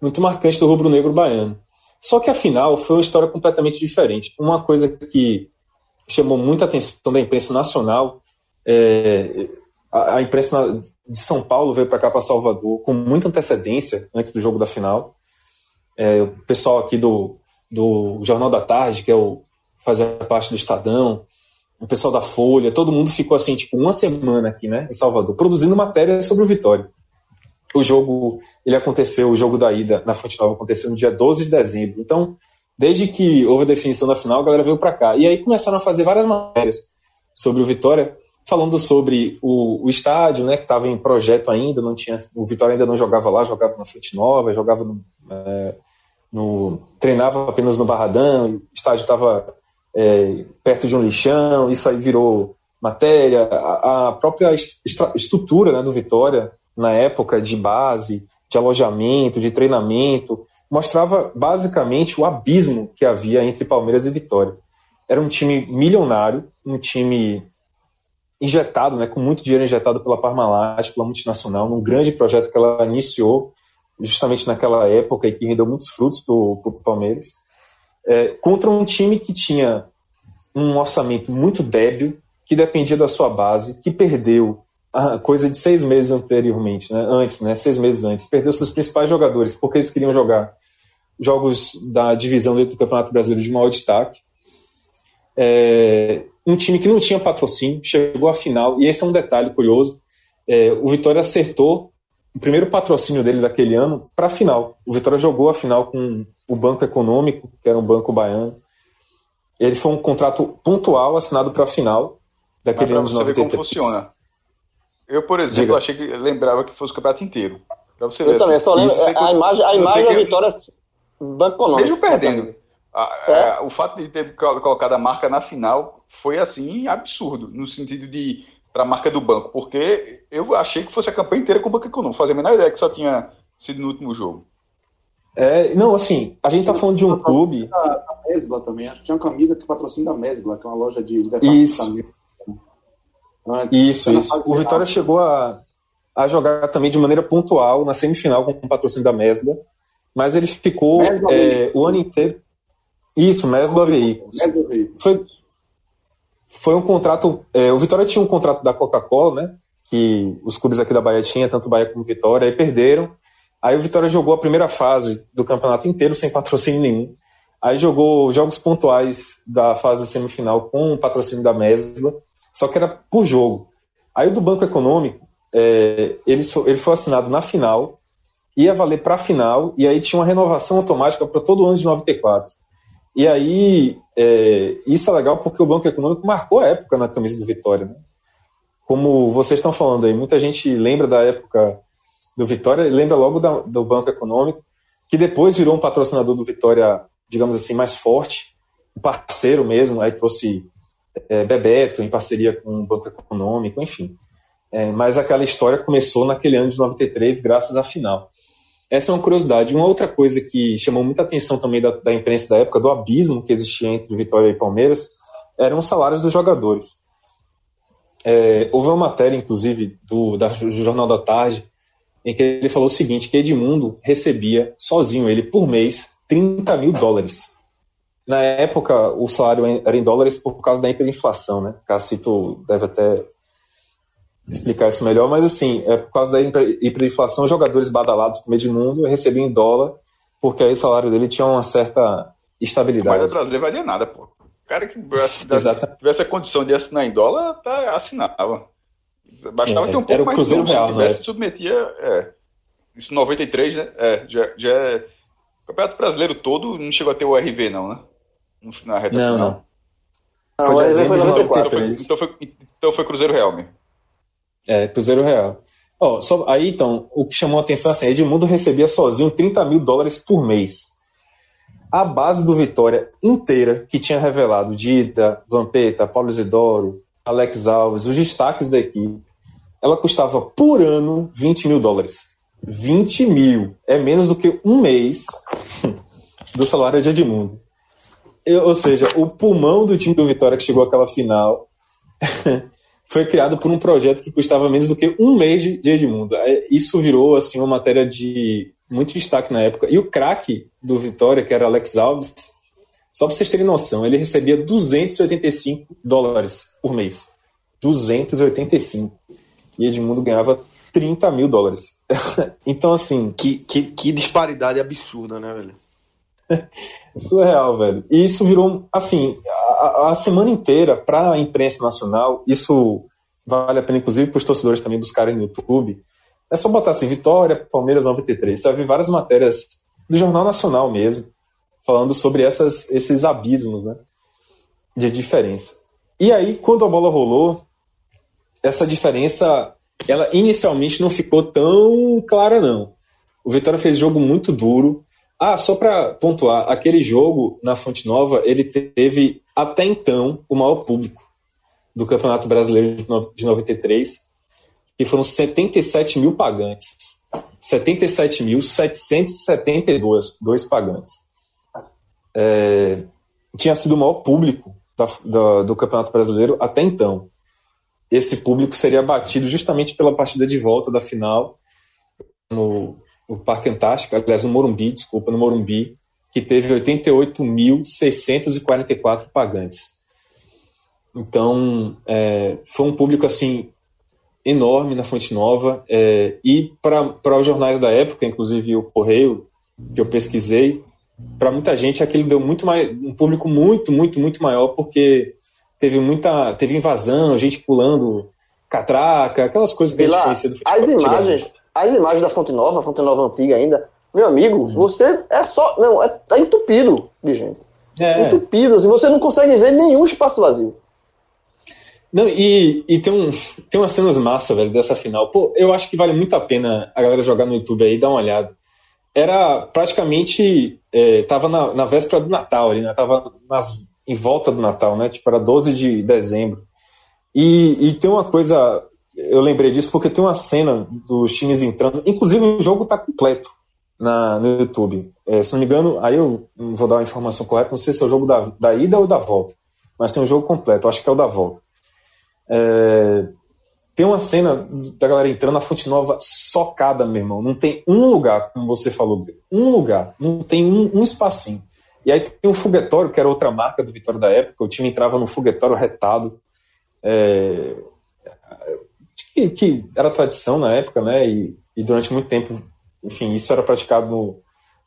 muito marcante do rubro-negro baiano. Só que afinal foi uma história completamente diferente. Uma coisa que chamou muita atenção da imprensa nacional, é, a, a imprensa de São Paulo veio para cá, para Salvador, com muita antecedência antes do jogo da final. É, o pessoal aqui do, do Jornal da Tarde, que é o fazia parte do Estadão, o pessoal da Folha, todo mundo ficou assim, tipo, uma semana aqui, né, em Salvador, produzindo matéria sobre o Vitória. O jogo, ele aconteceu, o jogo da ida na Fonte Nova aconteceu no dia 12 de dezembro. Então, desde que houve a definição da final, a galera veio para cá. E aí começaram a fazer várias matérias sobre o Vitória, falando sobre o, o estádio, né, que estava em projeto ainda, não tinha, o Vitória ainda não jogava lá, jogava na Fonte Nova, jogava no, é, no treinava apenas no Barradão, o estádio estava é, perto de um lixão, isso aí virou matéria, a, a própria estrutura né, do Vitória na época de base, de alojamento, de treinamento, mostrava basicamente o abismo que havia entre Palmeiras e Vitória. Era um time milionário, um time injetado, né, com muito dinheiro injetado pela Parmalat, pela multinacional, num grande projeto que ela iniciou justamente naquela época e que rendeu muitos frutos para o Palmeiras, é, contra um time que tinha um orçamento muito débil, que dependia da sua base, que perdeu coisa de seis meses anteriormente, né, antes, né, seis meses antes, perdeu seus principais jogadores porque eles queriam jogar jogos da divisão dentro do Campeonato Brasileiro de maior destaque. É, um time que não tinha patrocínio, chegou à final, e esse é um detalhe curioso, é, o Vitória acertou o primeiro patrocínio dele daquele ano para a final. O Vitória jogou a final com o Banco Econômico, que era um banco baiano. Ele foi um contrato pontual assinado para a final daquele ano de 93. Ver como funciona. Eu, por exemplo, Diga. achei que lembrava que fosse o campeonato inteiro. Pra você eu ver, também, assim, só lembro. A, imagem, a imagem da vitória Banco Econômico. Mesmo perdendo. É. É, o fato de ter colocado a marca na final foi assim absurdo, no sentido de para a marca do banco, porque eu achei que fosse a campanha inteira com o Banco Econômico, fazia a menor ideia que só tinha sido no último jogo. É, não, assim, a gente tá falando de um clube. A, Mesbla também, acho que tinha uma camisa que patrocina a Mesbla, que é uma loja de, de Isso. Antes, isso, isso. O Vitória chegou a, a jogar também de maneira pontual na semifinal com o patrocínio da Mesbla, mas ele ficou é, o ano inteiro. Isso, Mesbla Veículos. Foi, foi um contrato. É, o Vitória tinha um contrato da Coca-Cola, né? Que os clubes aqui da Bahia tinham, tanto Bahia como Vitória, aí perderam. Aí o Vitória jogou a primeira fase do campeonato inteiro sem patrocínio nenhum. Aí jogou jogos pontuais da fase semifinal com o patrocínio da Mesbla, só que era por jogo. Aí o do Banco Econômico, é, ele, ele foi assinado na final, ia valer para a final, e aí tinha uma renovação automática para todo ano de 94. E aí, é, isso é legal porque o Banco Econômico marcou a época na camisa do Vitória. Né? Como vocês estão falando aí, muita gente lembra da época do Vitória lembra logo da, do Banco Econômico, que depois virou um patrocinador do Vitória, digamos assim, mais forte, um parceiro mesmo, aí trouxe é, Bebeto em parceria com o Banco Econômico, enfim. É, mas aquela história começou naquele ano de 93, graças à final. Essa é uma curiosidade. Uma outra coisa que chamou muita atenção também da, da imprensa da época, do abismo que existia entre Vitória e Palmeiras, eram os salários dos jogadores. É, houve uma matéria, inclusive, do, da, do Jornal da Tarde, em que ele falou o seguinte, que Edmundo recebia, sozinho ele, por mês, 30 mil dólares. Na época, o salário era em dólares por causa da hiperinflação, né? Cacito deve até explicar isso melhor, mas assim, é por causa da hiperinflação, jogadores badalados como Edmundo recebiam em dólar, porque aí o salário dele tinha uma certa estabilidade. Mas o Brasil valia nada, pô. O cara que tivesse a condição de assinar em dólar, tá, assinava. Bastava é, ter um pouco era o mais Cruzeiro de Real, se tivesse, submetia. É, isso 93, né? É, já, já é. O Campeonato Brasileiro todo não chegou a ter o RV, não, né? Na reta não, não. Foi, não, dezembro de 94. Então foi, então foi Cruzeiro Real mesmo. É, Cruzeiro Real. Oh, só, aí então, o que chamou a atenção é assim, Edmundo recebia sozinho 30 mil dólares por mês. A base do Vitória inteira, que tinha revelado Dida, Vampeta, Paulo Isidoro, Alex Alves, os destaques da equipe, ela custava por ano 20 mil dólares. 20 mil. É menos do que um mês do salário de Edmundo. Eu, ou seja, o pulmão do time do Vitória que chegou àquela final foi criado por um projeto que custava menos do que um mês de Edmundo. É, isso virou assim uma matéria de muito destaque na época. E o craque do Vitória, que era Alex Alves, só para vocês terem noção, ele recebia 285 dólares por mês. 285. E Edmundo ganhava 30 mil dólares. então, assim. Que, que, que disparidade absurda, né, velho? Surreal, velho. E isso virou, assim, a, a semana inteira, para a imprensa nacional, isso vale a pena, inclusive, para os torcedores também buscarem no YouTube. É só botar assim, Vitória, Palmeiras 93. Você vai ver várias matérias do Jornal Nacional mesmo, falando sobre essas, esses abismos, né? De diferença. E aí, quando a bola rolou, essa diferença, ela inicialmente não ficou tão clara, não. O Vitória fez jogo muito duro, ah, só para pontuar, aquele jogo na Fonte Nova, ele teve até então o maior público do Campeonato Brasileiro de 93, que foram 77 mil pagantes. 77.772 dois pagantes. É, tinha sido o maior público da, da, do Campeonato Brasileiro até então. Esse público seria batido justamente pela partida de volta da final no o Parque Antártico, aliás, no Morumbi, desculpa, no Morumbi, que teve 88.644 pagantes. Então, é, foi um público assim enorme na Fonte Nova é, e para os jornais da época, inclusive o Correio, que eu pesquisei, para muita gente aquilo deu muito mais um público muito muito muito maior porque teve muita teve invasão, gente pulando catraca, aquelas coisas que e a gente conhecia do futebol. As imagens, as imagens da Fonte Nova, a Fonte Nova antiga ainda, meu amigo, Uhum. você é só. Não, é, tá entupido de gente. É. Entupido, assim, você não consegue ver nenhum espaço vazio. Não, e, e tem, um, tem umas cenas massa, velho, dessa final. Pô, eu acho que vale muito a pena a galera jogar no YouTube aí e dar uma olhada. Era praticamente. É, tava na, na véspera do Natal ali, né? Tava nas, em volta do Natal, né? Tipo, era 12 de dezembro. E, e tem uma coisa. Eu lembrei disso porque tem uma cena dos times entrando. Inclusive, o jogo tá completo na, no YouTube. É, se não me engano, aí eu não vou dar uma informação correta, não sei se é o jogo da, da ida ou da volta. Mas tem um jogo completo, acho que é o da volta. É, tem uma cena da galera entrando na Fonte Nova socada, meu irmão. Não tem um lugar, como você falou, um lugar, não tem um, um espacinho. E aí tem um foguetório, que era outra marca do Vitória da época. O time entrava no foguetório retado. É, que, que, era tradição na época, né? E, e, durante muito tempo, enfim, isso era praticado no,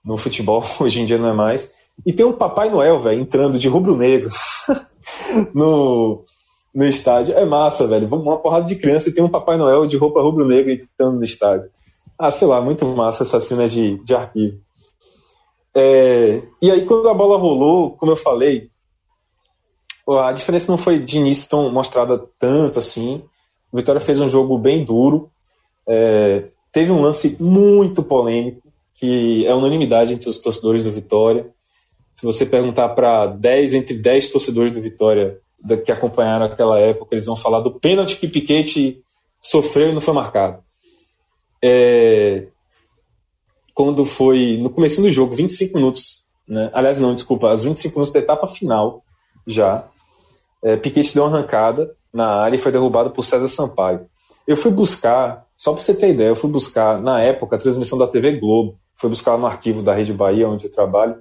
no futebol, hoje em dia não é mais. E tem um Papai Noel, velho, entrando de rubro-negro no, no estádio. É massa, velho. Uma porrada de criança e tem um Papai Noel de roupa rubro-negra entrando no estádio. Ah, sei lá, muito massa essas cenas de, de arquivo. É, e aí, quando a bola rolou, como eu falei, a diferença não foi de início tão mostrada tanto assim. O Vitória fez um jogo bem duro. É, teve um lance muito polêmico, que é unanimidade entre os torcedores do Vitória. Se você perguntar para 10 entre 10 torcedores do Vitória que acompanharam aquela época, eles vão falar do pênalti que Piquete sofreu e não foi marcado. É, quando foi no começo do jogo, 25 minutos, né? aliás, não, desculpa, as 25 minutos da etapa final já, é, Piquet deu uma arrancada na área e foi derrubado por César Sampaio. Eu fui buscar, só para você ter ideia, eu fui buscar, na época, a transmissão da TV Globo, fui buscar no arquivo da Rede Bahia, onde eu trabalho,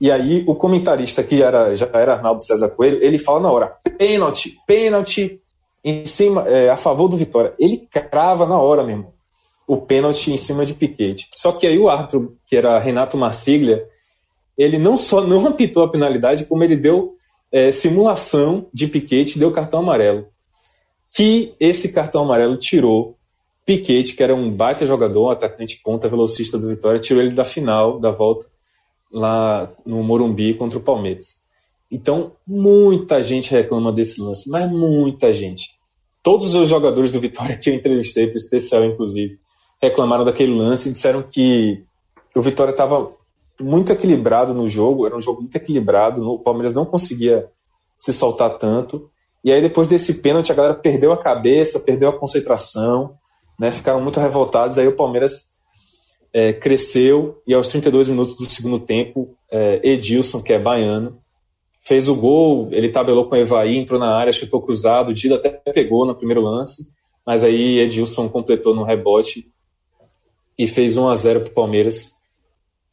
e aí o comentarista, que era, já era Arnaldo César Coelho, ele fala na hora, pênalti, pênalti, em cima, é, a favor do Vitória. Ele crava na hora mesmo o pênalti em cima de Piquete. Só que aí o árbitro, que era Renato Marsiglia, ele não só não apitou a penalidade, como ele deu é, simulação de Piquete deu cartão amarelo. Que esse cartão amarelo tirou Piquete, que era um baita jogador, um atacante ponta, velocista do Vitória, tirou ele da final da volta lá no Morumbi contra o Palmeiras. Então, muita gente reclama desse lance, mas muita gente. Todos os jogadores do Vitória que eu entrevistei, o especial inclusive, reclamaram daquele lance e disseram que o Vitória estava muito equilibrado no jogo, era um jogo muito equilibrado, o Palmeiras não conseguia se soltar tanto. E aí, depois desse pênalti, a galera perdeu a cabeça, perdeu a concentração, né, ficaram muito revoltados. Aí o Palmeiras é, cresceu e aos 32 minutos do segundo tempo, é, Edilson, que é baiano, fez o gol, ele tabelou com o Evaí, entrou na área, chutou cruzado, o Dida até pegou no primeiro lance, mas aí Edilson completou no rebote e fez 1 a 0 para o Palmeiras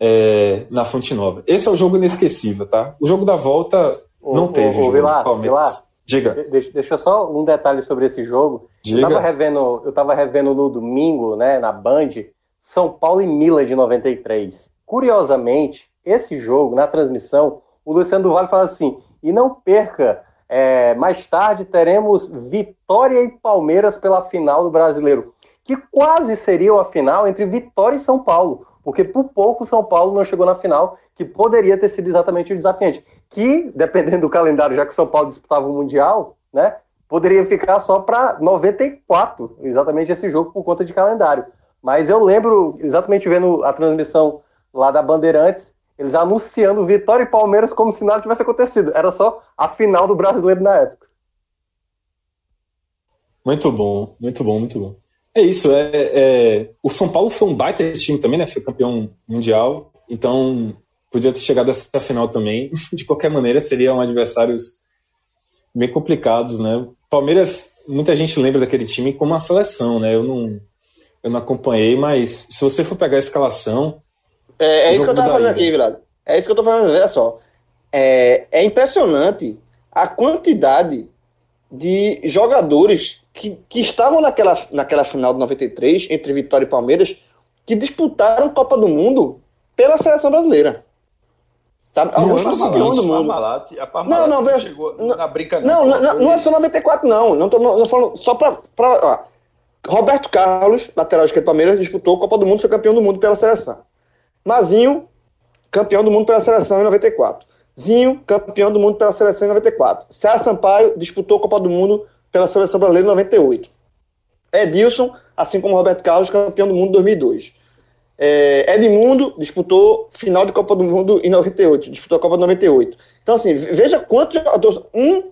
é, na Fonte Nova. Esse é o jogo inesquecível, tá? O jogo da volta não ô, teve. Ô, jogo Vilar, Palmeiras. Diga. Deixa, deixa só um detalhe sobre esse jogo. Diga. Eu tava revendo, eu tava revendo no domingo, né, na Band, São Paulo e Mila de 93. Curiosamente, esse jogo, na transmissão, o Luciano do Vale fala assim: e não perca, é, mais tarde teremos Vitória e Palmeiras pela final do brasileiro. Que quase seria a final entre Vitória e São Paulo. Porque por pouco o São Paulo não chegou na final, que poderia ter sido exatamente o desafiante. Que, dependendo do calendário, já que o São Paulo disputava o Mundial, né? Poderia ficar só para 94, exatamente esse jogo, por conta de calendário. Mas eu lembro, exatamente vendo a transmissão lá da Bandeirantes, eles anunciando Vitória e Palmeiras como se nada tivesse acontecido. Era só a final do brasileiro na época. Muito bom, muito bom, muito bom. É isso, é, é, o São Paulo foi um baita time também, né? Foi campeão mundial, então podia ter chegado a essa final também. De qualquer maneira, seriam adversários bem complicados, né? Palmeiras, muita gente lembra daquele time como uma seleção, né? Eu não, eu não acompanhei, mas se você for pegar a escalação. É, é isso que eu tava ida- aqui, Virado. É isso que eu tô falando, olha só. É, é impressionante a quantidade de jogadores que, que estavam naquela, naquela final de 93, entre Vitória e Palmeiras, que disputaram Copa do Mundo pela seleção brasileira. Sabe? Não, Alguns não, não, campeões do mundo. Parmalat, a Não, Parmalat não, veja- chegou não- na brinca Não, não, não, é só 94, não. Não tô, não, falando só pra. pra ó. Roberto Carlos, lateral esquerdo do Palmeiras, disputou a Copa do Mundo, foi campeão do mundo pela seleção. Mazinho, campeão do mundo pela seleção em 94. Zinho, campeão do mundo pela seleção em 94. César Sampaio disputou Copa do Mundo pela seleção brasileira em 98. Edilson, assim como Roberto Carlos, campeão do mundo em 2002. É, Edmundo disputou final de Copa do Mundo em 98, disputou a Copa de 98. Então, assim, veja quantos jogadores. Um,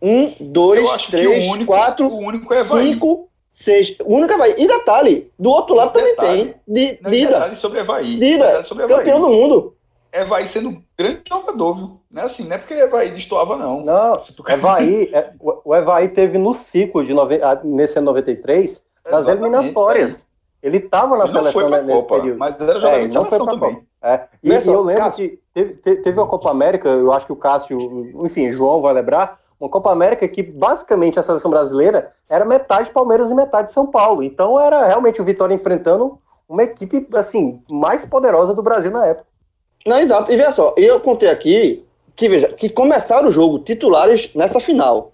um, dois, três, único- quatro, é cinco, seis. O único é Evaí. E detalhe, do outro lado também Detalhe. tem. Di- Não, Dida, detalhe sobre Evaí. Dida, Detalhe sobre campeão do mundo. Evaí sendo um grande jogador, viu? Não é assim, não é porque Evaí destoava, não. Não, tu- Evaí, é, o o Evaí teve no ciclo de nove, nesse ano 93 das Exatamente, eliminatórias. Ele estava na Ele seleção nesse Copa, período. mas era É, jogador ele de seleção também. É. E, só, e eu lembro Cássio. que teve, te- teve uma Copa América, eu acho que o Cássio, enfim, João vai lembrar, uma Copa América que basicamente a seleção brasileira era metade Palmeiras e metade São Paulo. Então era realmente o Vitória enfrentando uma equipe assim mais poderosa do Brasil na época. Não, exato. E veja só, eu contei aqui que, veja, que começaram o jogo titulares nessa final.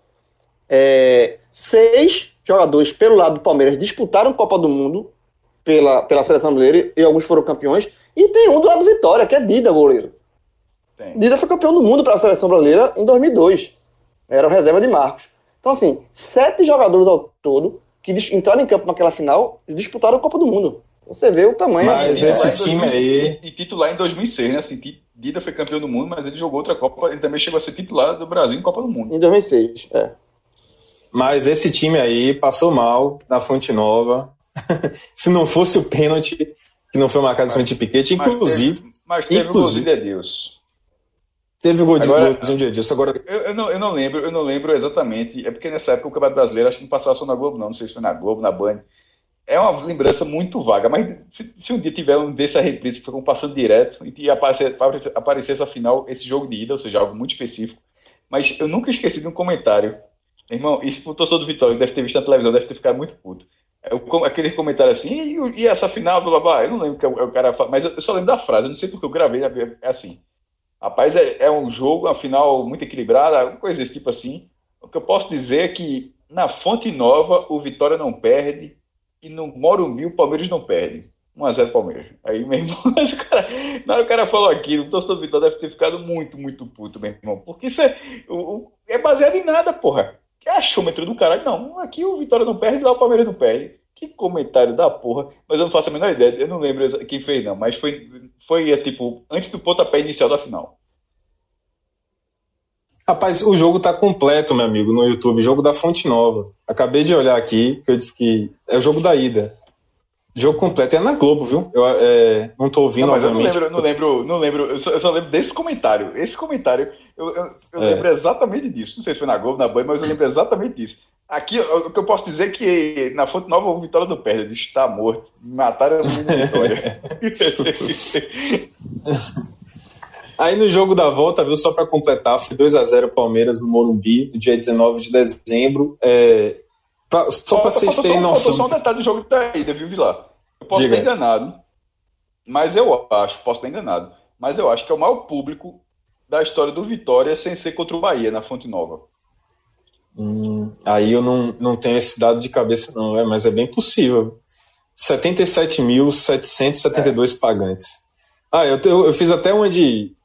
É, seis jogadores pelo lado do Palmeiras disputaram Copa do Mundo pela, pela seleção brasileira e alguns foram campeões. E tem um do lado do Vitória, que é Dida, goleiro. Tem. Dida foi campeão do mundo para a seleção brasileira em 2002. Era o reserva de Marcos. Então, assim, sete jogadores ao todo que entraram em campo naquela final disputaram a Copa do Mundo. Você vê o tamanho. Mas esse time aí. E titular em 2006, né? Assim, Dida foi campeão do mundo, mas ele jogou outra Copa. Ele também chegou a ser titular do Brasil em Copa do Mundo. Em 2006, é. Mas esse time aí passou mal na Fonte Nova. Se não fosse o pênalti, que não foi marcado em cima de Piquete, inclusive. Mas teve, mas teve inclusive, o de Deus. Teve o gol de agora, de Edilson. Agora... Eu, eu, não, eu não lembro, eu não lembro exatamente. É porque nessa época o Campeonato Brasileiro acho que não passava só na Globo, não. Não sei se foi na Globo, na Band. É uma lembrança muito vaga, mas se, se um dia tiver um desse reprise que foi passando direto e aparecer, aparecer, aparecer essa final, esse jogo de ida, ou seja, algo muito específico. Mas eu nunca esqueci de um comentário Irmão, isso pro torcedor do Vitória deve ter visto na televisão, deve ter ficado muito puto. É o, aquele comentário assim, e, e, essa final, blá, blá, blá, eu não lembro que o, o cara fala, mas eu, só lembro da frase, eu não sei porque eu gravei, né, é assim. Rapaz, é, é um jogo, uma final muito equilibrada, coisa desse tipo assim. O que eu posso dizer é que na Fonte Nova o Vitória não perde e no Morumbi o Palmeiras não perde. 1x0 Palmeiras. Aí, meu irmão, cara, na hora que o cara falou aquilo, o torcedor do Vitória deve ter ficado muito, muito puto, meu irmão. Porque isso é, o, é baseado em nada, porra. Que achômetro do caralho. Não, aqui o Vitória não perde, lá o Palmeiras não perde. Que comentário da porra. Mas eu não faço a menor ideia. Eu não lembro quem fez, não. Mas foi, foi é, tipo, antes do pontapé inicial da final. Rapaz, o jogo tá completo, meu amigo, no YouTube. Jogo da Fonte Nova. Acabei de olhar aqui, que eu disse que é o jogo da ida. Jogo completo é na Globo, viu? Eu é, não tô ouvindo, não, mas eu não lembro, não lembro, não lembro. Eu só, eu só lembro desse comentário. Esse comentário, eu, eu, eu é. lembro exatamente disso. Não sei se foi na Globo, na Band, mas eu lembro exatamente disso. Aqui, o que eu posso dizer é que na Fonte Nova o Vitória do Pérez está morto. Mataram a Vitória. Aí no jogo da volta, viu, só para completar, foi 2 a 0 Palmeiras no Morumbi, no dia 19 de dezembro. É, Pra, só para vocês terem só, noção. Só um detalhe do jogo da ida, viu, Vilar? Eu posso Diga. estar enganado, mas eu acho, posso estar enganado, mas eu acho que é o maior público da história do Vitória sem ser contra o Bahia na Fonte Nova. Hum, aí eu não, não tenho esse dado de cabeça, não, é, mas é bem possível. 77.772 é. pagantes. Ah, eu, eu, eu, fiz até uma de.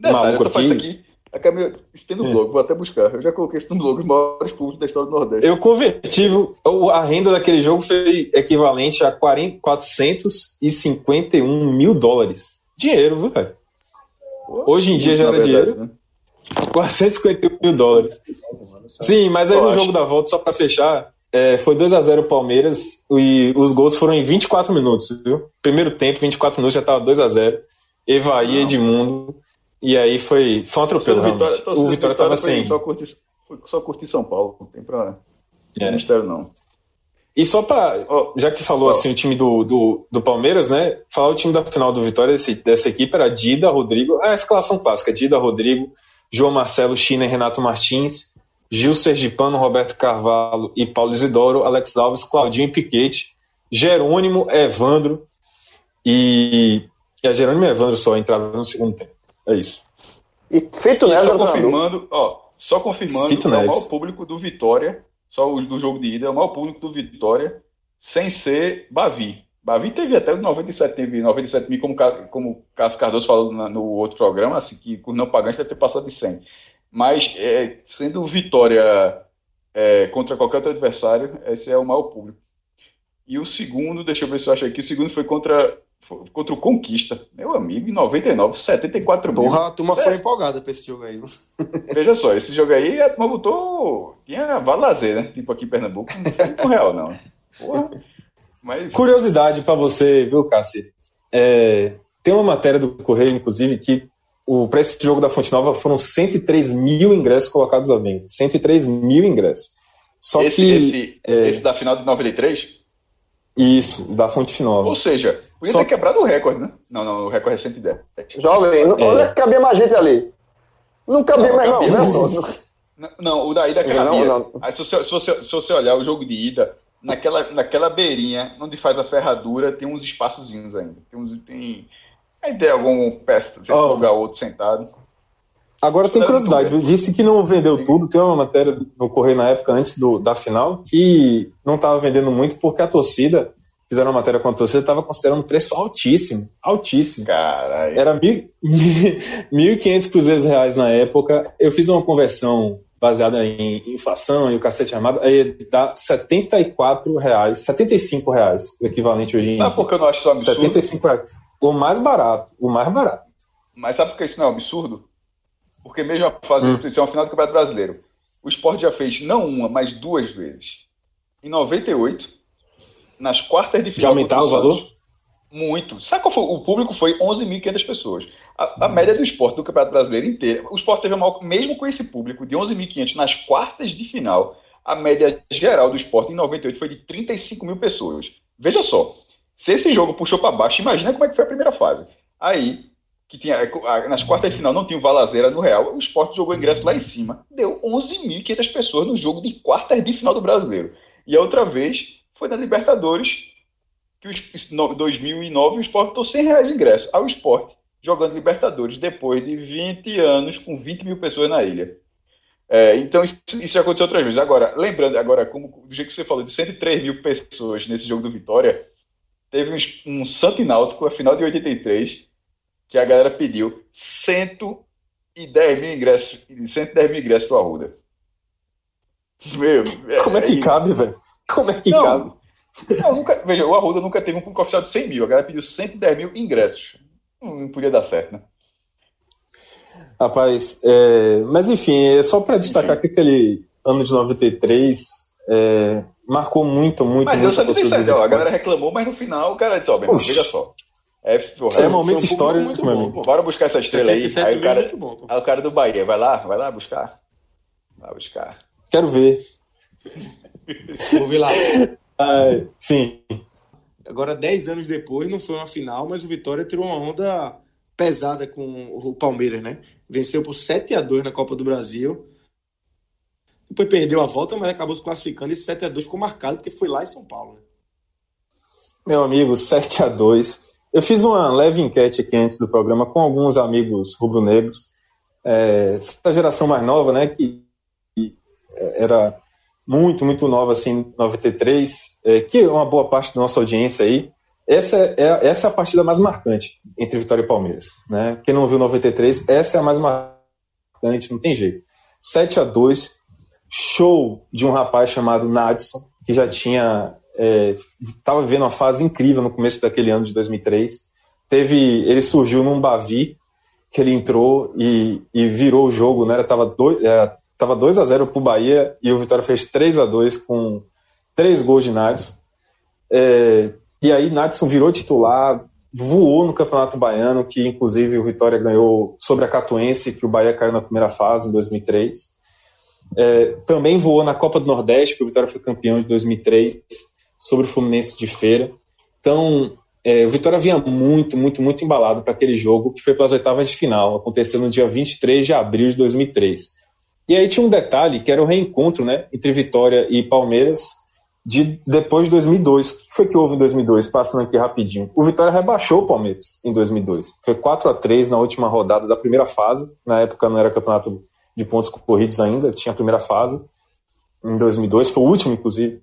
Detalhe, maluco aqui. aqui. Acabei, isso tem no é. blog, vou até buscar. Eu já coloquei isso no blog, os maiores públicos da história do Nordeste. Eu converti, a renda daquele jogo foi equivalente a 40, 451 mil dólares. Dinheiro, viu, velho? Hoje em dia já era verdade, dinheiro. Né? 451 mil dólares. Sim, mas aí no jogo da volta, só para fechar, é, foi 2 a 0 o Palmeiras e os gols foram em 24 minutos, viu? Primeiro tempo, 24 minutos, já tava 2 a 0 Evaí, Edmundo. E aí foi, foi um atropelo, realmente. Vitória, o Vitória estava assim. Só curtir, só São Paulo, não tem pra. É. Mistério, não. E só para, já que falou assim o time do, do, do, Palmeiras, né? Falar o time da final do Vitória desse, dessa equipe era Dida, Rodrigo, a escalação clássica: Dida, Rodrigo, João Marcelo, China e Renato Martins, Gil Sergipano, Roberto Carvalho e Paulo Isidoro, Alex Alves, Claudinho e Piquete, Jerônimo, Evandro e, e a Jerônimo e Evandro só entraram no segundo tempo. É isso. E feito e só confirmando, ó, só confirmando que é o maior público do Vitória, só o do jogo de ida, é o maior público do Vitória, sem ser Bavi. Bavi teve até 97, teve 97 mil, como, como o Cássio Cardoso falou no, no outro programa, assim, que com não pagantes deve ter passado de 100. Mas, é, sendo Vitória é, contra qualquer outro adversário, esse é o maior público. E o segundo, deixa eu ver se eu acho aqui, o segundo foi contra contra o Conquista. Meu amigo, em 99, 74 mil. Porra, a turma foi empolgada pra esse jogo aí. Veja só, esse jogo aí a turma botou. Tinha vale lazer, né? Tipo aqui em Pernambuco, não foi muito real, não. Porra. Mas... Curiosidade para você, viu, Cassi? É, tem uma matéria do Correio, inclusive, que para esse jogo da Fonte Nova foram 103 mil ingressos colocados à venda. 103 mil ingressos. Só esse, que, esse, é... esse da final de 93? Isso, da Fonte Nova. Ou seja, podia Só... ter quebrado o recorde, né? Não, não, o recorde é 110. Jovem, é. onde é que cabia mais gente ali? Não cabia não, mais, não. Não, não, não, não, o da ida cabia. Não, não. Aí, se, você, se, você, se você olhar o jogo de ida, naquela, naquela beirinha, onde faz a ferradura, tem uns espaçozinhos ainda. Tem uns. Tem, aí tem algum peça, tem oh. lugar outro sentado. Agora tem curiosidade, viu? disse que não vendeu tudo. Tem uma matéria no Correio na época, antes do, da final, que não estava vendendo muito porque a torcida fizeram uma matéria com a torcida, estava considerando um preço altíssimo, altíssimo. Caralho. Era mil- 1.500 cruzeiros reais na época. Eu fiz uma conversão baseada em inflação e o cacete armado, aí dá 74 reais, 75 reais, o equivalente hoje em Sabe por que eu não acho isso absurdo? 75 reais. O mais barato, o mais barato. Mas sabe por que isso não é um absurdo? Porque mesmo a fase Hum. isso é uma final do Campeonato Brasileiro. O Sport já fez não uma, mas duas vezes. Em 98, nas quartas de final. aumentar o valor? Muito. Sabe qual foi? O público foi 11.500 pessoas. A, a média do esporte do Campeonato Brasileiro inteiro. O esporte teve maior, mesmo com esse público de 11.500 nas quartas de final, a média geral do esporte em 98 foi de 35 mil pessoas. Veja só. Se esse jogo puxou para baixo, imagina como é que foi a primeira fase. Aí, que tinha nas quartas de final não tinha o Valazeira no Real, o esporte jogou ingresso lá em cima. Deu 11.500 pessoas no jogo de quartas de final do Brasileiro. E a outra vez foi na Libertadores, que no- 2009 o Sport botou 100 reais de ingresso ao Sport jogando Libertadores depois de 20 anos com 20 mil pessoas na ilha. É, então isso, isso já aconteceu outras vezes. Agora, lembrando, agora, como do jeito que você falou, de 103 mil pessoas nesse jogo do Vitória, teve um, um Santo Náutico, a final de 83, que a galera pediu 110 mil ingressos, 110 mil ingressos pro Arruda. Meu, Como é que cabe, velho? Como é que Não. cabe? não, nunca, veja, o Arruda nunca teve um público oficial de 100 mil. A galera pediu 110 mil ingressos. Não, não podia dar certo, né? Rapaz, é, mas enfim, é só para destacar que aquele ano de 93 é, marcou muito, muito, Mas deu muito 77, do ó, a galera reclamou, mas no final o cara disse, ó, Oxi. veja só. É, porra, É momento um histórico, público meu muito amigo. bom, pô. Bora buscar essa estrela aí. 77 Aí o é cara, muito bom, aí o cara do Bahia, vai lá, vai lá buscar. Vai buscar. Quero ver. Vou ver lá. Ah, sim, Agora, 10 anos depois, não foi uma final, mas o Vitória tirou uma onda pesada com o Palmeiras, né? Venceu por 7 a 2 na Copa do Brasil. Depois perdeu a volta, mas acabou se classificando. Esse 7 a 2 ficou marcado porque foi lá em São Paulo. Né? meu amigo, 7 a 2 Eu fiz uma leve enquete aqui antes do programa com alguns amigos rubro-negros. É, essa geração mais nova, né, que era muito, muito nova, assim, 93, é, que é uma boa parte da nossa audiência aí. Essa é, essa é a partida mais marcante entre Vitória e Palmeiras. Né? Quem não viu 93, essa é a mais marcante, não tem jeito. 7 a 2 show de um rapaz chamado Nadson, que já tinha estava vivendo uma fase incrível no começo daquele ano de 2003. Teve, ele surgiu num Bavi, que ele entrou e, e virou o jogo, né? Tava 2 é, tava 2 a 0 pro Bahia e o Vitória fez 3 a 2 com três gols de Nadson. É, e aí Nadson virou titular, voou no Campeonato Baiano, que inclusive o Vitória ganhou sobre a Catuense, que o Bahia caiu na primeira fase em 2003. É, também voou na Copa do Nordeste, que o Vitória foi campeão de 2003, sobre o Fluminense de Feira. Então, é, o Vitória vinha muito, muito, muito embalado para aquele jogo, que foi pelas oitavas de final. Aconteceu no dia 23 de abril de 2003. E aí tinha um detalhe, que era o reencontro né, entre Vitória e Palmeiras de depois de 2002. O que foi que houve em 2002? Passando aqui rapidinho. O Vitória rebaixou o Palmeiras em 2002. Foi 4 a 3 na última rodada da primeira fase. Na época não era campeonato de pontos corridos ainda, tinha a primeira fase. Em 2002, foi o último, inclusive,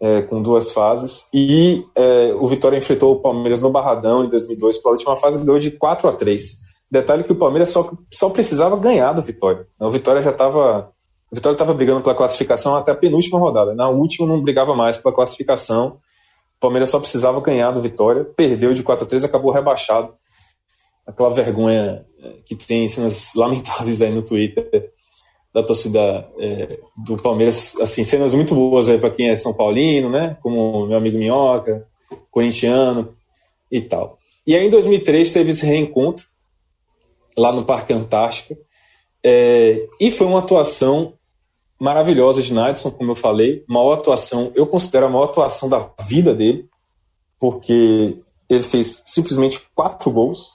é, com duas fases. E é, o Vitória enfrentou o Palmeiras no Barradão em 2002 pela última fase, que deu de 4 a 3 Detalhe que o Palmeiras só, só precisava ganhar do Vitória. O Vitória já estava. O Vitória estava brigando pela classificação até a penúltima rodada. Na última não brigava mais pela classificação. O Palmeiras só precisava ganhar do Vitória. Perdeu de 4 a 3 acabou rebaixado. Aquela vergonha que tem cenas lamentáveis aí no Twitter da torcida é, do Palmeiras, assim, cenas muito boas aí para quem é São Paulino, né? Como meu amigo Minhoca, corintiano e tal. E aí em 2003 teve esse reencontro lá no Parque Antártica é, e foi uma atuação maravilhosa de Nadson, como eu falei, maior atuação, eu considero a maior atuação da vida dele, porque ele fez simplesmente quatro gols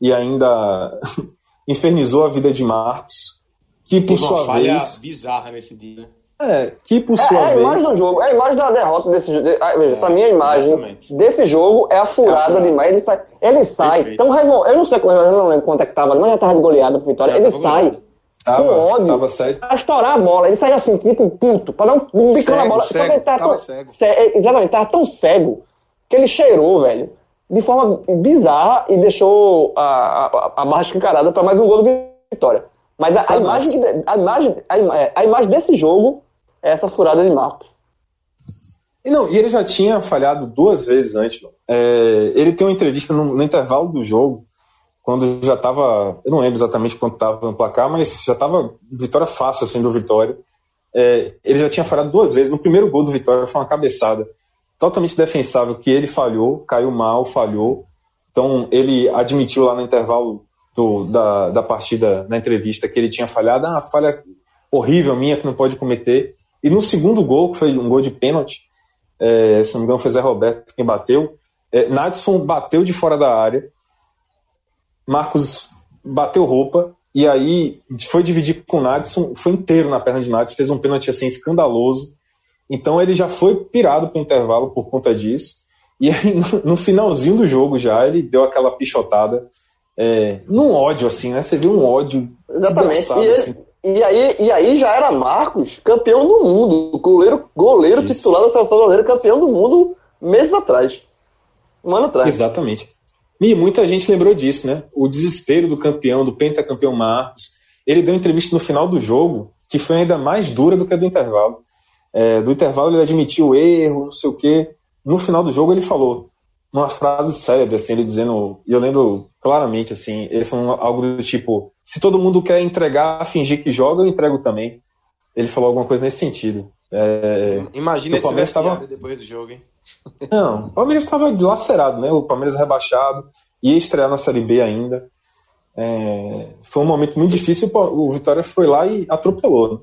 e ainda infernizou a vida de Marcos, que por Teve uma sua falha vez. bizarra nesse dia, né? É, que por É, sua é a vez. imagem do jogo, é a imagem da derrota desse jogo. Ah, Veja, É, pra mim a imagem exatamente. desse jogo é a furada, É furada. demais. Ele sai, ele sai Perfeito. tão revoltado. Eu não sei, eu não lembro quanto é que tava, mas já tava de goleada pro Vitória. Já ele sai goleado. Tava, com ódio. tava sete. pra estourar a bola. Ele sai assim, tipo puto, pra dar um, um bico Cego, na bola. Cego, ele tava tava tão, cego. ce- exatamente, tava tão cego que ele cheirou, velho, de forma bizarra e deixou a, a, a barra escancarada para mais um gol do Vitória. Mas a, a imagem, a, imagem, a, a imagem desse jogo é essa furada de Marcos. E não, e ele já tinha falhado duas vezes antes. É, ele tem uma entrevista no, no, intervalo do jogo, quando já estava, eu não lembro exatamente quanto estava no placar, mas já estava vitória fácil assim do Vitória. É, ele já tinha falhado duas vezes. No primeiro gol do Vitória foi uma cabeçada totalmente defensável que ele falhou, caiu mal, falhou. Então ele admitiu lá no intervalo do, da, da partida, na entrevista, que ele tinha falhado. Ah, falha horrível minha que não pode cometer. E no segundo gol, que foi um gol de pênalti, é, se não me engano foi Zé Roberto quem bateu, é, Nadson bateu de fora da área, Marcos bateu roupa, e aí foi dividir com o Nadson, foi inteiro na perna de Nadson, fez um pênalti assim escandaloso. Então ele já foi pirado para o intervalo por conta disso. E aí, no, finalzinho do jogo já, ele deu aquela pichotada. É, num ódio, assim, né? Você viu um ódio. Exatamente. E, assim. E, aí, e aí já era Marcos, campeão do mundo. Goleiro, goleiro titular da seleção brasileira, campeão do mundo meses atrás. Um ano atrás. Exatamente. E muita gente lembrou disso, né? O desespero do campeão, do pentacampeão Marcos. Ele deu entrevista no final do jogo que foi ainda mais dura do que a do intervalo. É, do intervalo ele admitiu o erro, não sei o quê. No final do jogo ele falou uma frase célebre, assim, ele dizendo, e eu lembro claramente, assim, ele falou algo do tipo, se todo mundo quer entregar, fingir que joga, eu entrego também. Ele falou alguma coisa nesse sentido. É, Imagina esse Palmeiras estava depois do jogo, hein? Não, o Palmeiras estava dilacerado, né? O Palmeiras rebaixado, ia estrear na Série B ainda. É, foi um momento muito difícil, o Vitória foi lá e atropelou. Né?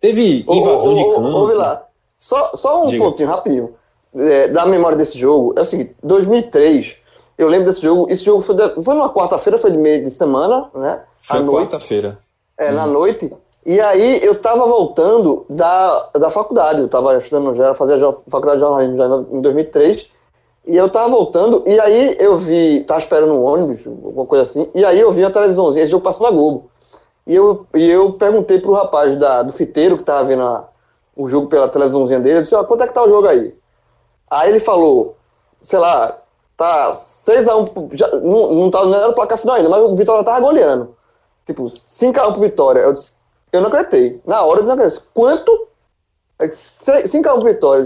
Teve invasão ô, ô, de campo. Ouve lá, só, só um Diga. pontinho rapidinho é, da memória desse jogo. É o seguinte, 2003, eu lembro desse jogo, esse jogo foi, de, foi numa quarta-feira, foi de meio de semana, né? Foi quarta-feira. É, na noite. E aí eu tava voltando da, da faculdade, eu tava estudando já, fazia faculdade de jornalismo já em 2003, e eu tava voltando, e aí eu vi, tava esperando um ônibus, alguma coisa assim, e aí eu vi a televisãozinha, esse jogo passou na Globo. E eu, e eu perguntei pro rapaz da, do fiteiro que tava vendo a, o jogo pela televisãozinha dele, eu disse, ó, quanto é que tá o jogo aí? Aí ele falou, sei lá, tá 6x1, já, não, não, tá, não era o placar final ainda, mas o Vitória tava goleando. Tipo, 5x1 pro Vitória. Eu disse, eu não acreditei. Na hora eu não acreditei. Quanto? 5x1 pro Vitória.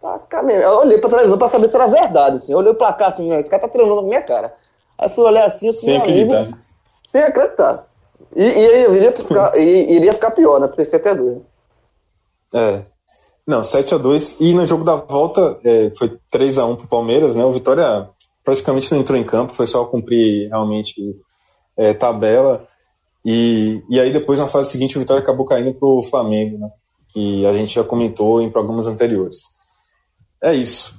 Tá, eu olhei pra televisão pra saber se era verdade, assim. Eu olhei pra cá, assim, esse cara tá treinando na minha cara. Aí fui olhar assim, assim, sem acreditar. Amigo, sem acreditar. E, e aí iria ficar, iria ficar pior, né? Porque 7x2. É. Não, 7x2. E no jogo da volta é, foi 3x1 pro Palmeiras, né? O Vitória praticamente não entrou em campo, foi só cumprir realmente é, tabela. E, e aí depois na fase seguinte o Vitória acabou caindo pro Flamengo, né? Que a gente já comentou em programas anteriores. É isso.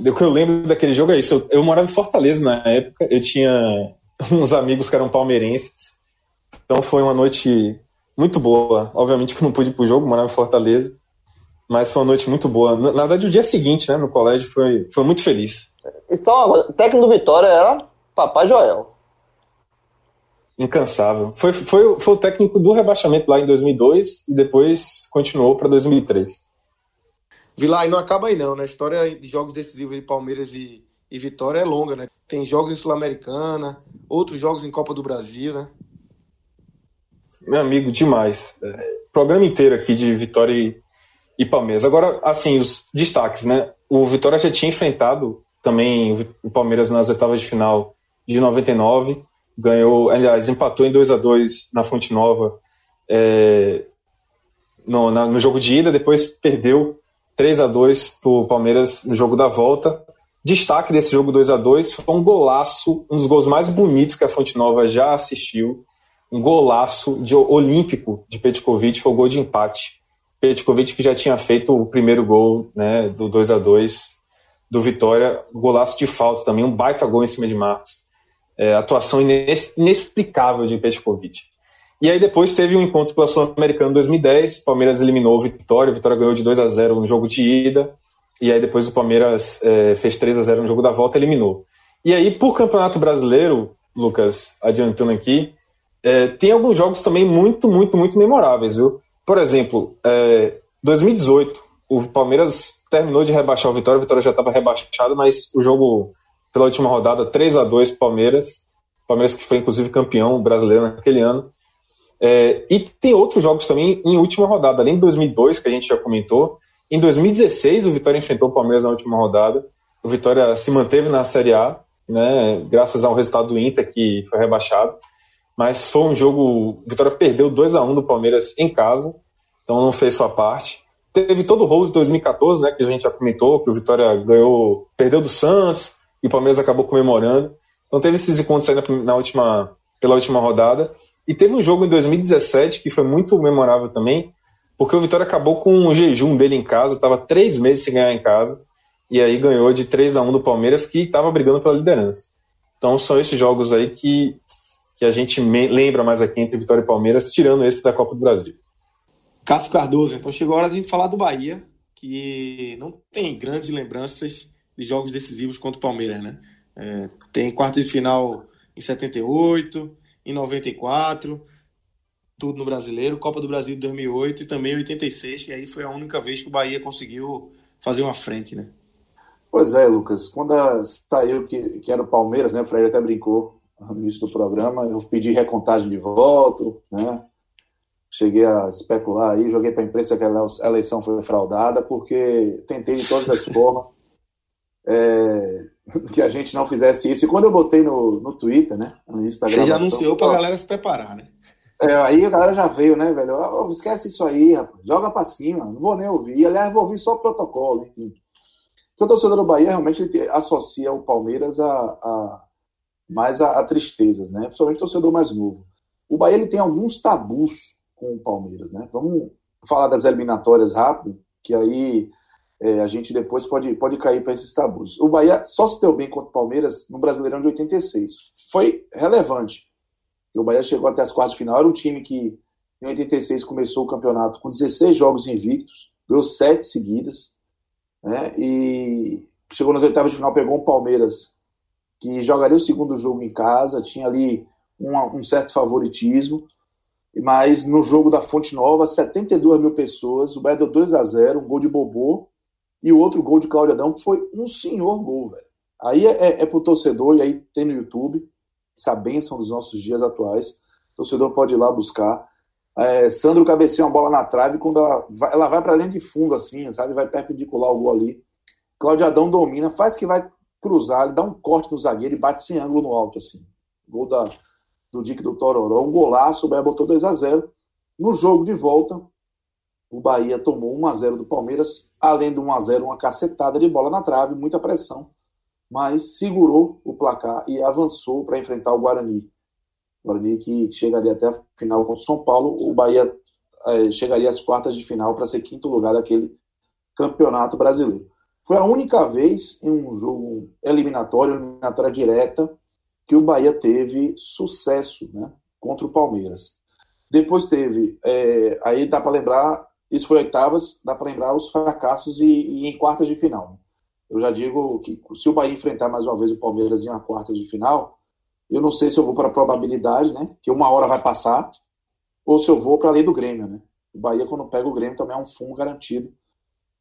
O que eu lembro daquele jogo é isso. Eu, eu morava em Fortaleza na época, eu tinha uns amigos que eram palmeirenses então foi uma noite muito boa. Obviamente que não pude ir pro jogo, morava em Fortaleza. Mas foi uma noite muito boa. Na, verdade, o dia seguinte, né, no colégio, foi, foi muito feliz. E só uma coisa, o técnico do Vitória era Papai Joel. Incansável. Foi, foi, foi o técnico do rebaixamento lá em 2002 e depois continuou para 2003. Vilar, e não acaba aí não, né? A história de jogos decisivos de Palmeiras e, e Vitória é longa, né? Tem jogos em Sul-Americana, outros jogos em Copa do Brasil, né? Meu amigo, demais. É, programa inteiro aqui de Vitória e, e, Palmeiras. Agora, assim, os destaques, né? O Vitória já tinha enfrentado também o Palmeiras nas oitavas de final de 99, ganhou, aliás, empatou em 2 a 2 na Fonte Nova é, no, na, no jogo de ida, depois perdeu 3 a 2 para o Palmeiras no jogo da volta. Destaque desse jogo 2 a 2 foi um golaço, um dos gols mais bonitos que a Fonte Nova já assistiu um golaço de olímpico de Petkovic, foi o gol de empate. Petkovic que já tinha feito o primeiro gol né, do 2 a 2 do Vitória, golaço de falta também, um baita gol em cima de Marcos. É, atuação inexplicável de Petkovic. E aí depois teve um encontro pela Sul-Americana em 2010, Palmeiras eliminou o Vitória, o Vitória ganhou de 2 a 0 no jogo de ida, e aí depois o Palmeiras é, fez 3 a 0 no jogo da volta, eliminou. E aí, por Campeonato Brasileiro, Lucas, adiantando aqui, é, tem alguns jogos também muito, muito, muito memoráveis, viu? Por exemplo, é, 2018, o Palmeiras terminou de rebaixar o Vitória, o Vitória já estava rebaixado, mas o jogo pela última rodada, 3 a 2 Palmeiras, Palmeiras que foi inclusive campeão brasileiro naquele ano. É, e tem outros jogos também em última rodada, além de 2002, que a gente já comentou. Em 2016, o Vitória enfrentou o Palmeiras na última rodada. O Vitória se manteve na Série A, né, graças ao resultado do Inter, que foi rebaixado. Mas foi um jogo. O Vitória perdeu 2 a 1 do Palmeiras em casa, então não fez sua parte. Teve todo o rolo de 2014, né, que a gente já comentou, que o Vitória ganhou, perdeu do Santos e o Palmeiras acabou comemorando. Então teve esses encontros aí na, na última, pela última rodada. E teve um jogo em 2017 que foi muito memorável também, porque o Vitória acabou com um jejum dele em casa, estava três meses sem ganhar em casa, e aí ganhou de 3 a 1 do Palmeiras, que estava brigando pela liderança. Então são esses jogos aí que, que a gente lembra mais aqui entre Vitória e Palmeiras, tirando esse da Copa do Brasil. Cássio Cardoso, então chegou a hora de a gente falar do Bahia, que não tem grandes lembranças de jogos decisivos contra o Palmeiras, né? É, tem quarta de final em 78, em 94, tudo no Brasileiro, Copa do Brasil de 2008 e também 86, que aí foi a única vez que o Bahia conseguiu fazer uma frente, né? Pois é, Lucas. Quando saiu que, que era o Palmeiras, né? O Freire até brincou no início do programa. Eu pedi recontagem de voto, né? Cheguei a especular aí, joguei para a imprensa que a eleição foi fraudada, porque tentei de todas as formas é, que a gente não fizesse isso. E quando eu botei no, no Twitter, né? No Instagram. Você já anunciou para a galera se preparar, né? É, aí a galera já veio, né, velho? Oh, esquece isso aí, rapaz. Joga para cima. Não vou nem ouvir. Aliás, vou ouvir só o protocolo, enfim. Porque o torcedor do Bahia realmente associa o Palmeiras a, a mais a, a, tristezas, né? Principalmente o torcedor mais novo. O Bahia ele tem alguns tabus com o Palmeiras, né? Vamos falar das eliminatórias rápido, que aí é, a gente depois pode, pode cair para esses tabus. O Bahia só se deu bem contra o Palmeiras no Brasileirão de 86. Foi relevante. O Bahia chegou até as quartas de final. Era um time que em 86 começou o campeonato com 16 jogos invictos, ganhou sete seguidas né? E chegou nas oitavas de final, pegou um Palmeiras que jogaria o segundo jogo em casa, tinha ali um, um certo favoritismo, mas no jogo da Fonte Nova, 72 mil pessoas, o Bahia deu 2 a 0 um gol de Bobô, e o outro gol de Cláudio Adão, que foi um senhor gol, velho. Aí é, é, é pro torcedor, e aí tem no YouTube, essa benção dos nossos dias atuais, o torcedor pode ir lá buscar. É, Sandro cabeceia uma bola na trave quando ela vai, vai para dentro de fundo, assim, sabe? Vai perpendicular o gol ali. Cláudio Adão domina, faz que vai cruzar, ele dá um corte no zagueiro e bate sem ângulo no alto, assim. Gol da, do Dick do Tororó. Um golaço, o Bahia botou 2 a 0 No jogo de volta, o Bahia tomou 1 a 0 do Palmeiras, além do 1 a 0 uma cacetada de bola na trave, muita pressão, mas segurou o placar e avançou para enfrentar o Guarani. Guarani que chegaria até a final contra o São Paulo, o Bahia é, chegaria às quartas de final para ser quinto lugar daquele campeonato brasileiro. Foi a única vez em um jogo eliminatório, eliminatória direta, que o Bahia teve sucesso né, contra o Palmeiras. Depois teve, é, aí dá para lembrar, isso foi oitavas, dá para lembrar os fracassos e, e, em quartas de final. Eu já digo que se o Bahia enfrentar mais uma vez o Palmeiras em uma quarta de final, eu não sei se eu vou para a probabilidade, né? Que uma hora vai passar, ou se eu vou para a lei do Grêmio, né? O Bahia, quando pega o Grêmio, também é um fundo garantido.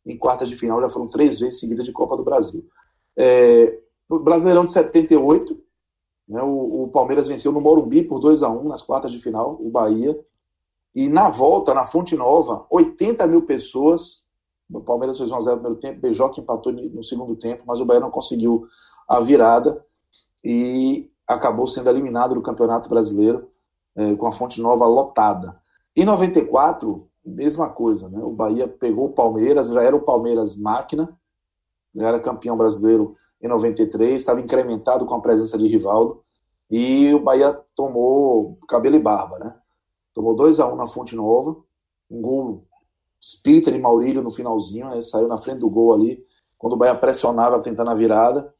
Em quartas de final, já foram três vezes seguidas de Copa do Brasil. É, Brasileirão de 78, né, o, o, Palmeiras venceu no Morumbi por 2 a 1 nas quartas de final, o Bahia. E na volta, na Fonte Nova, 80 mil pessoas. O Palmeiras fez 1 a 0 no primeiro tempo, Beijoca empatou no segundo tempo, mas o Bahia não conseguiu a virada. E acabou sendo eliminado do Campeonato Brasileiro é, com a Fonte Nova lotada. Em 94, mesma coisa, né? O Bahia pegou o Palmeiras, já era o Palmeiras máquina, já era campeão brasileiro em 93, estava incrementado com a presença de Rivaldo, e o Bahia tomou cabelo e barba, né? Tomou 2 a 1 um na Fonte Nova, um gol espírita de Maurílio no finalzinho, né? saiu na frente do gol ali, quando o Bahia pressionava tentando a virada,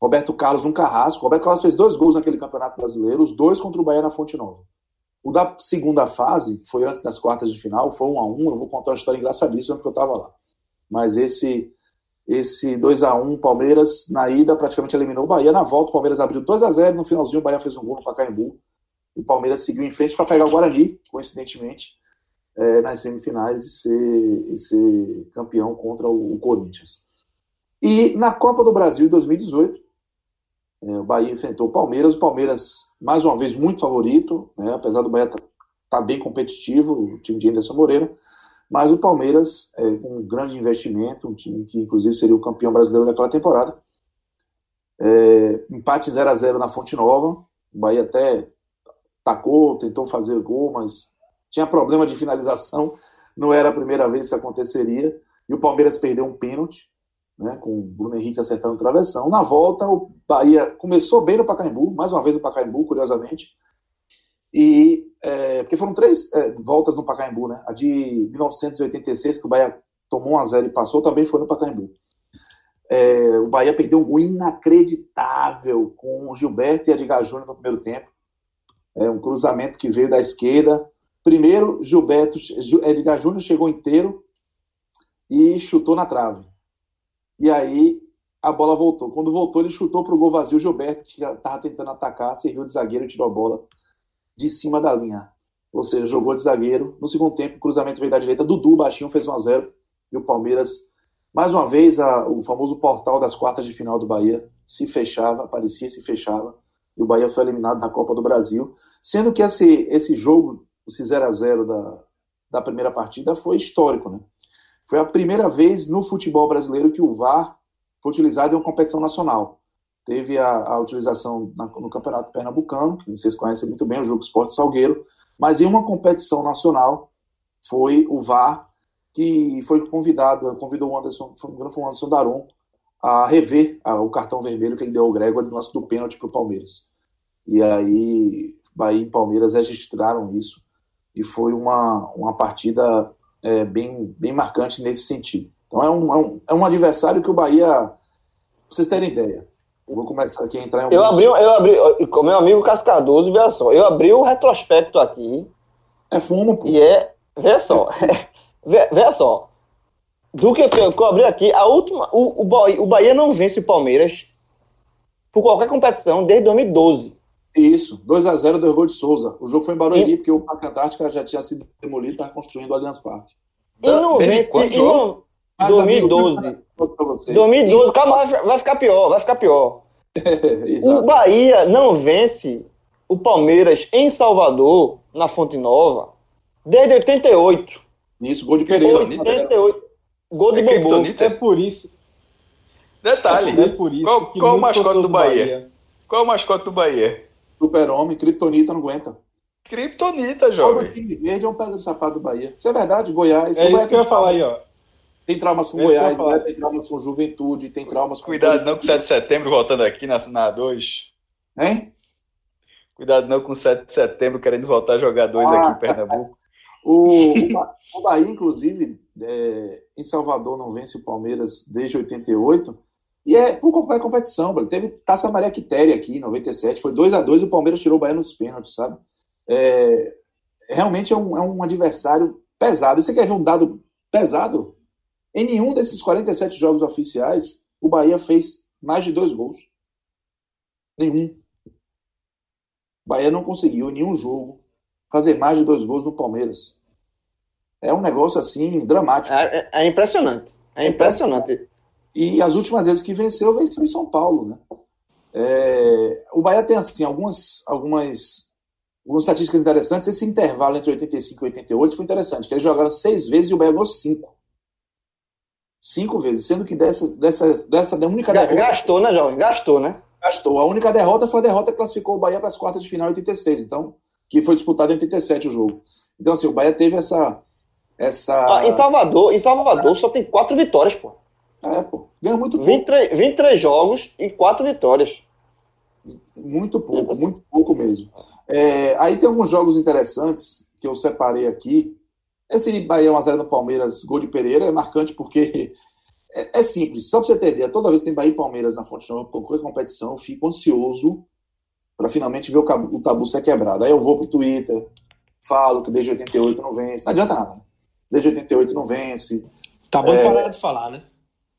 Roberto Carlos, um carrasco. Roberto Carlos fez dois gols naquele Campeonato Brasileiro, os dois contra o Bahia na Fonte Nova. O da segunda fase, que foi antes das quartas de final, foi um a um. Eu vou contar uma história engraçadíssima porque eu estava lá. Mas esse esse 2 a 1 Palmeiras na ida praticamente eliminou o Bahia. Na volta, o Palmeiras abriu 2 a 0 No finalzinho, o Bahia fez um gol no Pacaembu. O Palmeiras seguiu em frente para pegar o Guarani, coincidentemente. é, nas semifinais e ser, e ser campeão contra o, o, Corinthians. E na Copa do Brasil de 2018, é, o Bahia enfrentou o Palmeiras. O Palmeiras, mais uma vez, muito favorito, né, apesar do Bahia estar tá, tá bem competitivo, o time de Anderson Moreira. Mas o Palmeiras, é, com um grande investimento, um time que inclusive seria o campeão brasileiro daquela temporada. É, empate 0 a 0 na Fonte Nova. O Bahia até tacou, tentou fazer gol, mas tinha problema de finalização. Não era a primeira vez que isso aconteceria. E o Palmeiras perdeu um pênalti, né, com o Bruno Henrique acertando travessão. Na volta, o Bahia começou bem no Pacaembu, mais uma vez no Pacaembu, curiosamente. E é, porque foram três é, voltas no Pacaembu, né? A de 1986, que o Bahia tomou um a zero e passou, também foi no Pacaembu. É, o Bahia perdeu um gol inacreditável com o Gilberto e Edgar Júnior no primeiro tempo. É um cruzamento que veio da esquerda. Primeiro, Gilberto, Edgar Júnior chegou inteiro e chutou na trave. E aí a bola voltou. Quando voltou, ele chutou para o gol vazio. O Gilberto, estava tentando atacar, serviu de zagueiro e tirou a bola de cima da linha. Ou seja, jogou de zagueiro. No segundo tempo, o cruzamento veio da direita. Dudu, baixinho, fez 1 a 0 E o Palmeiras, mais uma vez, a, o famoso portal das quartas de final do Bahia se fechava, aparecia e se fechava. E o Bahia foi eliminado na Copa do Brasil. Sendo que esse, esse jogo, esse 0 a 0 da, da primeira partida, foi histórico. Né? Foi a primeira vez no futebol brasileiro que o VAR foi utilizado em uma competição nacional teve a, a utilização na, no Campeonato Pernambucano, que vocês conhecem muito bem, o Jogo Esporte Salgueiro, mas em uma competição nacional foi o VAR que foi convidado, convidou o Anderson, foi o Anderson Daron a rever a, o cartão vermelho que ele deu ao Gregor no lance do pênalti para o Palmeiras. E aí, Bahia e Palmeiras registraram isso e foi uma, uma partida é, bem, bem marcante nesse sentido. Então é um, é um, é um adversário que o Bahia, pra vocês terem ideia, eu vou começar aqui a entrar em Eu abri, eu abri, com meu amigo Cascadoso, veja só, eu abri o retrospecto aqui. É fumo, pô. E é, veja só, veja só, do que eu, que eu abri aqui, a última, o, o, Bahia, o Bahia não vence o Palmeiras por qualquer competição desde 2012. Isso, 2x0 do gols de Souza. O jogo foi em Barueri, e... porque o Parque Antártica já tinha sido demolido e estava construindo o Allianz Parque. E não vence, e não, 2012. 2012, calma, vai ficar pior, vai ficar pior. o Bahia não vence o Palmeiras em Salvador, na Fonte Nova, desde 88. Isso, gol de Pereira. 88. Gol de é Bobo. É por isso. Detalhe. É por isso qual, qual o mascote do Bahia? Bahia? Qual o mascote do Bahia? Super-Homem, Kryptonita não aguenta. Kryptonita, jovem. O time verde é um pedro do sapato do Bahia. Isso é verdade, Goiás. É isso que eu ia falar aí, ó. Tem traumas com Esse Goiás, né? tem traumas com Juventude, tem traumas com. Cuidado não com 7 de setembro voltando aqui na, na 2. Hein? Cuidado não com 7 de setembro querendo voltar a jogar 2 ah, aqui em Pernambuco. o, o Bahia, inclusive, é, em Salvador não vence o Palmeiras desde 88. E é por qualquer competição, bro. Teve Taça Maria Quitéria aqui em 97, foi 2 a 2 e o Palmeiras tirou o Bahia nos pênaltis, sabe? É, realmente é um, é um adversário pesado. Você quer ver um dado pesado? Em nenhum desses 47 jogos oficiais, o Bahia fez mais de dois gols. Nenhum. O Bahia não conseguiu em nenhum jogo fazer mais de dois gols no Palmeiras. É um negócio assim dramático. É, é, é impressionante. É impressionante. E as últimas vezes que venceu, venceu em São Paulo, né? É, o Bahia tem assim algumas algumas algumas estatísticas interessantes. Esse intervalo entre 85 e 88 foi interessante, que eles jogaram seis vezes e o Bahia ganhou cinco. Cinco vezes, sendo que dessa, dessa, dessa única derrota. Gastou, né, Jovem? Gastou, né? Gastou. A única derrota foi a derrota que classificou o Bahia para as quartas de final em 86, então, que foi disputado em 87 o jogo. Então, assim, o Bahia teve essa. essa... Ah, em Salvador, em Salvador só tem quatro vitórias, pô. É, pô. Ganha muito pouco. 23, 23 jogos e quatro vitórias. Muito pouco, muito pouco mesmo. É, aí tem alguns jogos interessantes que eu separei aqui. Esse Bahia 1x0 no Palmeiras, gol de Pereira, é marcante porque é, é simples. Só para você entender, toda vez que tem Bahia e Palmeiras na Fonte Nova, qualquer competição, eu fico ansioso para finalmente ver o, cabo, o, tabu ser quebrado. Aí eu vou pro Twitter, falo que desde 88 não vence. Não adianta nada. Desde 88 não vence. Tá bom é... parar de falar, né?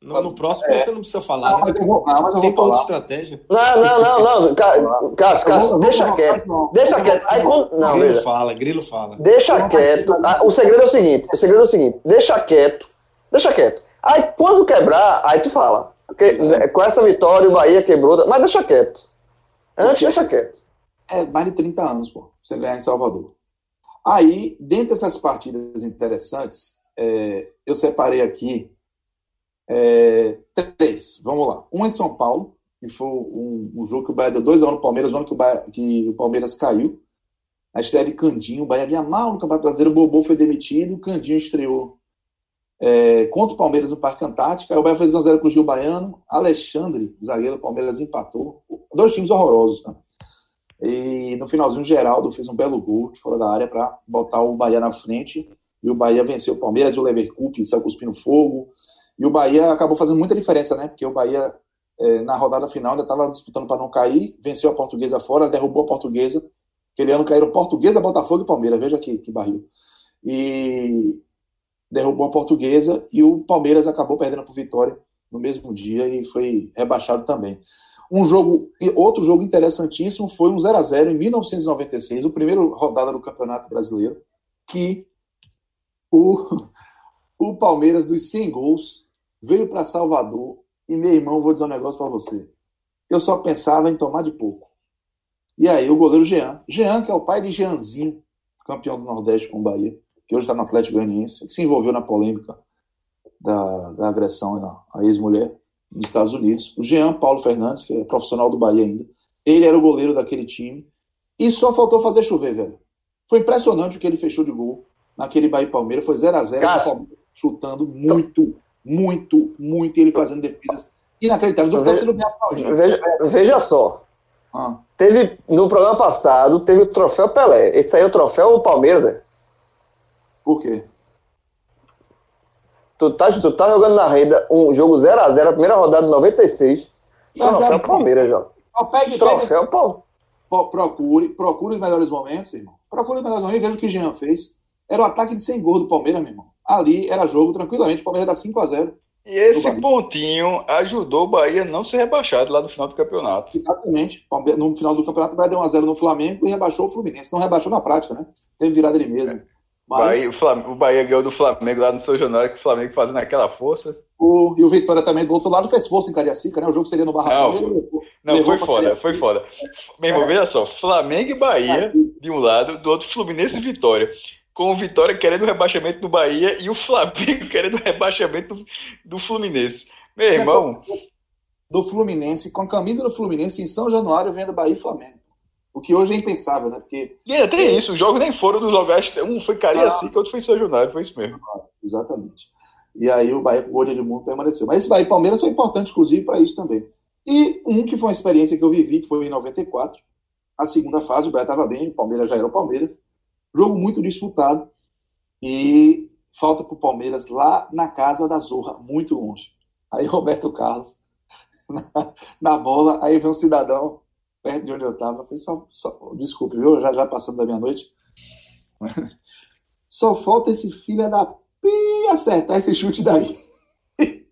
No, no próximo É. você não precisa falar. Não, né? mas eu vou, não, mas eu Tem vou toda falar. estratégia. Não, não, não, não. Cássio, Cássio, deixa vou quieto. Deixa quieto. vou Aí quando. Não, grilo veja. fala, grilo fala. Deixa quieto. Ah, o segredo é o seguinte: o segredo é o seguinte, deixa quieto, deixa quieto. Aí quando quebrar, aí tu fala. Porque, com essa vitória o Bahia quebrou, mas deixa quieto. Antes deixa quieto. É mais de 30 anos, pô, pra você ganhar em Salvador. Aí, dentre essas partidas interessantes, é, eu separei aqui é, três. Vamos lá. Um em São Paulo, que foi um, um jogo que o Bahia deu 2x1 no Palmeiras, o ano que o, Bahia- que o Palmeiras caiu. A estreia de Candinho, o Bahia vinha mal no Campeonato Brasileiro, o Bobô foi demitido, o Candinho estreou é, contra o Palmeiras no Parque Antártica. Aí o Bahia fez 1x0 com o Gil Baiano. Alexandre, zagueiro do Palmeiras, empatou. Dois times horrorosos, tá? E no finalzinho, o Geraldo fez um belo gol de fora da área para botar o Bahia na frente. E o Bahia venceu o Palmeiras o Leverkusen saiu cuspindo fogo. E o Bahia acabou fazendo muita diferença, né? Porque o Bahia, eh, na rodada final, ainda estava disputando para não cair, venceu a Portuguesa fora, derrubou a Portuguesa. Aquele ano caíram Portuguesa, Botafogo e Palmeiras. Veja que, que barril. E derrubou a Portuguesa e o Palmeiras acabou perdendo por vitória no mesmo dia e foi rebaixado também. Um jogo, outro jogo interessantíssimo foi um 0 a 0 em 1996, o primeiro rodada do Campeonato Brasileiro, que o, o Palmeiras dos 100 gols veio para Salvador e meu irmão, vou dizer um negócio para você. Eu só pensava em tomar de pouco. E aí o goleiro Jean, Jean que é o pai de Jeanzinho, campeão do Nordeste com o Bahia, que hoje está no Atlético Goianiense, que se envolveu na polêmica da, da agressão à, ex-mulher nos Estados Unidos. O Jean Paulo Fernandes, que é profissional do Bahia ainda, ele era o goleiro daquele time. E só faltou fazer chover, velho. Foi impressionante o que ele fechou de gol naquele Bahia Palmeiras. Foi 0 a 0 Cássio. o Palmeiras chutando muito, muito, muito. Ele fazendo defesas inacreditáveis. Do não aplaudir. Veja, veja só. Ah, Teve, no programa passado, teve o troféu Pelé. Esse aí é o troféu Palmeiras, é? por quê? Tu tá, tu tá jogando na renda um jogo 0x0, a, primeira rodada de 96. Mas, Troféu é, Palmeiras, já. Pegue, Troféu Palmeiras. Pro- procure, procure os melhores momentos, irmão. Procure os melhores momentos e veja o que Jean fez. Era o ataque de 100 gols do Palmeiras, meu irmão. Ali era jogo tranquilamente. O Palmeiras dá 5 a 0 E esse pontinho ajudou o Bahia a não ser rebaixado lá no final do campeonato. Exatamente. No final do campeonato, o Bahia deu 1 a 0 no Flamengo e rebaixou o Fluminense. Não rebaixou na prática, né? Teve virada de mesa. Mas Bahia- o, Flam- o Bahia ganhou do Flamengo lá no São Januário, que o Flamengo fazendo aquela força. o, e o Vitória também do outro lado fez força em Cariacica, né? O jogo seria no Barracão. Não, ele levou- Não, levou foi foda, Cariacica. foi foda. Meu irmão, É. veja só, Flamengo e Bahia de um lado, do outro Fluminense e Vitória. Com o Vitória querendo o rebaixamento do Bahia e o Flamengo querendo o rebaixamento do, do Fluminense. Meu irmão, do Fluminense, com a camisa do Fluminense em São Januário, vendo Bahia e Flamengo. O que hoje é impensável, né? Porque e ainda tem isso, os jogos nem foram nos lugares. Um foi Cariacica, outro foi São Januário, foi isso mesmo. Exatamente. E aí o Bahia com o gol de Edmundo permaneceu. Mas esse Bahia e Palmeiras foi importante, inclusive, para isso também. E um que foi uma experiência que eu vivi, que foi em 94, a segunda fase, o Bahia estava bem, o Palmeiras já era o Palmeiras. Jogo muito disputado. E falta para o Palmeiras lá na casa da Zorra, muito longe. Aí Roberto Carlos, na, na bola, aí vem um cidadão perto de onde eu estava. Desculpe, viu? Já, já passando da meia-noite. Só falta esse filho da pi acertar esse chute daí.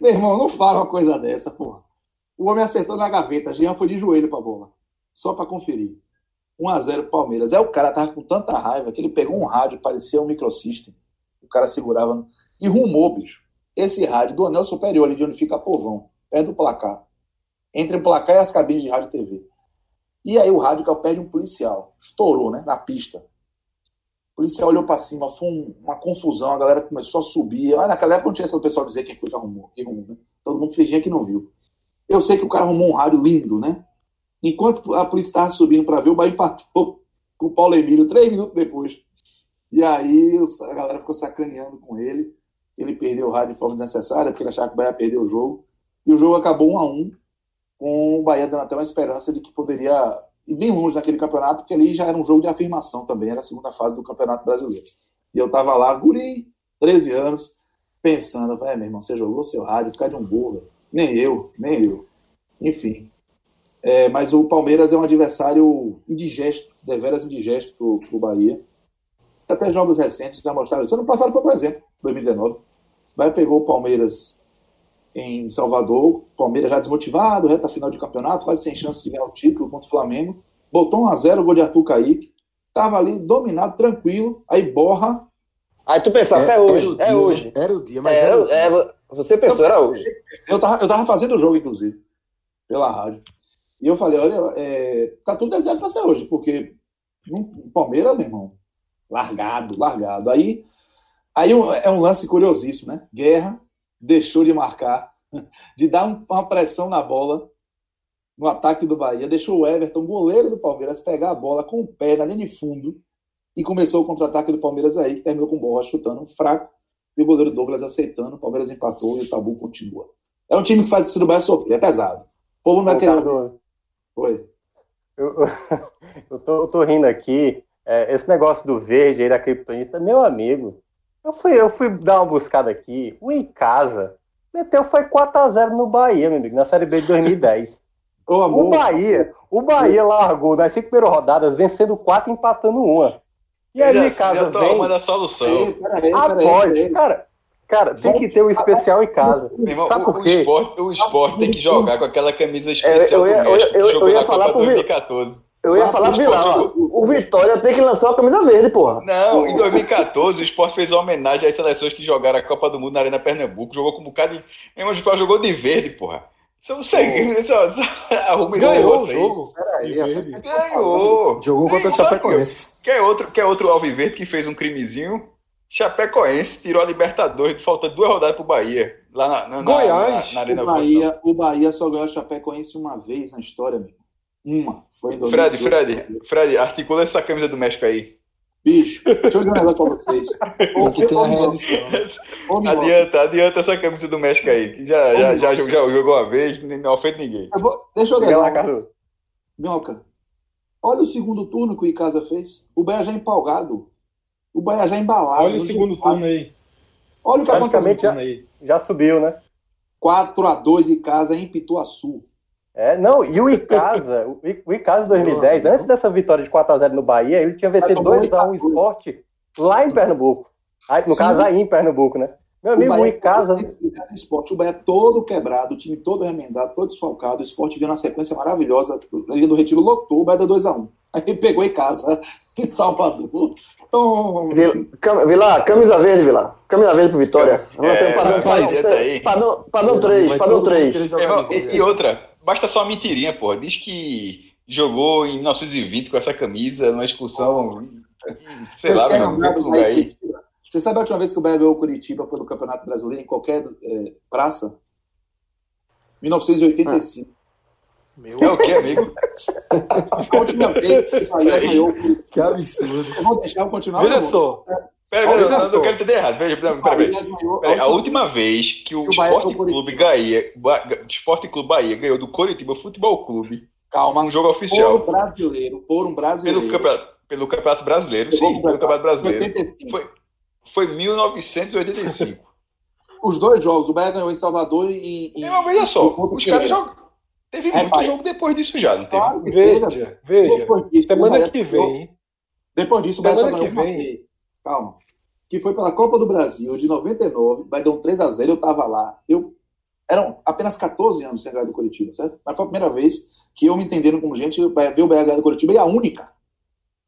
Meu irmão, não fala uma coisa dessa, porra. O homem acertou na gaveta, Jean foi de joelho pra bola. Só pra conferir. 1x0 Palmeiras. Aí o cara tava com tanta raiva que ele pegou um rádio, parecia um microsystem. O cara segurava e rumou, bicho. Esse rádio do anel superior, ali de onde fica Povão, perto do placar. Entre o placar e as cabines de rádio e TV. E aí o rádio caiu perto de um policial. Estourou, né? Na pista. O policial olhou pra cima, foi um- uma confusão, a galera começou a subir. Ah, naquela época não tinha esse pessoal dizer quem foi que arrumou. Quem arrumou né? Todo mundo fingia que não viu. Eu sei que o cara arrumou um rádio lindo, né? Enquanto a polícia estava subindo para ver, o Bahia empatou com o Paulo Emílio três minutos depois. E aí a galera ficou sacaneando com ele. Ele perdeu o rádio de forma desnecessária, porque ele achava que o Bahia perdeu o jogo. E o jogo acabou um a um, com o Bahia dando até uma esperança de que poderia ir bem longe naquele campeonato, porque ali já era um jogo de afirmação também, era a segunda fase do Campeonato Brasileiro. E eu tava lá, guri, 13 anos, pensando, vai, meu irmão, você jogou seu rádio causa de um velho. Nem eu, nem eu. Enfim. É, mas o Palmeiras é um adversário indigesto, deveras indigesto pro, pro Bahia. Até jogos recentes já mostraram isso. Ano passado foi, por exemplo, 2019. O Bahia pegou o Palmeiras em Salvador, Palmeiras já desmotivado, reta final de campeonato, quase sem chance de ganhar o título contra o Flamengo. Botou 1x0, gol de Arthur Kaique. Tava ali dominado, tranquilo. Aí borra. Aí tu pensava, é, é hoje, é dia, hoje. Era o dia, mas era, era o dia. é, você pensou, era hoje. Eu tava, eu tava fazendo o jogo, inclusive, pela rádio. E eu falei, olha, é, tá tudo deserto pra ser hoje, porque Palmeiras, meu irmão, largado, largado. Aí, aí é um lance curiosíssimo, né? Guerra deixou de marcar, de dar um- uma pressão na bola no ataque do Bahia, deixou o Everton, goleiro do Palmeiras, pegar a bola com o pé na linha de fundo e começou o contra-ataque do Palmeiras aí, que terminou com o Borra chutando um fraco e o goleiro Douglas aceitando, o Palmeiras empatou e o Tabu continua. É um time que faz o Bahia sofrer, é pesado. O povo não vai Ô, querer. Oi. Eu, eu, tô, eu tô rindo aqui. É, esse negócio do verde aí da Kryptonita, meu amigo. Eu fui, eu fui dar uma buscada aqui. O em casa meteu foi 4x0 no Bahia, meu amigo, na Série B de 2010. Ô, amor. O Bahia, o Bahia largou nas cinco primeiras rodadas, vencendo quatro e empatando uma. E aí, já, em casa já vem arrumando a solução. Peraí, peraí, após. peraí. Cara, cara, tem que ter um especial em casa. Irmão, Sabe o, por o, quê? esporte, o esporte tem que jogar com aquela camisa especial eu ia- do México, eu- eu- que jogou eu ia na falar Copa pro Vil- 2014. Eu ia Ah, falar o ó. esporte O Vitória tem que lançar uma camisa verde, porra. Não, em 2014 o esporte fez uma homenagem às seleções que jogaram a Copa do Mundo na Arena Pernambuco. Jogou com um bocado de. Meu irmão, o esporte jogou de verde, porra. Isso é um segredo. Só, só arruma esse Ganhou o negócio aí. jogo. Peraí. Ganhou. Jogou contra o Ganhou, Chapecoense. Quer outro, quer outro Alviverde que fez um crimezinho? Chapecoense tirou a Libertadores, faltando duas rodadas pro Bahia. Lá na, na, Goiás, na, na Arena O Bahia, o Bahia só ganhou a Chapecoense uma vez na história, meu. Uma. Foi em Fred, 2018. Fred, Fred, articula essa camisa do México aí. Bicho, deixa eu dizer um negócio pra vocês. Ô, Aqui tem a ô, Minhoca, reedição. Adianta, adianta essa camisa do México aí. Que já, já, já, jogou- já jogou uma vez, não ofende ninguém. eu vou- Deixa eu Diga lá, dar Carlos. Minhoca, olha o segundo turno que o Icasa fez. O Bahia já empolgado. O Bahia já embalado. Olha o segundo turno aí. Olha o que aconteceu. Já, aí. já subiu, né? 4x2 Icasa em Pituaçu. É, não, e o Icasa, o Icasa 2010, antes dessa vitória de 4x0 no Bahia, ele tinha vencido Mas tomou 2x1 o esporte lá em Pernambuco. No Sim. caso, aí em Pernambuco, né? Meu amigo, o Bahia- Icasa. O esporte, o Bahia todo quebrado, o time todo remendado, todo desfalcado. O esporte veio na sequência maravilhosa. A Liga do Retiro lotou, o Bahia deu 2x1. Aí ele pegou em casa, em Salvador. Então, Vil- Cam- Vilar, camisa verde, Vilar. Camisa verde pro Vitória. Vamos É, ser padrão, rapaz, padrão, padrão, padrão Vai 3, padrão todo mundo 3. querer jogar Irmão, de verde. e, e outra, basta só uma mentirinha, porra. Diz que jogou em 1920 com essa camisa, numa excursão, sei vocês lá, meu, em lugar aí. Curitiba? Você sabe a última vez que o Bahia ganhou o Curitiba pelo Campeonato Brasileiro em qualquer eh, praça? 1985. É o que, amigo? A última vez que o Bahia ganhou o Curitiba. Que absurdo. Eu vou deixar eu continuar. Veja eu só. Pera, Olha pera, eu só. não quero entender errado. Veja, pera, Peraí, a última- vez que o Que o Bahia Esporte Clube Curitiba. Bahia, Ba- Esporte Clube Bahia ganhou do Coritiba Futebol Clube Calma. um jogo Por oficial um brasileiro, por um brasileiro. pelo campeonato, pelo campeonato Brasileiro, sim, pelo Campeonato Brasileiro. 85. Foi, foi 1985. Os dois jogos, o Bahia ganhou em Salvador e. Meu irmão, veja só, os caras jogam. Teve É, muito pai. jogo depois disso já, não teve? Claro. Veja, veja. Depois disso, Semana que vem, hein? Depois disso, o Bahia só Semana ganhou que vem. Calma. Que foi pela Copa do Brasil de 99. O Bahia deu um 3x0. Eu tava lá. Eu. Eram apenas 14 anos sem ganhar do Curitiba, certo? Mas foi a primeira vez que eu me entendendo como gente, eu ver o Bahia ganhar do Curitiba e a única.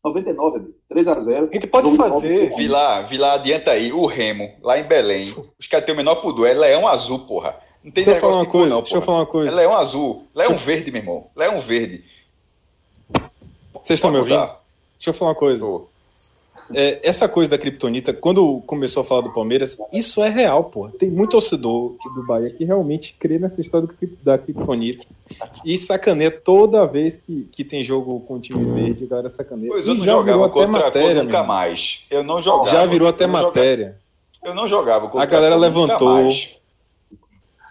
99, amigo. 3x0. A gente pode fazer. volta. Vi lá, vi lá, adianta aí, o Remo, lá em Belém. Os caras têm o menor pudor, é leão azul, porra. Não tem Deixa eu falar uma cor, coisa, não, deixa eu falar uma É coisa. leão azul, leão Deixa verde, meu irmão. Leão verde. Vocês estão me ouvindo? Deixa eu falar uma coisa. Tô. É, essa coisa da Kryptonita, quando começou a falar do Palmeiras, isso é real, pô. Tem muito torcedor do Bahia que realmente crê nessa história do, da Kryptonita. E sacaneia toda vez que, que tem jogo com o time verde, galera sacaneia. Pois eu não já jogava até matéria, nunca mais. Eu não jogava. Já virou até matéria. Eu não jogava contra A galera levantou.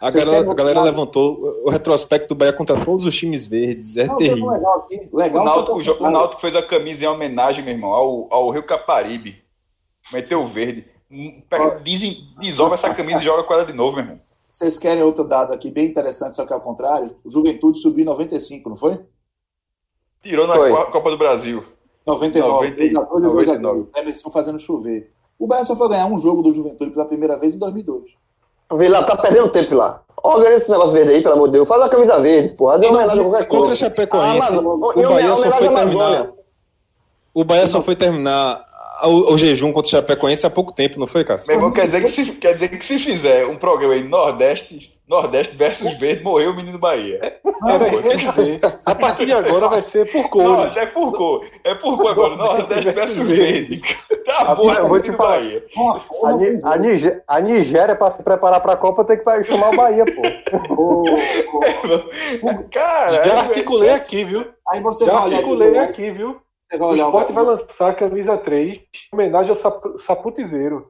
A Vocês galera, a galera levantou o retrospecto do Bahia contra todos os times verdes. É Não, terrível. legal aqui. O Legal, Náutico, só que- o Náutico fez a camisa em homenagem, meu irmão, ao, ao Rio Caparibe. Meteu o verde. Hum, pega- Desolve essa camisa e joga com ela de novo, meu irmão. Vocês querem outro dado aqui bem interessante, só que ao contrário? O Juventude subiu em 95, não foi? Tirou na Foi. Co- Copa do Brasil. 99. 90, 2 a 2 e 2 a 99. 2. Emerson fazendo chover. O Bahia só foi ganhar um jogo do Juventude pela primeira vez em 2002. Vilar tá perdendo tempo lá. Organiza esse negócio verde aí, pelo amor de Deus. Faz uma camisa verde, porra. Dê uma homenagem a qualquer coisa. Contra a Chapecoense, Ah, o. Bahia só foi terminar. O Bahia só foi terminar o, o jejum contra o Chapecoense há pouco tempo, não foi, Cássio? Meu irmão, quer dizer, que se, quer dizer que se fizer um programa aí Nordeste, Nordeste versus Verde, morreu o menino Bahia. É, vai ser, a partir de agora vai ser por Não, cores. é por cor. É por cor agora. Nordeste versus Verde. Tá Rapaz, bom, eu vou te falar. Bahia. A, forma Ni- a, Nigé- a Nigéria, para se preparar para a Copa, tem que chamar o Bahia, pô. Ô, ô, Cara, Já articulei aqui, viu? Aí você Já articulei aqui, viu? Vai O olhar Sport vai lançar a camisa 3 em homenagem ao sap Saputizeiro.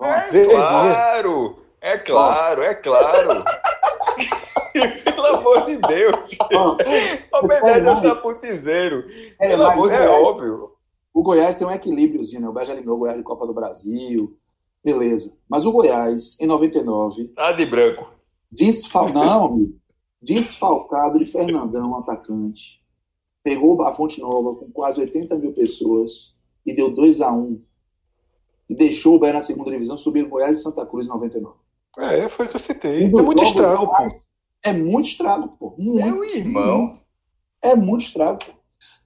É claro, é claro, é claro. Pelo amor de Deus. Homenagem ao saputizeiro. É, Pelo amor, o é Goiás- óbvio. O Goiás tem um equilíbriozinho, né? O já eliminou o Goiás de Copa do Brasil. Beleza. Mas o Goiás, em 99, Tá de branco. desfal... não, amigo. desfalcado de Fernandão, atacante. Pegou a Fonte Nova com quase 80 mil pessoas e deu 2 a 1 E deixou o Bahia na segunda divisão subir Goiás e Santa Cruz em 99. É, foi o que eu citei. Um É muito estrago, pô. É muito estrago, pô. Muito. Meu irmão. É muito estrago. pô.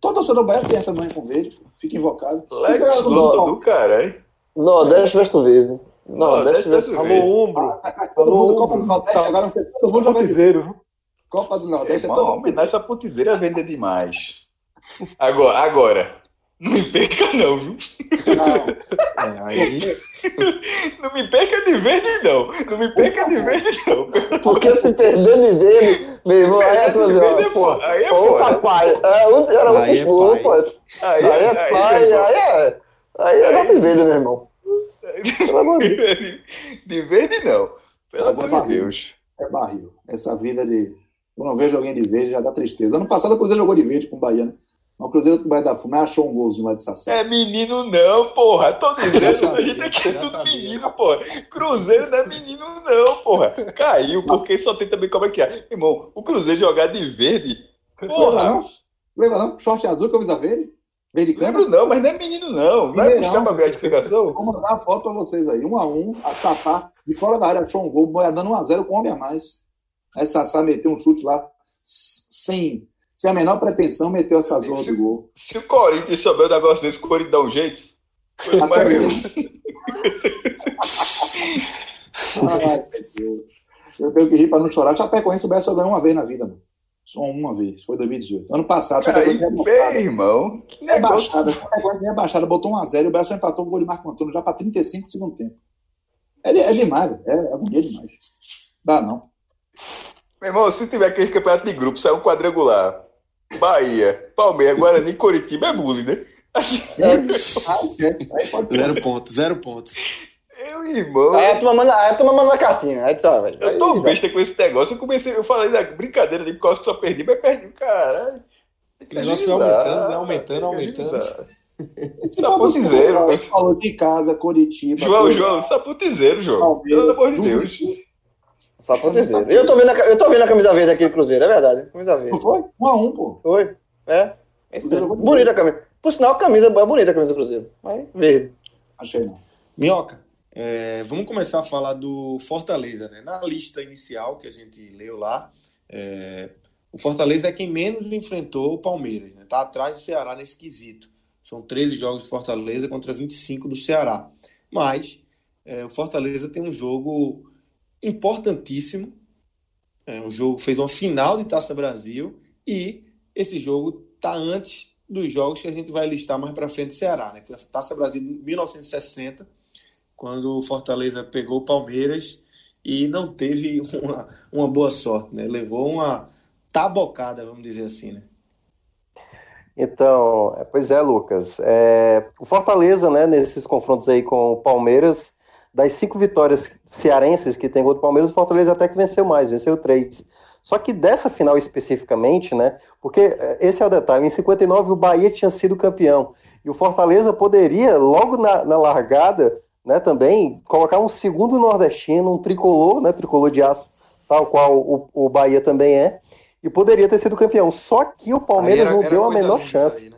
Todo torcedor do Bahia tem essa manhã com verde. pô. Fica invocado. Lex é Dom. do caralho. Nordeste versus Verde. Nordeste versus Verde. Alô, ombro. Todo Alô, mundo Copa do. Nordeste, agora ser todo mundo viu? Copa do Nordeste. É Irmão, todo mundo. homenagem putizeira é vender demais. Agora, agora. Não me perca não, viu? Não, É, aí. Não me perca de verde não. Não me perca de verde não. Porque se perder de verde, meu irmão, aí é tudo. Verde é Pô, aí é pô, papai. É, era um Aí é pai. Aí, Aí é pai, meu irmão. aí é. Aí é de verde, meu irmão. Pelo amor de Deus. De verde não. Pelo é amor de. Deus. é barril. Essa vida de. Quando eu vejo alguém de verde, já dá tristeza. Ano passado o Cruzeiro jogou de verde com o Bahia, né? Mas o Cruzeiro com o Bahia da Fuma achou um golzinho lá de Sassá. É menino não, porra. Tô dizendo, Já a sabia, gente aqui é tudo sabia. menino, porra. Cruzeiro não é menino não, porra. Caiu, porque só tem também como é que é. Irmão, o Cruzeiro jogar de verde, Lembra porra. não? Lembra não? Short azul, camisa verde? Verde câmera? Lembro não, mas não é menino não. Vai Mineirão. buscar pra ver a explicação? Vou mandar a foto pra vocês aí. Um a um, a Sassá, de fora da área, achou um gol, Boia dando 1 a 0 com homem a mais. Aí Sassá meteu um chute lá, sem, sem a menor pretensão, meteu essa zorra do gol. Se o Corinthians souber o negócio desse, o Corinthians dá um jeito. Foi mais. Ai, Deus. Eu tenho que rir pra não chorar. Chapecoense o Bahia só ganhou uma vez na vida, mano. Só uma vez. Foi 2018. Ano passado, Chapecoense rebaixada. bem, irmão. Que negócio. Rebaixada. Chapecoense rebaixada. Botou 1x0 e o só empatou o gol de Marco Antônio já pra 35 do segundo tempo. É, de- é demais. É, é bonito demais. Dá não. Meu irmão, se tiver aquele campeonato de grupo, sai um quadrangular. Bahia, Palmeiras, Guarani, Coritiba, é bullying, né? Assim, é. Zero ponto, zero ponto. meu irmão. Aí a turma manda, aí a turma manda a cartinha. Aí tu velho. Eu tô Aí, besta com esse negócio. Eu comecei, eu falei da brincadeira de costas que só perdi, mas perdi, caralho. O negócio foi aumentando, né? Aumentando, aumentando. Ele falou de casa, Coritiba. João. João, saputizeiro, João. Pelo amor de. Deus. Só pra dizer. Eu tô vendo a, eu tô vendo a camisa verde aqui do Cruzeiro, é verdade. Camisa verde. Não foi? 1x1, pô. Foi. É. É. Bonita a camisa. Por sinal, a camisa é bonita a camisa do Cruzeiro. Mas verde. Achei não. Minhoca, é, vamos começar a falar do Fortaleza, né? Na lista inicial que a gente leu lá, é, o Fortaleza é quem menos enfrentou o Palmeiras, né? Tá atrás do Ceará nesse quesito. São 13 jogos do Fortaleza contra 25 do Ceará. Mas é, o Fortaleza tem um jogo importantíssimo. É um jogo fez uma final de Taça Brasil e esse jogo tá antes dos jogos que a gente vai listar mais para frente do Ceará, né? Taça Brasil de 1960, quando o Fortaleza pegou o Palmeiras e não teve uma, uma boa sorte, né? Levou uma tabocada, vamos dizer assim, né? Então, é, pois é, Lucas. É, o Fortaleza, né, nesses confrontos aí com o Palmeiras, das cinco vitórias cearenses que tem contra o Palmeiras, o Fortaleza até que venceu mais, venceu três. Só que dessa final especificamente, né, porque é, esse é o detalhe, em 59 o Bahia tinha sido campeão, e o Fortaleza poderia, logo na, na largada, né, também, colocar um segundo nordestino, um tricolor, né, tricolor de aço, tal qual o, o Bahia também é, e poderia ter sido campeão. Só que o Palmeiras era- não era deu a menor chance. aí, né?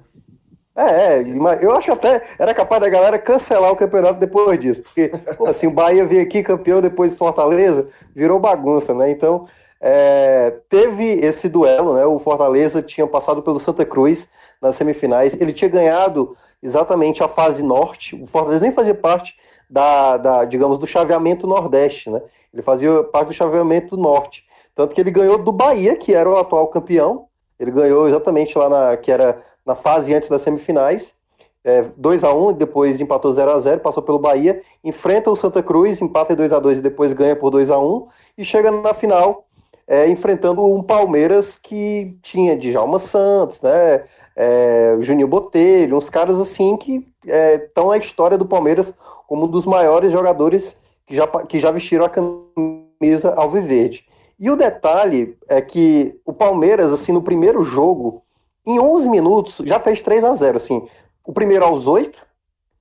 É, é, eu acho que até era capaz da galera cancelar o campeonato depois disso, porque assim, o Bahia veio aqui campeão depois de Fortaleza, virou bagunça, né? Então, é, teve esse duelo, né? O Fortaleza tinha passado pelo Santa Cruz nas semifinais, ele tinha ganhado exatamente a fase norte, o Fortaleza nem fazia parte da, da digamos, do chaveamento nordeste, né? Ele fazia parte do chaveamento norte, tanto que ele ganhou do Bahia, que era o atual campeão, ele ganhou exatamente lá na, que era na fase antes das semifinais. É, 2 a 1 depois empatou 0 a 0 passou pelo Bahia, enfrenta o Santa Cruz, empata 2 a 2 e depois ganha por 2 a 1 e chega na final é, enfrentando um Palmeiras que tinha Djalma Santos, né, é, Juninho Botelho, uns caras assim que estão é, na história do Palmeiras como um dos maiores jogadores que já, que já vestiram a camisa alviverde. E o detalhe é que o Palmeiras, assim, no primeiro jogo, em 11 minutos, já fez 3 a 0 assim. O primeiro aos 8,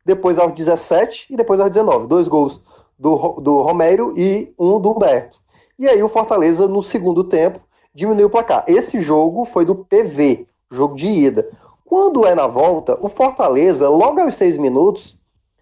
depois aos 17 e depois aos 19. Dois gols do, do Romero e um do Humberto. E aí o Fortaleza, no segundo tempo, diminuiu o placar. Esse jogo foi do PV, jogo de ida. Quando é na volta, o Fortaleza, logo aos 6 minutos,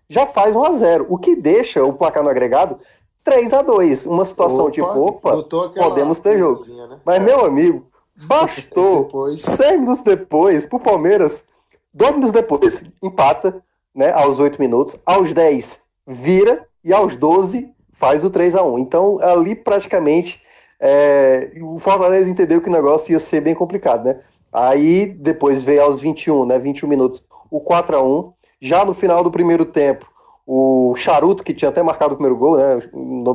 já faz 1 a 0 o que deixa o placar no agregado 3 a 2 Uma situação opa, tipo, opa, podemos ter jogo. Né? Mas, meu amigo, Bastou depois... minutos depois pro Palmeiras, dois minutos depois, empata, né? Aos oito minutos, aos 10 vira e aos 12 faz o 3 a 1 Então, ali praticamente é, o Fortaleza entendeu que o negócio ia ser bem complicado, né? Aí depois veio aos 21, né? 21 minutos, o 4 a 1 Já no final do primeiro tempo, o Charuto, que tinha até marcado o primeiro gol, né?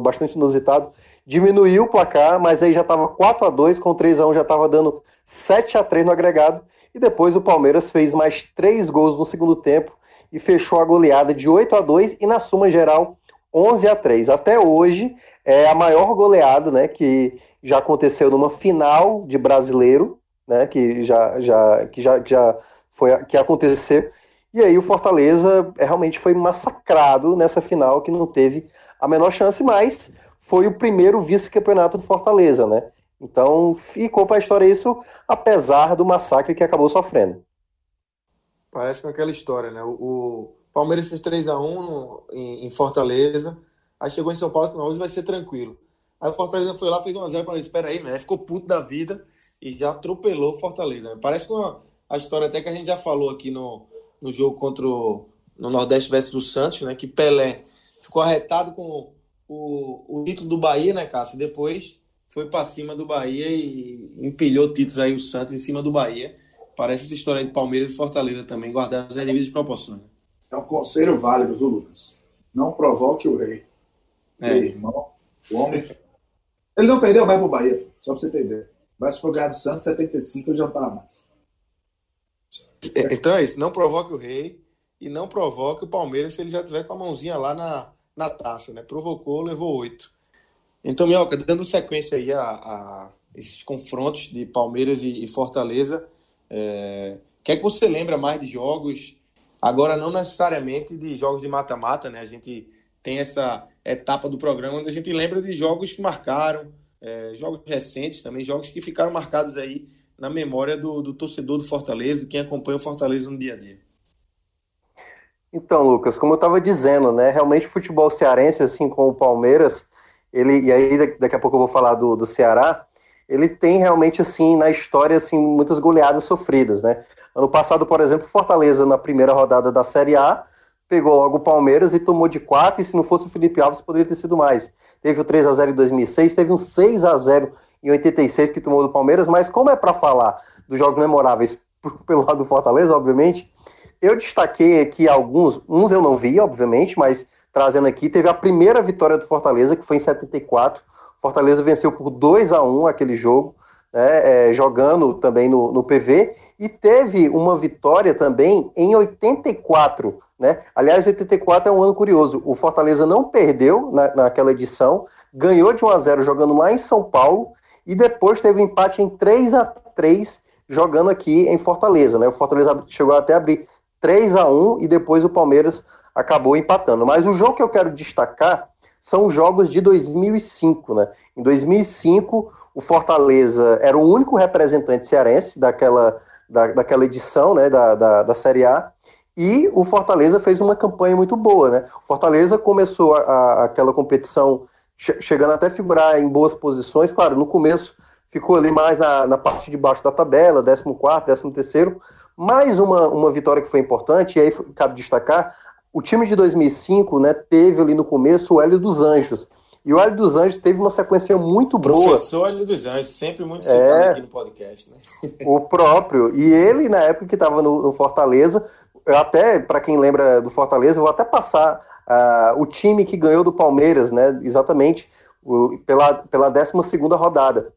Bastante inusitado, diminuiu o placar, mas aí já estava 4 a 2 com 3 a 1 já estava dando 7 a 3 no agregado, e depois o Palmeiras fez mais 3 gols no segundo tempo e fechou a goleada de 8 a 2 e na suma geral 11 a 3. Até hoje é a maior goleada, né, que já aconteceu numa final de brasileiro, né, que já já que já, já foi que aconteceu. E aí o Fortaleza realmente foi massacrado nessa final que não teve a menor chance, mas foi o primeiro vice-campeonato do Fortaleza, né? Então ficou para a história isso, apesar do massacre que acabou sofrendo. Parece com aquela história, né? O, Palmeiras fez 3 a 1 no, em, Fortaleza, aí chegou em São Paulo e hoje vai ser tranquilo. Aí o Fortaleza foi lá, fez 1x0 para ele, espera aí, né? Ficou puto da vida e já atropelou Fortaleza. Né? Parece com a, a história até que a gente já falou aqui no, no jogo contra o no Nordeste versus o Santos, né? Que Pelé ficou arretado com o, o título do Bahia, né, Cássio? Depois foi para cima do Bahia e empilhou títulos aí o Santos em cima do Bahia. Parece essa história de Palmeiras e Fortaleza também, guardar as devidas proporções. É um conselho válido, viu, Lucas? Não provoque o rei. É. irmão, o homem. Ele não perdeu mais pro Bahia, só pra você entender. Mas se for ganhar do Santos, 75 ele já não tava mais. É, então é isso, não provoque o rei e não provoque o Palmeiras se ele já tiver com a mãozinha lá na, na taça, né? Provocou, levou oito. Então, Mioca, dando sequência aí a, a esses confrontos de Palmeiras e, e Fortaleza, é, que é que você lembra mais de jogos? Agora, não necessariamente de jogos de mata-mata, né? A gente tem essa etapa do programa onde a gente lembra de jogos que marcaram, é, jogos recentes também, jogos que ficaram marcados aí na memória do, do torcedor do Fortaleza, quem acompanha o Fortaleza no dia a dia. Então, Lucas, como eu estava dizendo, né, realmente o futebol cearense, assim como o Palmeiras, ele, e aí daqui a pouco eu vou falar do, do Ceará, ele tem realmente, assim, na história, assim, muitas goleadas sofridas, né? Ano passado, por exemplo, Fortaleza, na primeira rodada da Série A, pegou logo o Palmeiras e tomou de 4, e se não fosse o Felipe Alves, poderia ter sido mais. Teve o 3 a 0 em 2006, teve um 6 a 0 em 86 que tomou do Palmeiras, mas como é para falar dos jogos memoráveis pelo lado do Fortaleza, obviamente, eu destaquei aqui alguns, uns eu não vi, obviamente, mas trazendo aqui, teve a primeira vitória do Fortaleza, que foi em 74. Fortaleza venceu por 2 a 1 aquele jogo, né, é, jogando também no, no PV, e teve uma vitória também em 84. Né? Aliás, 84 é um ano curioso. O Fortaleza não perdeu na, naquela edição, ganhou de 1 a 0 jogando lá em São Paulo, e depois teve um empate em 3 a 3 jogando aqui em Fortaleza. Né? O Fortaleza chegou até a abrir 3 a 1 e depois o Palmeiras acabou empatando. Mas o jogo que eu quero destacar são os jogos de 2005, né? Em 2005, o Fortaleza era o único representante cearense daquela, da, daquela edição né, da, da, da Série A. E o Fortaleza fez uma campanha muito boa, né? O Fortaleza começou a, a, aquela competição che chegando até figurar em boas posições. Claro, no começo ficou ali mais na, na parte de baixo da tabela, 14º, 13º. Mais uma, uma vitória que foi importante, e aí cabe destacar, o time de 2005 né, teve ali no começo o Hélio dos Anjos. E o Hélio dos Anjos teve uma sequência muito boa. Professor Hélio dos Anjos, sempre muito citado é, aqui no podcast. Né? O próprio. E ele, na época que estava no, no, Fortaleza, até, para quem lembra do Fortaleza, eu vou até passar uh, o time que ganhou do Palmeiras, né? Exatamente, o, pela, pela 12 rodada.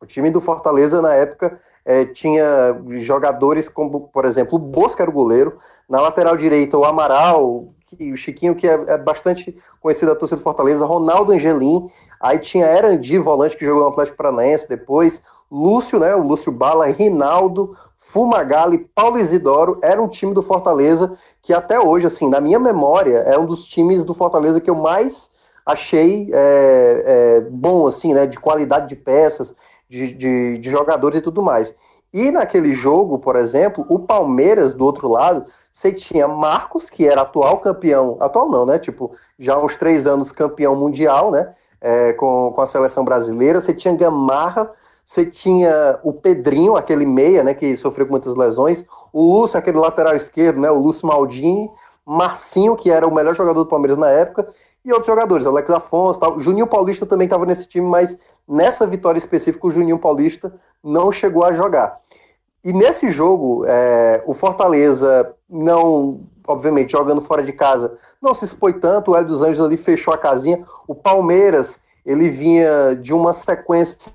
O time do Fortaleza, na época, é, tinha jogadores como, por exemplo, o Bosco era o goleiro, na lateral direita o Amaral, que, o Chiquinho, que é, é, bastante conhecido da torcida do Fortaleza, Ronaldo Angelim, aí tinha Erandi, volante que jogou no Atlético Paranaense depois, Lúcio, né, o Lúcio Bala, Rinaldo, Fumagalli, Paulo Isidoro, era um time do Fortaleza que até hoje, assim, na minha memória, é um dos times do Fortaleza que eu mais achei é, é, bom, assim, né, de qualidade de peças, de, de, de jogadores e tudo mais. E naquele jogo, por exemplo, o Palmeiras, do outro lado, você tinha Marcos, que era atual campeão, atual não, né? Tipo, já há uns três anos campeão mundial, né? É, com, com a seleção brasileira. Você tinha Gamarra, você tinha o Pedrinho, aquele meia, né? Que sofreu com muitas lesões. O Lúcio, aquele lateral esquerdo, né? O Lúcio Maldini. Marcinho, que era o melhor jogador do Palmeiras na época. E outros jogadores, Alex Afonso, tal. Juninho Paulista também estava nesse time, mas nessa vitória específica o Juninho Paulista não chegou a jogar. E nesse jogo, é, o Fortaleza não, obviamente, jogando fora de casa, não se expôs tanto. O Hélio dos Anjos ali fechou a casinha. O Palmeiras, ele vinha de uma sequência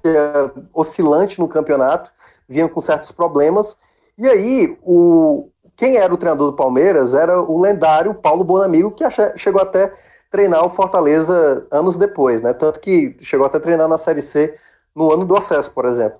oscilante no campeonato, vinha com certos problemas. E aí, o, quem era o treinador do Palmeiras era o lendário Paulo Bonamigo, que chegou até treinar o Fortaleza anos depois, né? Tanto que chegou até treinar na Série C no ano do acesso, por exemplo.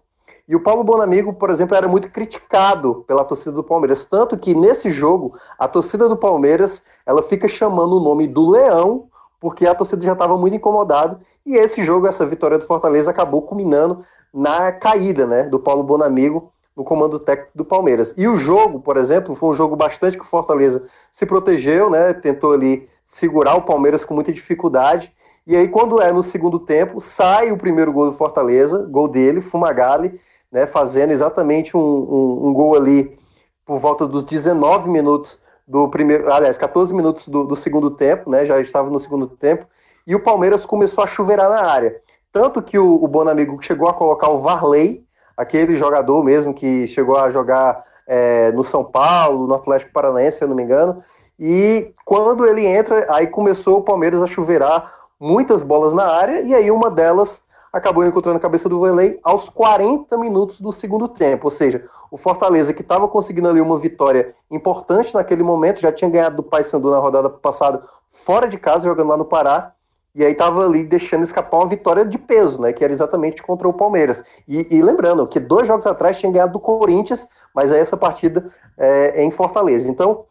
E o Paulo Bonamigo, por exemplo, era muito criticado pela torcida do Palmeiras, tanto que nesse jogo a torcida do Palmeiras ela fica chamando o nome do Leão, porque a torcida já estava muito incomodada. E esse jogo, essa vitória do Fortaleza, acabou culminando na caída, né, do Paulo Bonamigo no comando técnico do Palmeiras. E o jogo, por exemplo, foi um jogo bastante que o Fortaleza se protegeu, né, tentou ali segurar o Palmeiras com muita dificuldade. E aí, quando é no segundo tempo, sai o primeiro gol do Fortaleza, gol dele, Fumagalli, né, fazendo exatamente um, um, um, gol ali por volta dos 19 minutos do primeiro, aliás, 14 minutos do, do, segundo tempo, né, já estava no segundo tempo, e o Palmeiras começou a chuveirar na área. Tanto que o, o Bonamigo chegou a colocar o Varley, aquele jogador mesmo que chegou a jogar é, no São Paulo, no Atlético Paranaense, se eu não me engano, e quando ele entra, aí começou o Palmeiras a chuveirar muitas bolas na área, e aí uma delas acabou encontrando a cabeça do Vanley aos 40 minutos do segundo tempo. Ou seja, o Fortaleza, que estava conseguindo ali uma vitória importante naquele momento, já tinha ganhado do Paysandu na rodada passada, fora de casa, jogando lá no Pará, e aí estava ali deixando escapar uma vitória de peso, né? Que era exatamente contra o Palmeiras. E, e lembrando que dois jogos atrás tinha ganhado do Corinthians, mas aí essa partida é, é em Fortaleza. Então,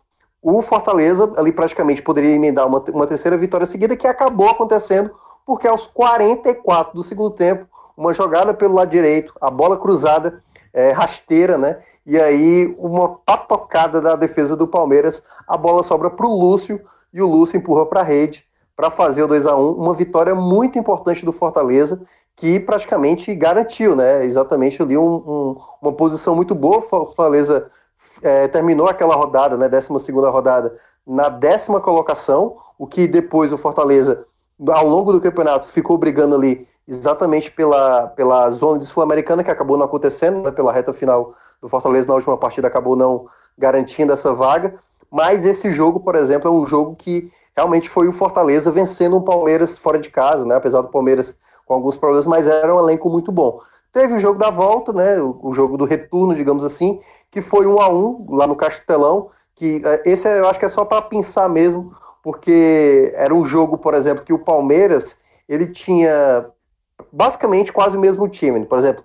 o Fortaleza ali praticamente poderia emendar uma, uma terceira vitória seguida, que acabou acontecendo porque aos 44 do segundo tempo, uma jogada pelo lado direito, a bola cruzada, é, rasteira, né? E aí uma patocada da defesa do Palmeiras, a bola sobra para o Lúcio e o Lúcio empurra para a rede para fazer o 2 a 1 uma vitória muito importante do Fortaleza que praticamente garantiu, né? Exatamente ali um, um, uma posição muito boa. Fortaleza é, terminou aquela rodada, né? 12 segunda rodada na décima colocação, o que depois o Fortaleza ao longo do campeonato ficou brigando ali exatamente pela, pela zona de Sul-Americana, que acabou não acontecendo, né, pela reta final do Fortaleza na última partida acabou não garantindo essa vaga. Mas esse jogo, por exemplo, é um jogo que realmente foi o Fortaleza vencendo o Palmeiras fora de casa, né? Apesar do Palmeiras com alguns problemas, mas era um elenco muito bom. Teve o jogo da volta, né? O, o jogo do retorno, digamos assim, que foi um a um lá no Castelão. Que é, esse eu acho que é só para pensar mesmo porque era um jogo, por exemplo, que o Palmeiras ele tinha basicamente quase o mesmo time. Por exemplo,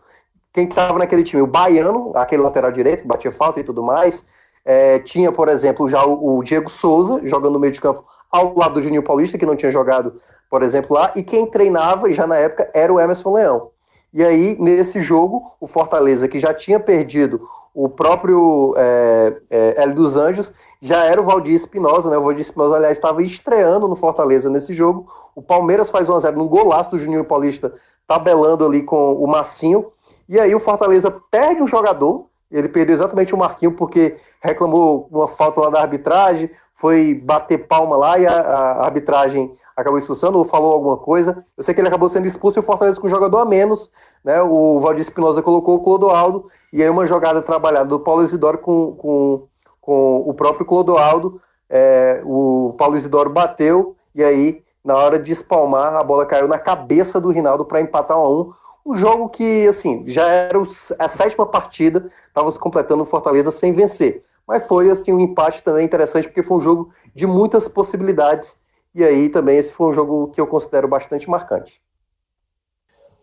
quem estava naquele time? O Baiano, aquele lateral direito, que batia falta e tudo mais. É, tinha, por exemplo, já o, o, Diego Souza jogando no meio de campo ao lado do Juninho Paulista, que não tinha jogado, por exemplo, lá. E quem treinava, já na época, era o Emerson Leão. E aí, nesse jogo, o Fortaleza, que já tinha perdido o próprio é, é, Hélio dos Anjos já era o Valdir Espinosa, né? O Valdir Espinosa, aliás, estava estreando no Fortaleza nesse jogo. O Palmeiras faz 1x0 no golaço do Juninho Paulista, tabelando ali com o Massinho. E aí o Fortaleza perde um jogador, ele perdeu exatamente o Marquinho porque reclamou uma falta lá da arbitragem, foi bater palma lá e a, a arbitragem acabou expulsando ou falou alguma coisa. Eu sei que ele acabou sendo expulso e o Fortaleza com um jogador a menos, né? O Valdir Espinosa colocou o Clodoaldo e aí uma jogada trabalhada do Paulo Isidoro com, com, com o próprio Clodoaldo. É, o Paulo Isidoro bateu e aí, na hora de espalmar, a bola caiu na cabeça do Rinaldo para empatar um a um. Um jogo que, assim, já era a sétima partida, estava se completando o Fortaleza sem vencer. Mas foi, assim, um empate também interessante, porque foi um jogo de muitas possibilidades. E aí também esse foi um jogo que eu considero bastante marcante.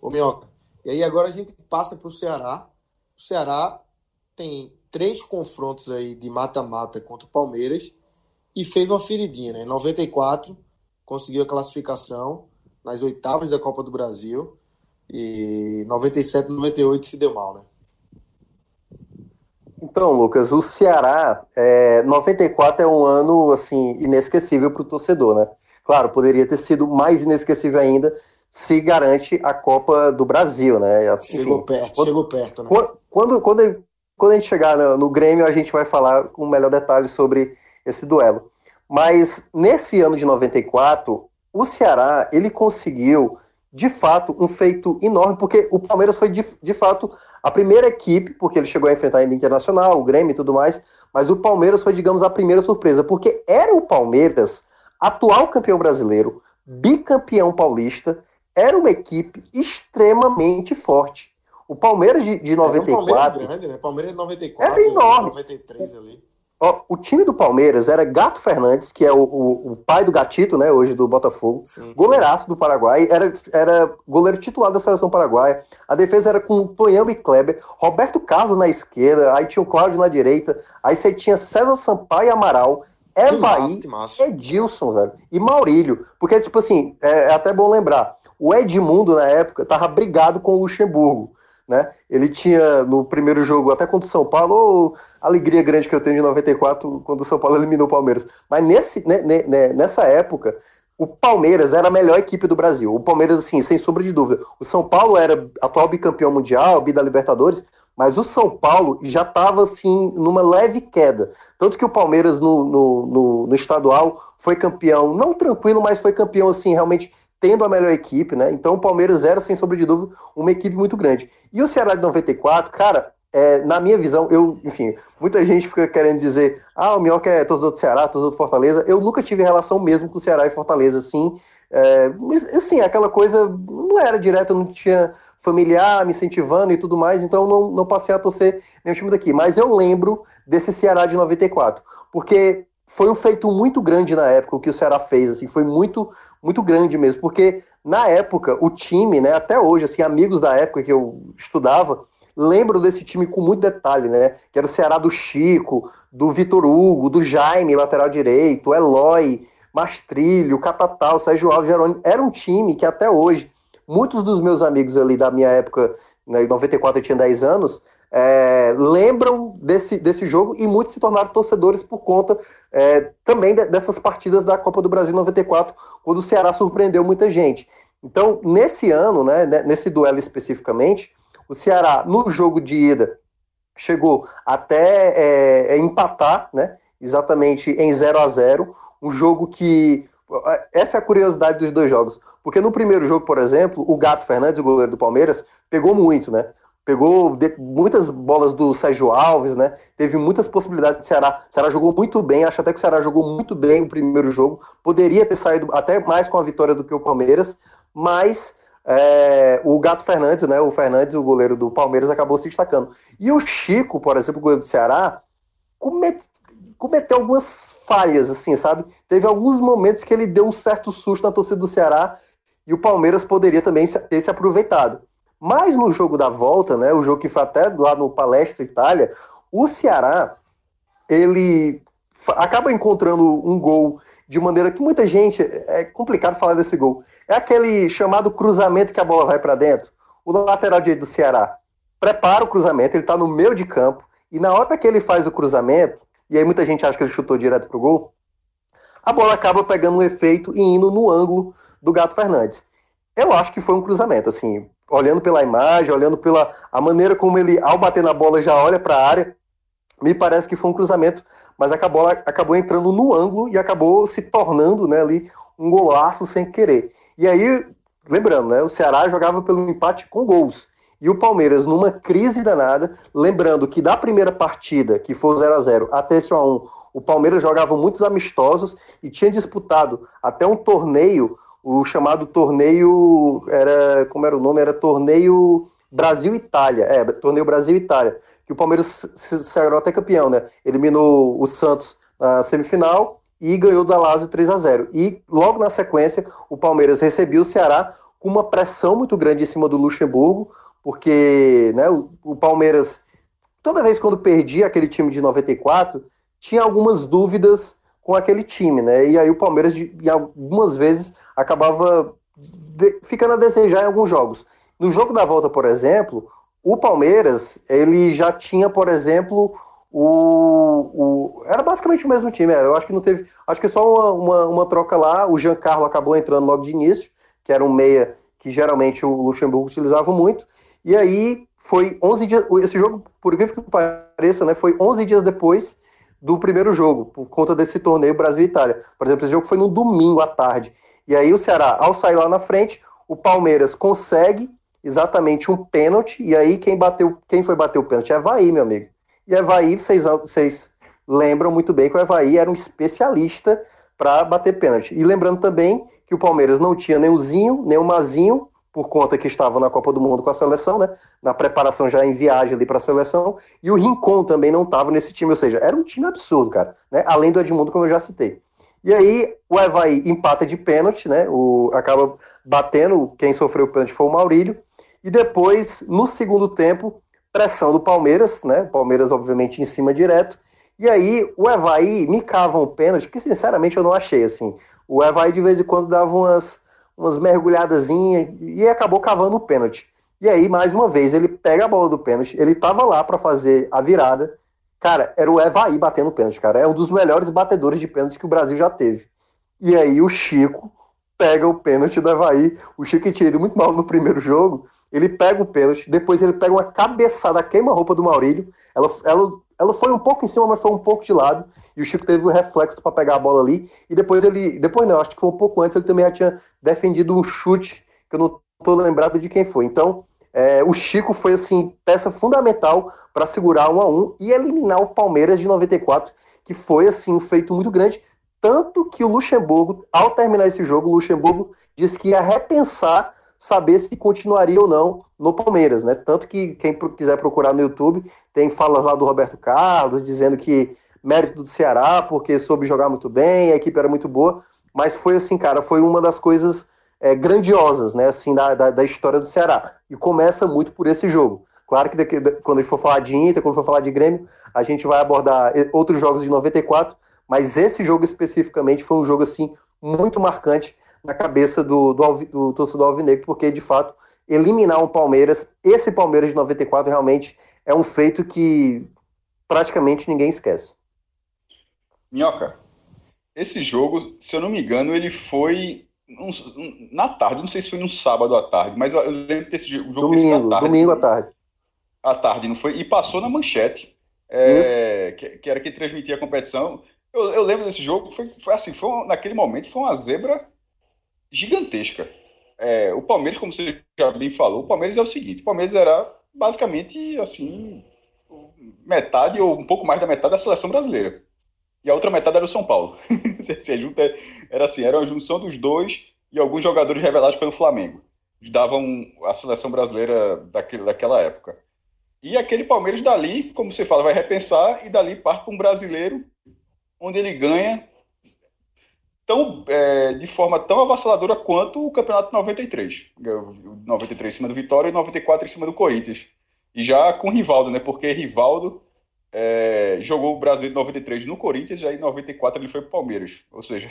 Ô, Minhoca, e aí agora a gente passa para o Ceará. O Ceará tem três confrontos aí de mata-mata contra o Palmeiras e fez uma feridinha, né? Em 94 conseguiu a classificação nas oitavas da Copa do Brasil e 97, 98 se deu mal, né? Então, Lucas, o Ceará, é, 94 é um ano assim inesquecível para o torcedor, né? Claro, poderia ter sido mais inesquecível ainda se garante a Copa do Brasil, né? Enfim, chegou perto, quando, chegou perto, né? Quando, quando, quando a gente chegar no, no Grêmio, a gente vai falar com melhor detalhe sobre esse duelo. Mas nesse ano de 94, o Ceará ele conseguiu de fato um feito enorme, porque o Palmeiras foi de, de fato a primeira equipe, porque ele chegou a enfrentar ainda Internacional, o Grêmio e tudo mais, mas o Palmeiras foi, digamos, a primeira surpresa, porque era o Palmeiras, atual campeão brasileiro, bicampeão paulista, era uma equipe extremamente forte. O Palmeiras de, de 94. É, Palmeiras grande, né? Palmeiras de 94. Era enorme. 93 ali. Ó, o time do Palmeiras era Gato Fernandes, que é o, o, o pai do Gatito, né, hoje do Botafogo, sim, goleiraço sim. do Paraguai, era, era goleiro titular da seleção paraguaia. A defesa era com Tonhão e Kleber, Roberto Carlos na esquerda, aí tinha o Cláudio na direita, aí você tinha César Sampaio e Amaral, Evaí, Edilson, velho, e Maurílio. Porque, tipo assim, é, é até bom lembrar, o Edmundo, na época, tava brigado com o Luxemburgo, né? Ele tinha, no primeiro jogo, até contra o São Paulo, oh, alegria grande que eu tenho de 94, quando o São Paulo eliminou o Palmeiras. Mas nesse, né, né, nessa época, o Palmeiras era a melhor equipe do Brasil. O Palmeiras, assim, sem sombra de dúvida. O São Paulo era atual bicampeão mundial, bi da Libertadores, mas o São Paulo já estava, assim, numa leve queda. Tanto que o Palmeiras, no, no, no, no estadual, foi campeão, não tranquilo, mas foi campeão, assim, realmente tendo a melhor equipe, né? Então o Palmeiras era, sem sombra de dúvida, uma equipe muito grande. E o Ceará de 94, cara, é, na minha visão, eu, enfim, muita gente fica querendo dizer, ah, o Minhoca é torcedor do Ceará, torcedor do Fortaleza. Eu nunca tive relação mesmo com o Ceará e Fortaleza, assim. É, mas, assim, aquela coisa não era direta, não tinha familiar me incentivando e tudo mais, então não, não passei a torcer nenhum time daqui. Mas eu lembro desse Ceará de 94, porque foi um feito muito grande na época o que o Ceará fez, assim, foi muito muito grande mesmo, porque na época o time, né, até hoje, assim, amigos da época que eu estudava, lembram desse time com muito detalhe, né? Que era o Ceará do Chico, do Vitor Hugo, do Jaime, lateral direito, Eloy, Mastrilho, Catatal, Sérgio Alves, Jerônimo. Era um time que até hoje, muitos dos meus amigos ali da minha época, né, em 94 eu tinha 10 anos, é, lembram desse, desse jogo e muitos se tornaram torcedores por conta é, também de, dessas partidas da Copa do Brasil 94, quando o Ceará surpreendeu muita gente. Então, nesse ano, né, nesse duelo especificamente, o Ceará, no jogo de ida, chegou até é, é empatar, né, exatamente em 0 a 0 um jogo que. Essa é a curiosidade dos dois jogos. Porque no primeiro jogo, por exemplo, o Gato Fernandes, o goleiro do Palmeiras, pegou muito, né? pegou muitas bolas do Sérgio Alves, né? Teve muitas possibilidades do Ceará. O Ceará jogou muito bem, acho até que o Ceará jogou muito bem o primeiro jogo. Poderia ter saído até mais com a vitória do que o Palmeiras, mas é, o Gato Fernandes, né? O Fernandes, o goleiro do Palmeiras, acabou se destacando. E o Chico, por exemplo, o goleiro do Ceará, cometeu algumas falhas, assim, sabe? Teve alguns momentos que ele deu um certo susto na torcida do Ceará e o Palmeiras poderia também ter se aproveitado. Mas no jogo da volta, né, o jogo que foi até lá no Palestra Itália, o Ceará ele acaba encontrando um gol de maneira que muita gente é complicado falar desse gol. É aquele chamado cruzamento que a bola vai para dentro. O lateral direito do Ceará prepara o cruzamento, ele está no meio de campo E na hora que ele faz o cruzamento, e aí muita gente acha que ele chutou direto pro gol, a bola acaba pegando um efeito e indo no ângulo do Gato Fernandes. Eu acho que foi um cruzamento, assim, olhando pela imagem, olhando pela a maneira como ele, ao bater na bola, já olha para a área, me parece que foi um cruzamento, mas a bola acabou entrando no ângulo e acabou se tornando né, ali um golaço sem querer. E aí, lembrando, né, o Ceará jogava pelo empate com gols. E o Palmeiras, numa crise danada, lembrando que da primeira partida, que foi 0 a 0 até esse 1x1, o Palmeiras jogava muitos amistosos e tinha disputado até um torneio, o chamado torneio. Era. Como era o nome? Era torneio Brasil-Itália. É, torneio Brasil-Itália. Que o Palmeiras se sagrou até campeão, né? Eliminou o Santos na semifinal e ganhou da Lazio 3 a 0 E logo na sequência, o Palmeiras recebeu o Ceará com uma pressão muito grande em cima do Luxemburgo, porque né, o, o Palmeiras, toda vez quando perdia aquele time de 94, tinha algumas dúvidas com aquele time, né? E aí o Palmeiras, algumas vezes, acabava de, ficando a desejar em alguns jogos. No jogo da volta, por exemplo, o Palmeiras, ele já tinha, por exemplo, o, o, era basicamente o mesmo time. Era. Eu acho que não teve. Acho que só uma, uma, uma, troca lá. O Giancarlo acabou entrando logo de início, que era um meia que geralmente o Luxemburgo utilizava muito. E aí foi 11 dias. Esse jogo, por incrível que pareça, né, foi 11 dias depois do primeiro jogo, por conta desse torneio Brasil-Itália. Por exemplo, esse jogo foi no domingo à tarde. E aí o Ceará, ao sair lá na frente, o Palmeiras consegue exatamente um pênalti. E aí quem bateu, quem foi bater o pênalti? É Evaí, meu amigo. E Evaí, vocês, vocês lembram muito bem que o Evaí era um especialista para bater pênalti. E lembrando também que o Palmeiras não tinha nem o Zinho, nem o Mazinho, por conta que estava na Copa do Mundo com a seleção, né? Na preparação já em viagem ali para a seleção. E o Rincon também não estava nesse time, ou seja, era um time absurdo, cara. Né? Além do Edmundo, como eu já citei. E aí o Evaí empata de pênalti, né? O, acaba batendo, quem sofreu o pênalti foi o Maurílio. E depois, no segundo tempo, pressão do Palmeiras, né? Palmeiras, obviamente, em cima direto. E aí, o Evaí me cava um pênalti, que sinceramente eu não achei, assim. O Evaí de vez em quando dava umas, umas mergulhadazinhas e acabou cavando o pênalti. E aí, mais uma vez, ele pega a bola do pênalti, ele tava lá para fazer a virada. Cara, era o Evaí batendo pênalti, cara. É um dos melhores batedores de pênalti que o Brasil já teve. E aí o Chico pega o pênalti do Evaí. O Chico tinha ido muito mal no primeiro jogo ele pega o pênalti, depois ele pega uma cabeçada, queima-roupa do Maurílio. Ela, ela, ela foi um pouco em cima, mas foi um pouco de lado. E o Chico teve o reflexo para pegar a bola ali. E depois ele. Depois não, acho que foi um pouco antes, ele também já tinha defendido um chute, que eu não estou lembrado de quem foi. Então, é, o Chico foi assim, peça fundamental para segurar um a um e eliminar o Palmeiras de 94, que foi assim, um feito muito grande. Tanto que o Luxemburgo, ao terminar esse jogo, o Luxemburgo disse que ia repensar saber se continuaria ou não no Palmeiras, né? Tanto que quem quiser procurar no YouTube, tem falas lá do Roberto Carlos dizendo que mérito do Ceará, porque soube jogar muito bem, a equipe era muito boa, mas foi assim, cara, foi uma das coisas é, grandiosas, né, assim, da, da, da, história do Ceará. E começa muito por esse jogo. Claro que daqui, quando a gente for falar de Inter, quando for falar de Grêmio, a gente vai abordar outros jogos de 94, mas esse jogo especificamente foi um jogo, assim, muito marcante na cabeça do, do, do torcedor alvinegro, porque de fato eliminar um Palmeiras, esse Palmeiras de 94 realmente é um feito que praticamente ninguém esquece. Minhoca, esse jogo, se eu não me engano, ele foi um, um, na tarde, não sei se foi no sábado à tarde, mas eu lembro desse jogo domingo, tarde. Domingo à tarde. À tarde, não foi? E passou na manchete, é, que, que, era quem transmitia a competição. Eu, eu lembro desse jogo, foi, foi assim, foi naquele momento foi uma zebra gigantesca. É, o Palmeiras, como você já bem falou, o Palmeiras é o seguinte: o Palmeiras era basicamente assim metade ou um pouco mais da metade da seleção brasileira. E a outra metade era o São Paulo. era assim, era uma junção dos dois e alguns jogadores revelados pelo Flamengo. Davam a seleção brasileira daquele, daquela época. E aquele Palmeiras dali, como você fala, vai repensar e dali parte para um brasileiro onde ele ganha tão, é, de forma tão avassaladora quanto o campeonato 93. 93 em cima do Vitória e 94 em cima do Corinthians. E já com Rivaldo, né? Porque Rivaldo é, jogou o Brasil de 93 no Corinthians, já em 94 ele foi para o Palmeiras. Ou seja,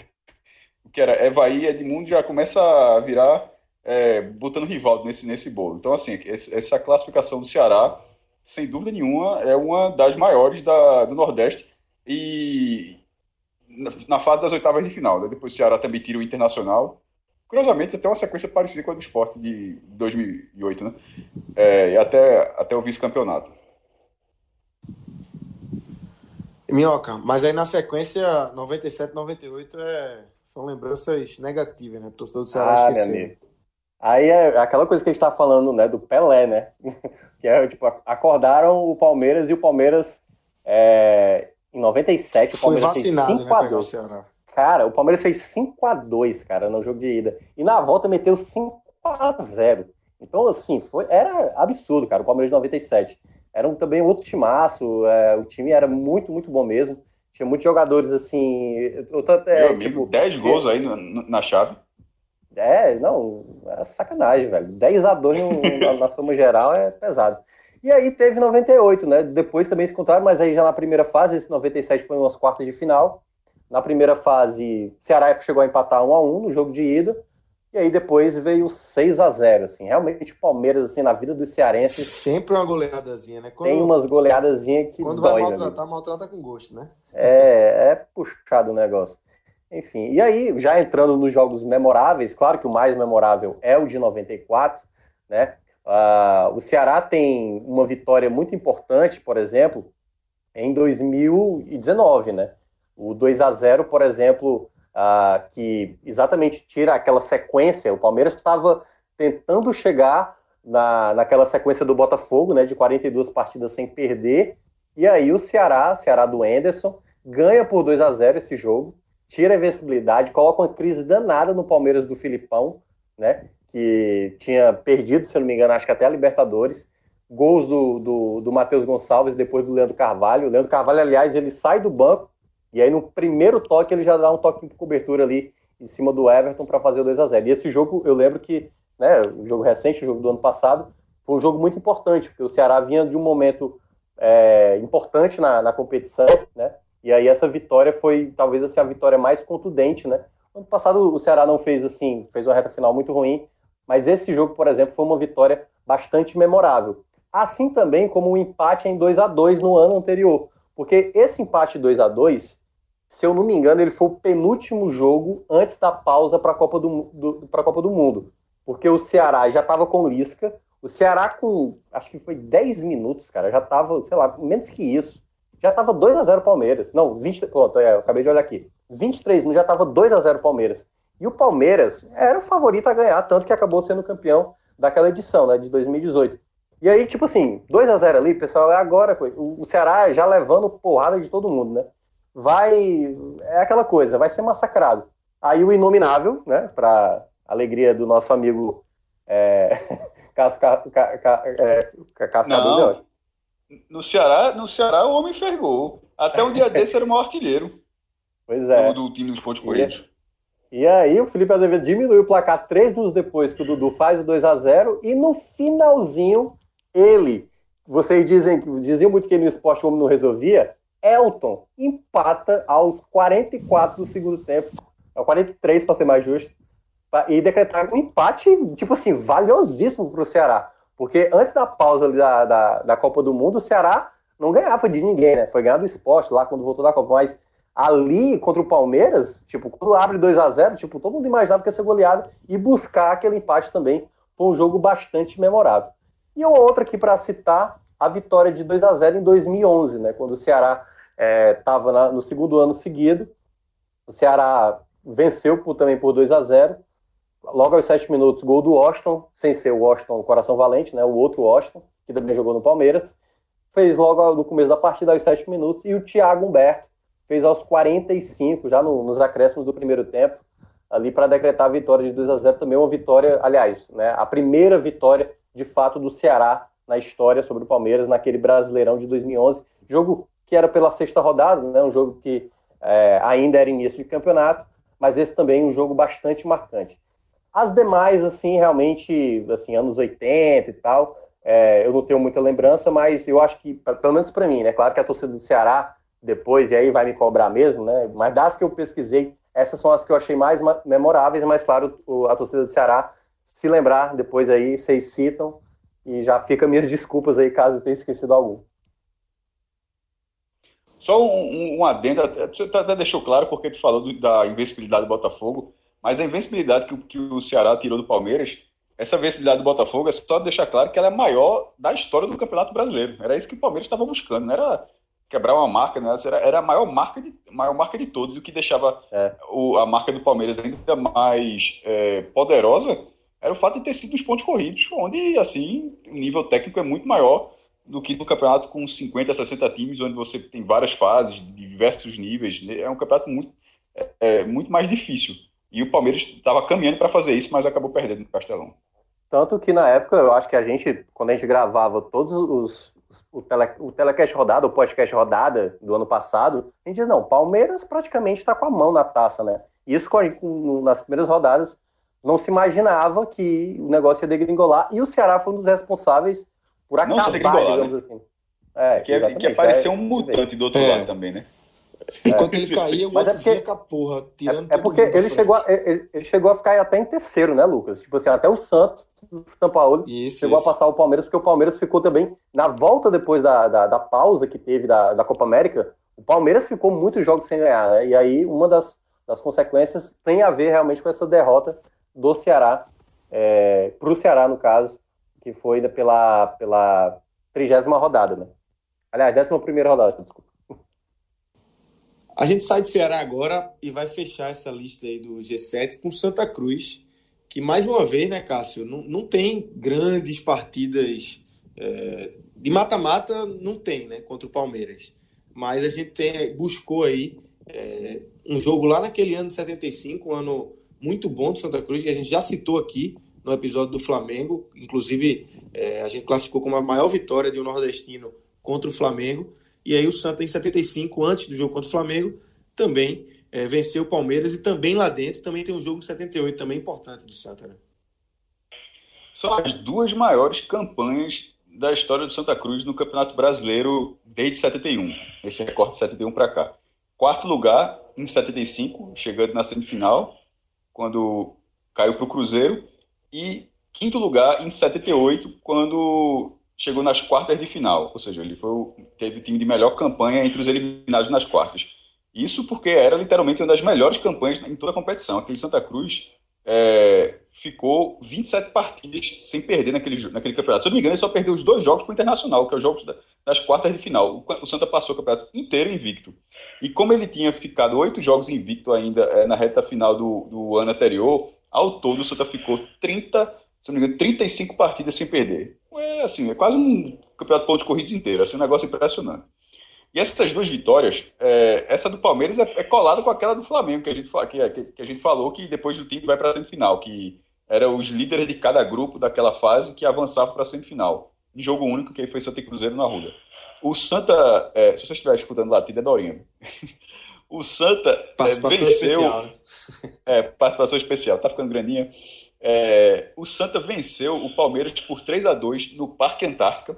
o que era Evaí, Edmundo já começa a virar é, botando Rivaldo nesse, nesse bolo. Então, assim, essa classificação do Ceará sem dúvida nenhuma, é uma das maiores da, do Nordeste. E na, na fase das oitavas de final, né? depois o Ceará também tira o Internacional. Curiosamente, até uma sequência parecida com a do esporte de 2008, né? É, e até, até o vice-campeonato. Minhoca, mas aí na sequência, 97, 98 é, são lembranças negativas, né? Torcedor do Ceará Ah, amigo. Aí é aquela coisa que a gente tá falando, né, do Pelé, né? que é, tipo, acordaram o Palmeiras e o Palmeiras, é, em 97, o Foi Palmeiras fez vacinado, né? 5 a Pegar o 2 Ceará. Cara, o Palmeiras fez 5 a 2 cara, no jogo de ida. E na volta meteu 5 a 0 Então, assim, foi, era absurdo, cara, o Palmeiras de 97. Era um, também outro timaço, é, o time era muito, muito bom mesmo. Tinha muitos jogadores, assim... Eu, tô até, Meu amigo, tipo, 10 gols aí na, na chave. é, não, é sacanagem, velho. 10 a 2 no- na, na soma geral é pesado. E aí teve 98, né? Depois também se encontraram, mas aí já na primeira fase, esse 97 foi umas quartas de final. Na primeira fase, Ceará chegou a empatar 1 a 1 no jogo de ida. E aí depois veio 6 a 0 assim. Realmente o Palmeiras assim na vida dos cearenses Sempre uma goleadazinha, né? Quando, tem umas goleadazinhas que quando vai dói, né, amigo? maltratar, maltrata com gosto, né? É, é puxado o negócio. Enfim, e aí, já entrando nos jogos memoráveis, claro que o mais memorável é o de 94, né? Ah, o Ceará tem uma vitória muito importante, por exemplo, em 2019, né? O 2 a 0 por exemplo, ah, que exatamente tira aquela sequência. O Palmeiras estava tentando chegar na, naquela sequência do Botafogo, né? De 42 partidas sem perder. E aí o Ceará, Ceará do Enderson, ganha por 2 a 0 esse jogo, tira a invencibilidade, coloca uma crise danada no Palmeiras do Filipão, né? Que tinha perdido, se eu não me engano, acho que até a Libertadores. Gols do, do, do Matheus Gonçalves depois do Leandro Carvalho. O Leandro Carvalho, aliás, ele sai do banco e aí no primeiro toque ele já dá um toque de cobertura ali em cima do Everton para fazer o 2 a 0 E esse jogo, eu lembro que, né, o jogo recente, o jogo do ano passado, foi um jogo muito importante, porque o Ceará vinha de um momento é, importante na, na competição, né? E aí essa vitória foi talvez assim, a vitória mais contundente, né? Ano passado o Ceará não fez assim, fez uma reta final muito ruim, mas esse jogo, por exemplo, foi uma vitória bastante memorável. Assim também como o empate em 2 a 2 no ano anterior, porque esse empate 2 a 2 se eu não me engano, ele foi o penúltimo jogo antes da pausa para a Copa do, do, Copa do Mundo. Porque o Ceará já estava com Lisca, o Ceará com, acho que foi 10 minutos, cara, já estava, sei lá, menos que isso. Já estava 2 a 0 Palmeiras. Não, 20, pronto, é, eu acabei de olhar aqui. 23 minutos já estava 2 a 0 Palmeiras. E o Palmeiras era o favorito a ganhar, tanto que acabou sendo campeão daquela edição, né, de 2018. E aí, tipo assim, 2 a 0 ali, pessoal, é agora, o Ceará já levando porrada de todo mundo, né? Vai. É aquela coisa, vai ser massacrado. Aí o Inominável, né, para alegria do nosso amigo é, Casca, ca, ca, é, Casca Não. eu acho. No Ceará, no Ceará o homem fergou. Até um dia desse era o maior artilheiro Pois é. do, do time dos pontos corridos. E aí o Felipe Azevedo diminui o placar três minutos depois que o Dudu faz o 2 a 0 e no finalzinho, ele, vocês dizem, diziam muito que ele no esporte o homem não resolvia, Elton empata aos 44 do segundo tempo, ao 43 para ser mais justo, pra- e decretar um empate, tipo assim, valiosíssimo para o Ceará. Porque antes da pausa da, da, da Copa do Mundo, o Ceará não ganhava de ninguém, né? Foi ganhar do esporte lá quando voltou da Copa. Mas ali contra o Palmeiras, tipo, quando abre 2 a 0 tipo, todo mundo imaginava que ia ser goleado e buscar aquele empate também. Foi um jogo bastante memorável. E outra aqui para citar, a vitória de 2 a 0 em 2011, né? Quando o Ceará estava no segundo ano seguido. O Ceará venceu por- também por 2 a 0 Logo aos sete minutos, gol do Washington, sem ser o Washington Coração Valente, né? O outro Washington, que também jogou no Palmeiras. Fez logo no começo da partida, aos sete minutos. E o Thiago Humberto fez aos 45, já no- nos acréscimos do primeiro tempo, ali para decretar a vitória de 2 a 0 Também uma vitória, aliás, né? A primeira vitória, de fato, do Ceará na história sobre o Palmeiras, naquele Brasileirão de 2011. Jogo que era pela sexta rodada, né? Um jogo que é, ainda era início de campeonato, mas esse também é um jogo bastante marcante. As demais, assim, realmente, assim, anos 80 e tal, é, eu não tenho muita lembrança, mas eu acho que, pelo menos para mim, né? Claro que a torcida do Ceará, depois, e aí vai me cobrar mesmo, né? Mas das que eu pesquisei, essas são as que eu achei mais ma- memoráveis, mas claro, a torcida do Ceará, se lembrar, depois aí, vocês citam, E já fica minhas desculpas aí caso eu tenha esquecido algum. Só um, um adendo, você até deixou claro porque tu falou do, da invencibilidade do Botafogo, mas a invencibilidade que, que, o Ceará tirou do Palmeiras, essa invencibilidade do Botafogo é só deixar claro que ela é maior da história do Campeonato Brasileiro. Era isso que o Palmeiras estava buscando, não era quebrar uma marca, né? era, era a maior marca de, maior marca de todos, o que deixava é. o, a marca do Palmeiras ainda mais é, poderosa era o fato de ter sido os pontos corridos, onde assim o nível técnico é muito maior do que no campeonato com 50, 60 times, onde você tem várias fases, diversos níveis. Né? É um campeonato muito, é, muito mais difícil. E o Palmeiras estava caminhando para fazer isso, mas acabou perdendo no Castelão. Tanto que na época, eu acho que a gente, quando a gente gravava todos os. O, tele, o telecast rodada, o podcast rodada do ano passado, a gente dizia, não, Palmeiras praticamente está com a mão na taça, né? Isso nas primeiras rodadas não se imaginava que o negócio ia degringolar e o Ceará foi um dos responsáveis por acabar, digamos né? assim. É, que, é, que apareceu um mutante do outro é. lado também, né? Enquanto é. ele caía, o Mas outro é porque, com a porra, tirando É, é porque ele chegou, a, ele, ele, chegou a ficar até em terceiro, né, Lucas? Tipo assim, até o Santos, o São Paulo, isso, chegou isso. a passar o Palmeiras, porque o Palmeiras ficou também, na volta depois da, da, da pausa que teve da, da Copa América, o Palmeiras ficou muitos jogos sem ganhar, né? E aí, uma das, das consequências tem a ver realmente com essa derrota do Ceará, é, para o Ceará, no caso, que foi pela, pela trigésima rodada, né? Aliás, décima primeira rodada, desculpa. A gente sai de Ceará agora e vai fechar essa lista aí do G7 com Santa Cruz, que mais uma vez, né, Cássio, não, não tem grandes partidas é, de mata-mata, não tem, né, contra o Palmeiras. Mas a gente tem, buscou aí é, um jogo lá naquele ano de 75, um ano muito bom do Santa Cruz, que a gente já citou aqui, no episódio do Flamengo. Inclusive, é, a gente classificou como a maior vitória de um nordestino contra o Flamengo. E aí o Santa, em 75, antes do jogo contra o Flamengo, também é, venceu o Palmeiras e também lá dentro também tem um jogo de 78 também importante do Santa, né? São as duas maiores campanhas da história do Santa Cruz no Campeonato Brasileiro desde 71. Esse recorte de 71 para cá. Quarto lugar em 75, chegando na semifinal, quando caiu para o Cruzeiro e quinto lugar em 78, quando chegou nas quartas de final, ou seja, ele foi, teve o time de melhor campanha entre os eliminados nas quartas. Isso porque era literalmente uma das melhores campanhas em toda a competição. Aquele Santa Cruz é, ficou 27 partidas sem perder naquele, naquele campeonato. Se eu não me engano, ele só perdeu os dois jogos para o Internacional, que é os jogos da, das quartas de final. O, o, Santa passou o campeonato inteiro invicto. E como ele tinha ficado oito jogos invicto ainda é, na reta final do, do ano anterior, ao todo, o Santa ficou 30, se não me engano, 35 partidas sem perder. É assim, é quase um campeonato de pontos corridos inteiro, assim, um negócio impressionante. E essas duas vitórias, é, essa do Palmeiras é, é, colada com aquela do Flamengo, que a gente, que, que a gente falou que depois do time vai para a semifinal, que eram os líderes de cada grupo daquela fase que avançavam para a semifinal. Em jogo único, que aí foi Santa Cruzeiro na Ruda. O Santa, é, se você estiver escutando latido, é Dorinha. o Santa é, participação venceu. Especial, né? é, participação especial, tá ficando grandinha. É, o Santa venceu o Palmeiras por 3 a 2 no Parque Antártica,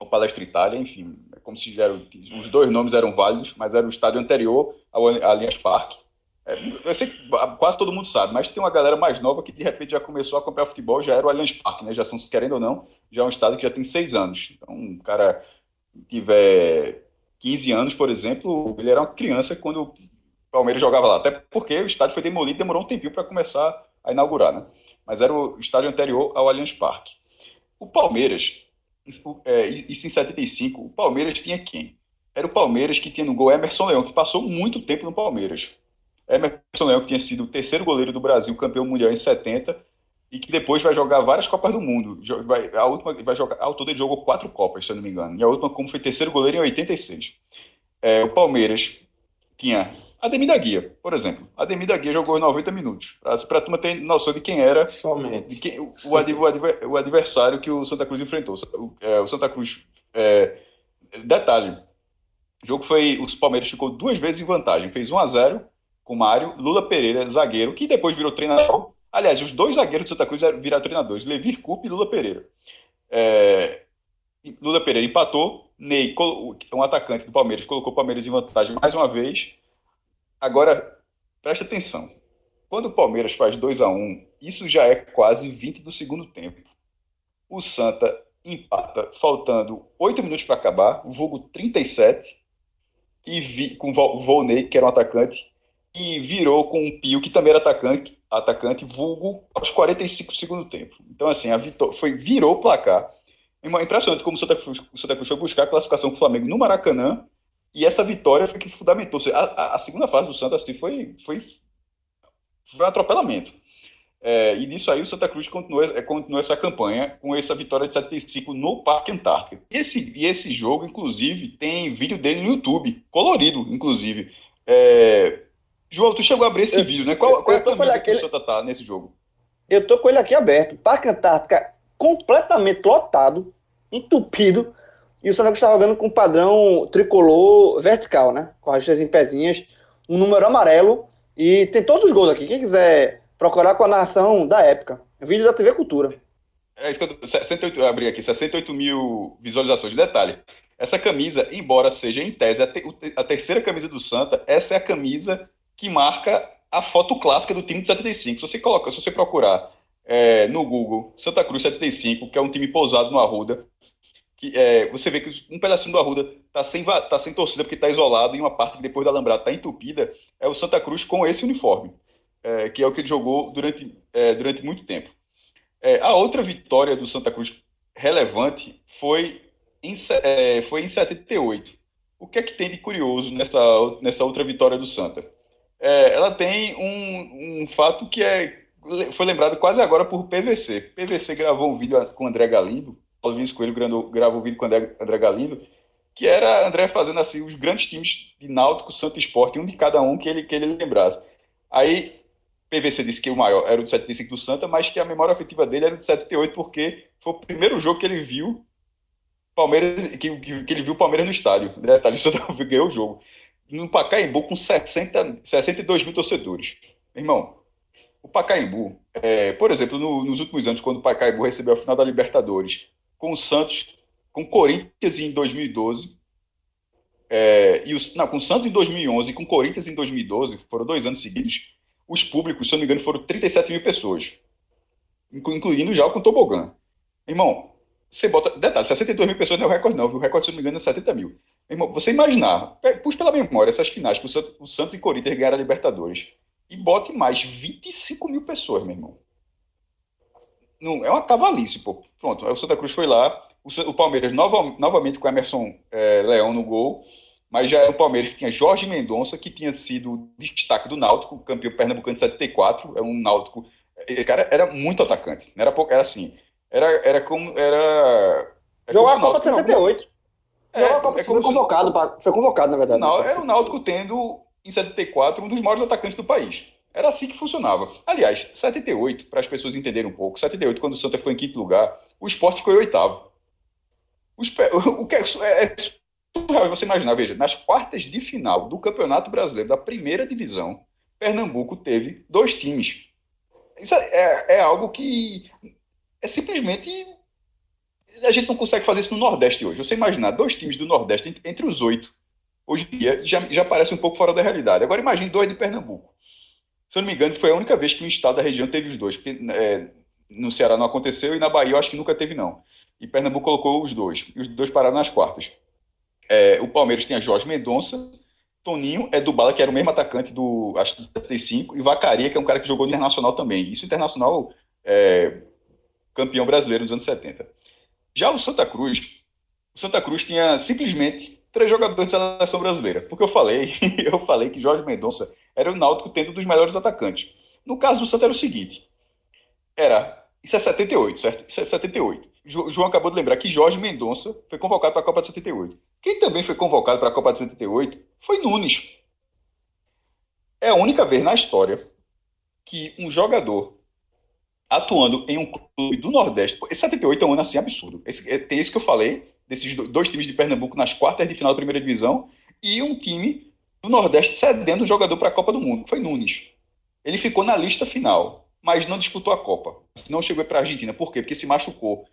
o Palestra Itália, enfim, é como se eram, os dois nomes eram válidos, mas era o estádio anterior ao Allianz Parque. É, eu sei que quase todo mundo sabe, mas tem uma galera mais nova que de repente já começou a acompanhar futebol, já era o Allianz Parque, né? Já são, querendo ou não, já é um estádio que já tem seis anos. Então, um cara tiver 15 anos, por exemplo, ele era uma criança quando o Palmeiras jogava lá. Até porque o estádio foi demolido demorou um tempinho para começar a inaugurar, né? Mas era o estádio anterior ao Allianz Parque. O Palmeiras, é, isso em 75, o Palmeiras tinha quem? Era o Palmeiras que tinha no gol Emerson Leão, que passou muito tempo no Palmeiras. Emerson Leão, que tinha sido o terceiro goleiro do Brasil, campeão mundial em 70, e que depois vai jogar várias Copas do Mundo. Vai, a última vai jogar, ao todo ele jogou quatro Copas, se eu não me engano. E a última, como foi terceiro goleiro em 86. É, o Palmeiras tinha Ademir da Guia, por exemplo. Ademir da Guia jogou 90 minutos. Para a turma ter noção de quem era Somente. De quem, o, o, adversário que o Santa Cruz enfrentou. O, é, o Santa Cruz. É, detalhe: o jogo foi. Os Palmeiras ficou duas vezes em vantagem. Fez 1 a 0 com Mário, Lula Pereira, zagueiro, que depois virou treinador Aliás, os dois zagueiros do Santa Cruz viraram treinadores, Levir Coupe e Lula Pereira. É, Lula Pereira empatou, Ney, um atacante do Palmeiras, colocou o Palmeiras em vantagem mais uma vez. Agora, preste atenção. Quando o Palmeiras faz 2 a 1 um, isso já é quase 20 do segundo tempo. o Santa empata, faltando 8 minutos para acabar, o vulgo 37, e vi, com o Volney, que era um atacante, e virou com um Pio, que também era atacante, atacante vulgo, aos 45 do segundo tempo. Então, assim, a vitória foi, virou o placar. Impressionante como o Santa Cruz, o Santa Cruz foi buscar a classificação com o Flamengo no Maracanã, e essa vitória foi que fundamentou. A, a, a segunda fase do Santa assim, foi, foi, foi um atropelamento. É, e nisso aí o Santa Cruz continuou, é, continuou essa campanha com essa vitória de 75 no Parque Antártica. E esse, e esse jogo, inclusive, tem vídeo dele no YouTube, colorido, inclusive. É... João, tu chegou a abrir esse eu, vídeo, né? Qual, qual é a camisa que o Santa tá nesse jogo? Eu tô com ele aqui aberto. Parque Antártica completamente lotado, entupido, e o Santa Cruz está jogando com padrão tricolor vertical, né? Com as em pezinhas, um número amarelo, e tem todos os gols aqui. Quem quiser procurar com a narração da época. Vídeo da TV Cultura. É isso que eu, 68, eu abri aqui, 68 mil visualizações. Detalhe, essa camisa, embora seja em tese a, te, a, terceira camisa do Santa, essa é a camisa que marca a foto clássica do time de 75. Se você coloca, se você procurar é, no Google Santa Cruz 75, que é um time pousado no Arruda, que, é, você vê que um pedacinho do Arruda está sem, tá sem torcida porque está isolado e uma parte que depois da Alambrado está entupida, é o Santa Cruz com esse uniforme é, que é o que ele jogou durante, é, durante muito tempo. É, a outra vitória do Santa Cruz relevante foi em, é, foi em 78. O que é que tem de curioso nessa, nessa outra vitória do Santa? É, ela tem um, um fato que é, foi lembrado quase agora por PVC. PVC gravou um vídeo com o André Galindo, Paulo Vinícius Coelho gravou, um vídeo com o André, André Galindo, que era André fazendo assim os grandes times de Náutico, Santa Esporte, um de cada um que ele, que ele lembrasse. Aí PVC disse que o maior era o de 75 do Santa, mas que a memória afetiva dele era o de 78, porque foi o primeiro jogo que ele viu Palmeiras, que, que, que ele viu o Palmeiras no estádio. Detalhe, o Santa ganhou o jogo. No Pacaembu, com 60, 62 mil torcedores. Irmão, o Pacaembu, é, por exemplo, no, nos últimos anos, quando o Pacaembu recebeu a final da Libertadores, com o Santos, com o Corinthians em 2012, é, e os, não, com o Santos em 2011 e com o Corinthians em 2012, foram dois anos seguidos, os públicos, se eu não me engano, foram 37 mil pessoas, incluindo já o com tobogã. Irmão, você bota. Detalhe, 62 mil pessoas não é o recorde, não, viu? O recorde, se eu não me engano, é 70 mil. Você imaginar, puxa pela memória essas finais que o Santos, o Santos e Corinthians ganharam a Libertadores e bote mais 25 mil pessoas, meu irmão. Não, é uma cavalice, pô. Pronto, aí o Santa Cruz foi lá, o, o Palmeiras nova, novamente com Emerson é, Leão no gol, mas já era um Palmeiras que tinha Jorge Mendonça, que tinha sido destaque do Náutico, campeão pernambucano de 74, é um Náutico. Esse cara era muito atacante, não era pouco, era assim, era, era como. Era, era Jogou a Copa de 78. É, a Copa, é foi, convocado, pra, foi convocado, na verdade. Não, era o Náutico tendo, em 74, um dos maiores atacantes do país. Era assim que funcionava. Aliás, 78, para as pessoas entenderem um pouco, 78, quando o Santa ficou em quinto lugar, o esporte ficou em oitavo. O, o que é, é surreal você imaginar, veja, nas quartas de final do Campeonato Brasileiro da primeira divisão, Pernambuco teve dois times. Isso é, é algo que é simplesmente. A gente não consegue fazer isso no Nordeste hoje. Você imaginar dois times do Nordeste entre, os oito, hoje em dia, já, já parece um pouco fora da realidade. Agora imagine dois de Pernambuco. Se eu não me engano, foi a única vez que um estado da região teve os dois. Porque é, no Ceará não aconteceu e na Bahia eu acho que nunca teve, não. E Pernambuco colocou os dois. E os dois pararam nas quartas. É, o Palmeiras tinha Jorge Mendonça, Toninho é do Bala, que era o mesmo atacante do, acho, do 75, e Vacaria, que é um cara que jogou no Internacional também. Isso Internacional é, campeão brasileiro nos anos 70. Já o Santa Cruz, o Santa Cruz tinha simplesmente três jogadores da seleção brasileira. Porque eu falei, eu falei que Jorge Mendonça era o Náutico tendo um dos melhores atacantes. No caso do Santa era o seguinte, era, isso é 78, certo? Isso é 78. O João acabou de lembrar que Jorge Mendonça foi convocado para a Copa de 78. Quem também foi convocado para a Copa de 78 foi Nunes. É a única vez na história que um jogador atuando em um clube do Nordeste. Esse 78 é um ano assim absurdo. Esse, é, tem esse que eu falei, desses dois times de Pernambuco nas quartas de final da primeira divisão, e um time do Nordeste cedendo o jogador para a Copa do Mundo. Foi Nunes. Ele ficou na lista final, mas não disputou a Copa. Não chegou para a Argentina. Por quê? Porque se machucou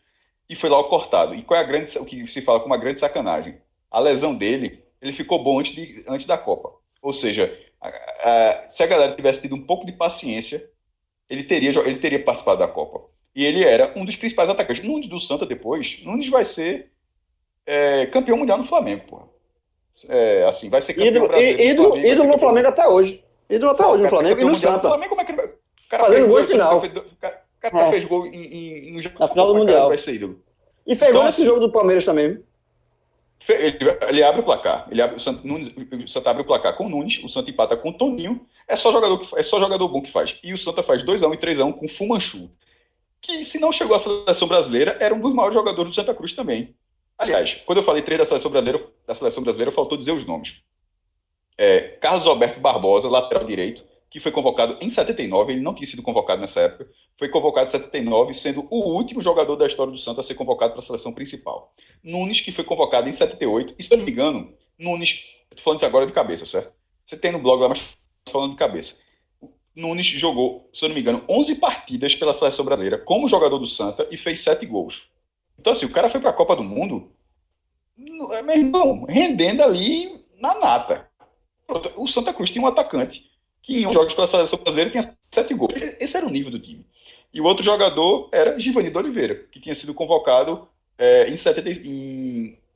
e foi logo cortado. E qual é a grande, o que se fala com uma grande sacanagem? A lesão dele, ele ficou bom antes, de, antes da Copa. Ou seja, a, a, se a galera tivesse tido um pouco de paciência, ele teria, ele teria participado da Copa. E ele era um dos principais atacantes. Nunes do Santa depois, Nunes vai ser é, campeão mundial no Flamengo, porra. É, assim, vai ser campeão Ídolo, no ídolo, Flamengo, ídolo no Flamengo até hoje. Ídolo até hoje no Flamengo e no Santa. Flamengo, como é que ele vai- o cara Fazendo gol final. O cara, o cara É. fez gol em, em, em jogo Na final do Mundial. cara, Vai ser ídolo. E fez gol Então, nesse assim, jogo do Palmeiras também. Ele, ele abre o placar. Ele abre, o, Santa, Nunes, o Santa abre o placar com o Nunes, o Santa empata com o Toninho. É só jogador, que, é só jogador bom que faz. E o Santa faz 2x1 e 3x1 com o Fumanchu. Que, se não chegou à seleção brasileira, era um dos maiores jogadores do Santa Cruz também. Aliás, quando eu falei três da seleção brasileira, da seleção brasileira faltou dizer os nomes. É, Carlos Alberto Barbosa, lateral direito, que foi convocado em 79, ele não tinha sido convocado nessa época, foi convocado em 79, sendo o último jogador da história do Santa a ser convocado para a seleção principal. Nunes, que foi convocado em 78, e se eu não me engano, Nunes, tô falando isso agora de cabeça, certo? Você tem no blog lá, mas falando de cabeça. Nunes jogou, se eu não me engano, 11 partidas pela seleção brasileira como jogador do Santa e fez 7 gols. Então, assim, o cara foi para a Copa do Mundo, meu irmão, rendendo ali na nata. O Santa Cruz tinha um atacante que em jogos pela seleção brasileira tinha 7 gols. Esse- era o nível do time. E o outro jogador era Givanildo Oliveira, que tinha sido convocado é, em, 70, e-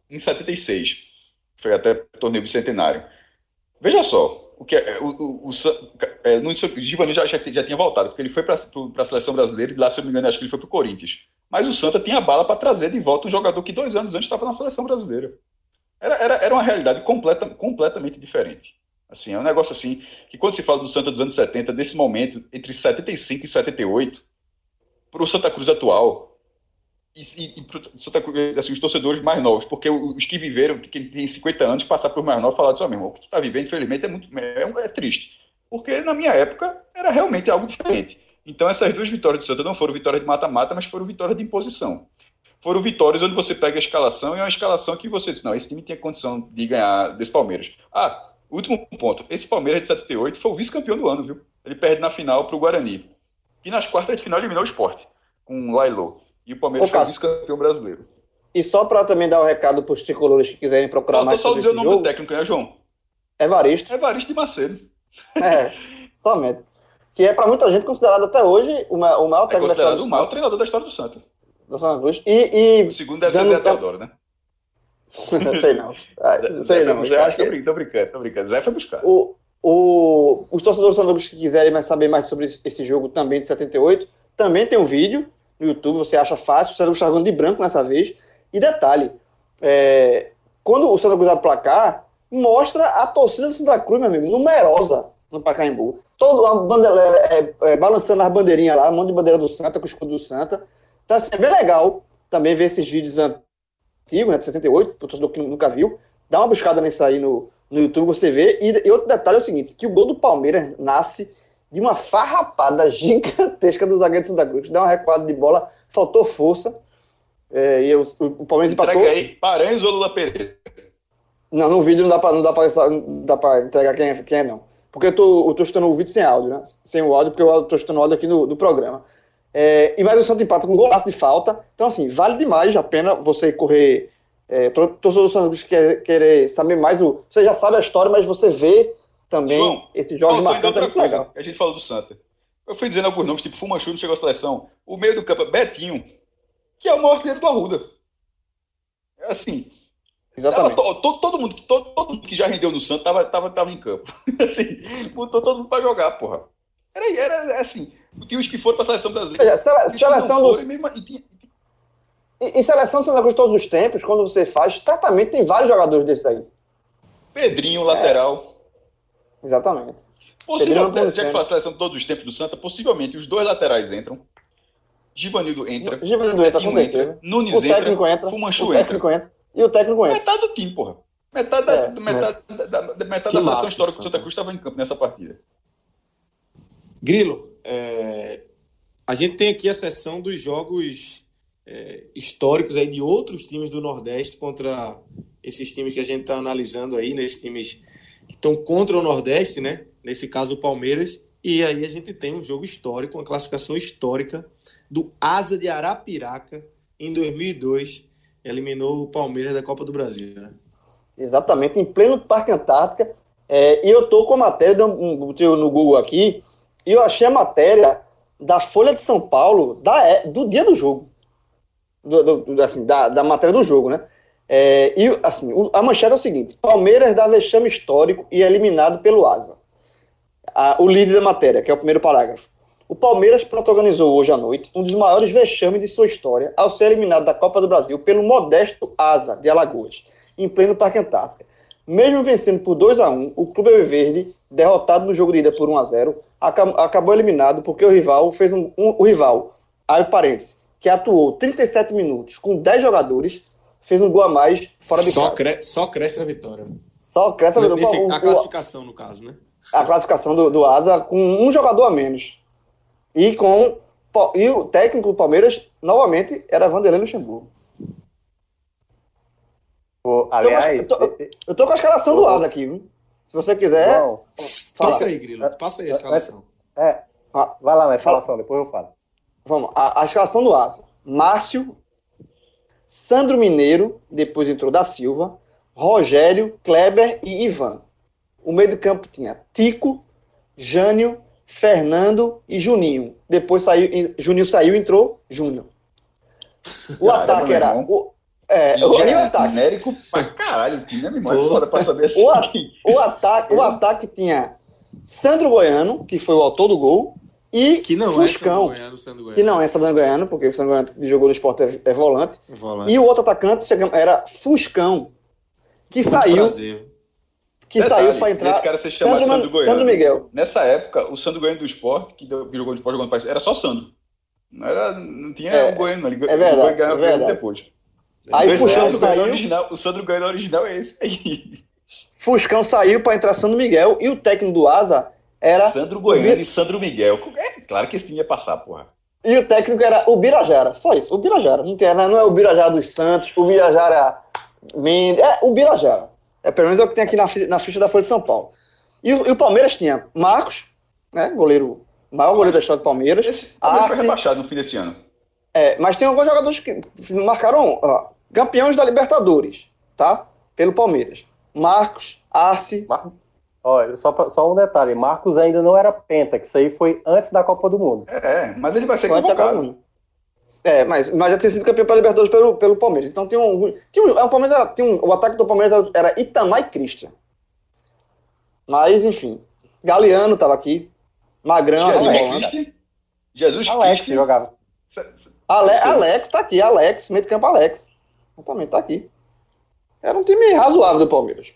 em, em 76. Foi até torneio bicentenário. Veja só, o que é, o, o, o, é, no, Givanildo já, já, já tinha voltado, porque ele foi para a seleção brasileira e lá, se eu não me engano, acho que ele foi para o Corinthians. Mas o Santa tinha bala para trazer de volta um jogador que dois anos antes estava na seleção brasileira. Era, era, era uma realidade completa, completamente diferente. Assim, é um negócio assim, que quando se fala do Santa dos anos 70, desse momento, entre 75 e 78, para o Santa Cruz atual, e, e, e Santa Cruz, assim, os torcedores mais novos, porque os que viveram, que têm 50 anos, passar por mais novos, falar assim, ó, meu irmão, o que tu tá vivendo, infelizmente, é muito é, é triste. Porque na minha época era realmente algo diferente. Então essas duas vitórias do Santa não foram vitórias de mata-mata, mas foram vitórias de imposição. Foram vitórias onde você pega a escalação e é uma escalação que você diz, não, esse time tinha condição de ganhar desse Palmeiras. Ah, último ponto, esse Palmeiras de 78 foi o vice-campeão do ano, viu? Ele perde na final para o Guarani. E nas quartas de final eliminou o esporte, com o Lailo. E o Palmeiras Ô, foi vice-campeão brasileiro. E só para também dar o recado para os tricolores que quiserem procurar mais só sobre dizer o nome do técnico, né, João? Evaristo. Evaristo de Macedo. É, somente. Que é para muita gente considerado até hoje o ma- o maior É técnico da história considerado do o maior Santa. treinador da história do Santa. do Santa Cruz. E, O segundo deve ser Zé Teodoro, né? Sei não. Ah, Zé sei não. buscar. Eu acho que Tô brincando, tô brincando, tô brincando. Zé foi buscar. o, o, os torcedores Cruz que quiserem saber mais sobre esse, jogo também de 78, também tem um vídeo no YouTube, você acha fácil, o Santa Cruz está jogando de branco nessa vez. E detalhe, é, quando o Santa Cruz abre o placar, mostra a torcida do Santa Cruz, meu amigo, numerosa no Pacaembu. Todo a bandeira, é, é, balançando as bandeirinhas lá, um monte de bandeira do Santa, com o escudo do Santa. Então, assim, é bem legal também ver esses vídeos antigos, né, de 78, para o torcedor que nunca viu. Dá uma buscada nisso aí no, no YouTube, você vê. E, e outro detalhe é o seguinte, que o gol do Palmeiras nasce de uma farrapada gigantesca do zagueiro Santa Cruz. Dá uma recuada de bola, faltou força. É, e o, o Palmeiras Entrega empatou. aí, Paranhos ou Lula Pereira? Não, no vídeo não dá pra, não dá pra, não dá pra entregar quem é, quem é, não. Porque eu tô, eu tô escutando o vídeo sem áudio, né? Sem o áudio, porque eu tô escutando o áudio aqui no, no programa. É, e mais o Santos empata com um golaço de falta. Então, assim, vale demais a pena você correr. É, to- torcedor do Santos quer, querer saber mais. O, você já sabe a história, mas você vê também João, esses jogos marcantes. É outra muito coisa, legal. que a gente falou do Santa. Eu fui dizendo alguns nomes, tipo Fumanchu não chegou à seleção. O meio do campo é Betinho, que é o maior artilheiro do Arruda. Assim, tava Exatamente. to- to- todo, mundo, todo, todo mundo que já rendeu no Santa tava, tava, tava em campo. Assim, botou todo mundo pra jogar, porra. Era, era assim, tinha os que foram pra seleção brasileira. Veja, sele- que seleção foram, dos- e mesmo- e tinha- E, e seleção Santa Cruz todos os tempos, quando você faz, certamente tem vários jogadores desses aí. Pedrinho, lateral. Exatamente. Possivelmente, Pedrinho já que faz a seleção de todos os tempos do Santa, possivelmente os dois laterais entram. Givanildo entra. Givanildo entra, com certeza. Nunes O técnico entra. entra. Fumanchu O técnico entra. E o técnico entra. Metade do time, porra. Metade da, É, metade, da, da- da- metade Que da seleção massa, histórica do Santa. Santa Cruz estava em campo nessa partida. Grilo, é, a gente tem aqui a sessão dos jogos é, históricos aí de outros times do Nordeste contra esses times que a gente está analisando aí, né? Esses times que estão contra o Nordeste, né? Nesse caso o Palmeiras. E aí a gente tem um jogo histórico, uma classificação histórica do Asa de Arapiraca em 2002. Eliminou o Palmeiras da Copa do Brasil, né? Exatamente, em pleno Parque Antártica. É, e eu tô com a matéria, um, no Google aqui, e eu achei a matéria da Folha de São Paulo da, é, do dia do jogo. Do, do, assim, da, da matéria do jogo, né? É, e assim, a manchete é o seguinte: Palmeiras dá vexame histórico e é eliminado pelo Asa. A, o líder da matéria, que é o primeiro parágrafo. O Palmeiras protagonizou hoje à noite um dos maiores vexames de sua história ao ser eliminado da Copa do Brasil pelo modesto Asa de Alagoas, em pleno Parque Antártica. Mesmo vencendo por 2 a 1 o Clube Verde, derrotado no jogo de ida por 1 a 0 acabou eliminado porque o rival fez um, um o rival, aí parênteses, que atuou 37 minutos com 10 jogadores, fez um gol a mais fora de só casa. Cre só cresce a vitória. Só cresce a vitória. Nesse, O- a o- classificação, no caso, né? a classificação do, do Asa com um jogador a menos. E com e o técnico do Palmeiras, novamente, era Vanderlei Luxemburgo. Pô, Tô com a- aliás, eu, tô, eu tô com a escalação do Asa aqui, viu? Se você quiser, fala. Passa aí, Grilo. Passa aí a escalação. é, Ah, vai lá na escalação, depois eu falo. Vamos, a, a escalação do Asa. Márcio, Sandro Mineiro, depois entrou da Silva, Rogério, Kleber e Ivan. O meio do campo tinha Tico, Jânio, Fernando e Juninho. Depois saiu, Juninho saiu e entrou Júnior. O ataque era. O, é, o, e o ataque? Genérico pra caralho. Que minha memória foda pra saber assim. O, a- o, ataque, o ataque tinha Sandro Goiano, que foi o autor do gol, e Que não Fuscão. é Goiano, Goiano. que não é Sandro Goiano, porque o Sandro Goiano que jogou no esporte é, é volante. Volante. E o outro atacante era Fuscão, que Muito saiu, prazer. que Detalhe, saiu para entrar. Esse cara se chama Sandro, Sandro, Goiano. Sandro Miguel. Nessa época, o Sandro Goiano do esporte, que, deu- que jogou no esporte jogando no país, era só Sandro. Não, era, não tinha É, o Goiano, não. Ele é verdade, ganhar é verdade. depois. Aí o, Fuscão Sandro Goiano saiu, original, o Sandro Goiano original é esse aí. Fuscão saiu para entrar Sandro Miguel e o técnico do Asa era Sandro Goiano e Sandro Miguel. É claro que esse time ia passar, porra. e o técnico era o Birajara, só isso, o Birajara. Não, tem, não é o Birajara dos Santos, o Birajara Mendes, é o Birajara. É pelo menos é o que tem aqui na, na ficha da Folha de São Paulo. E o, e o Palmeiras tinha Marcos, né, goleiro, maior goleiro da história do Palmeiras. Esse Palmeiras foi Arce, rebaixado no fim desse ano. É, mas tem alguns jogadores que marcaram ó, campeões da Libertadores, tá? Pelo Palmeiras. Marcos, Arce. Olha, só, pra- só um detalhe, Marcos ainda não era penta, que isso aí foi antes da Copa do Mundo. É, mas ele vai ser convocado. um. É, mas, mas já tinha sido campeão pela Libertadores pelo, pelo Palmeiras. Então tem um. Tem um, é, o, Palmeiras era- tem um o ataque do Palmeiras era Itamar e Christian. Mas, enfim. Galeano tava aqui. Magrão, Jesus. Cristo. Jesus Alex jogava. Ale, Alex tá aqui, Alex, meio de campo Alex. Também tá aqui. Era um time razoável do Palmeiras.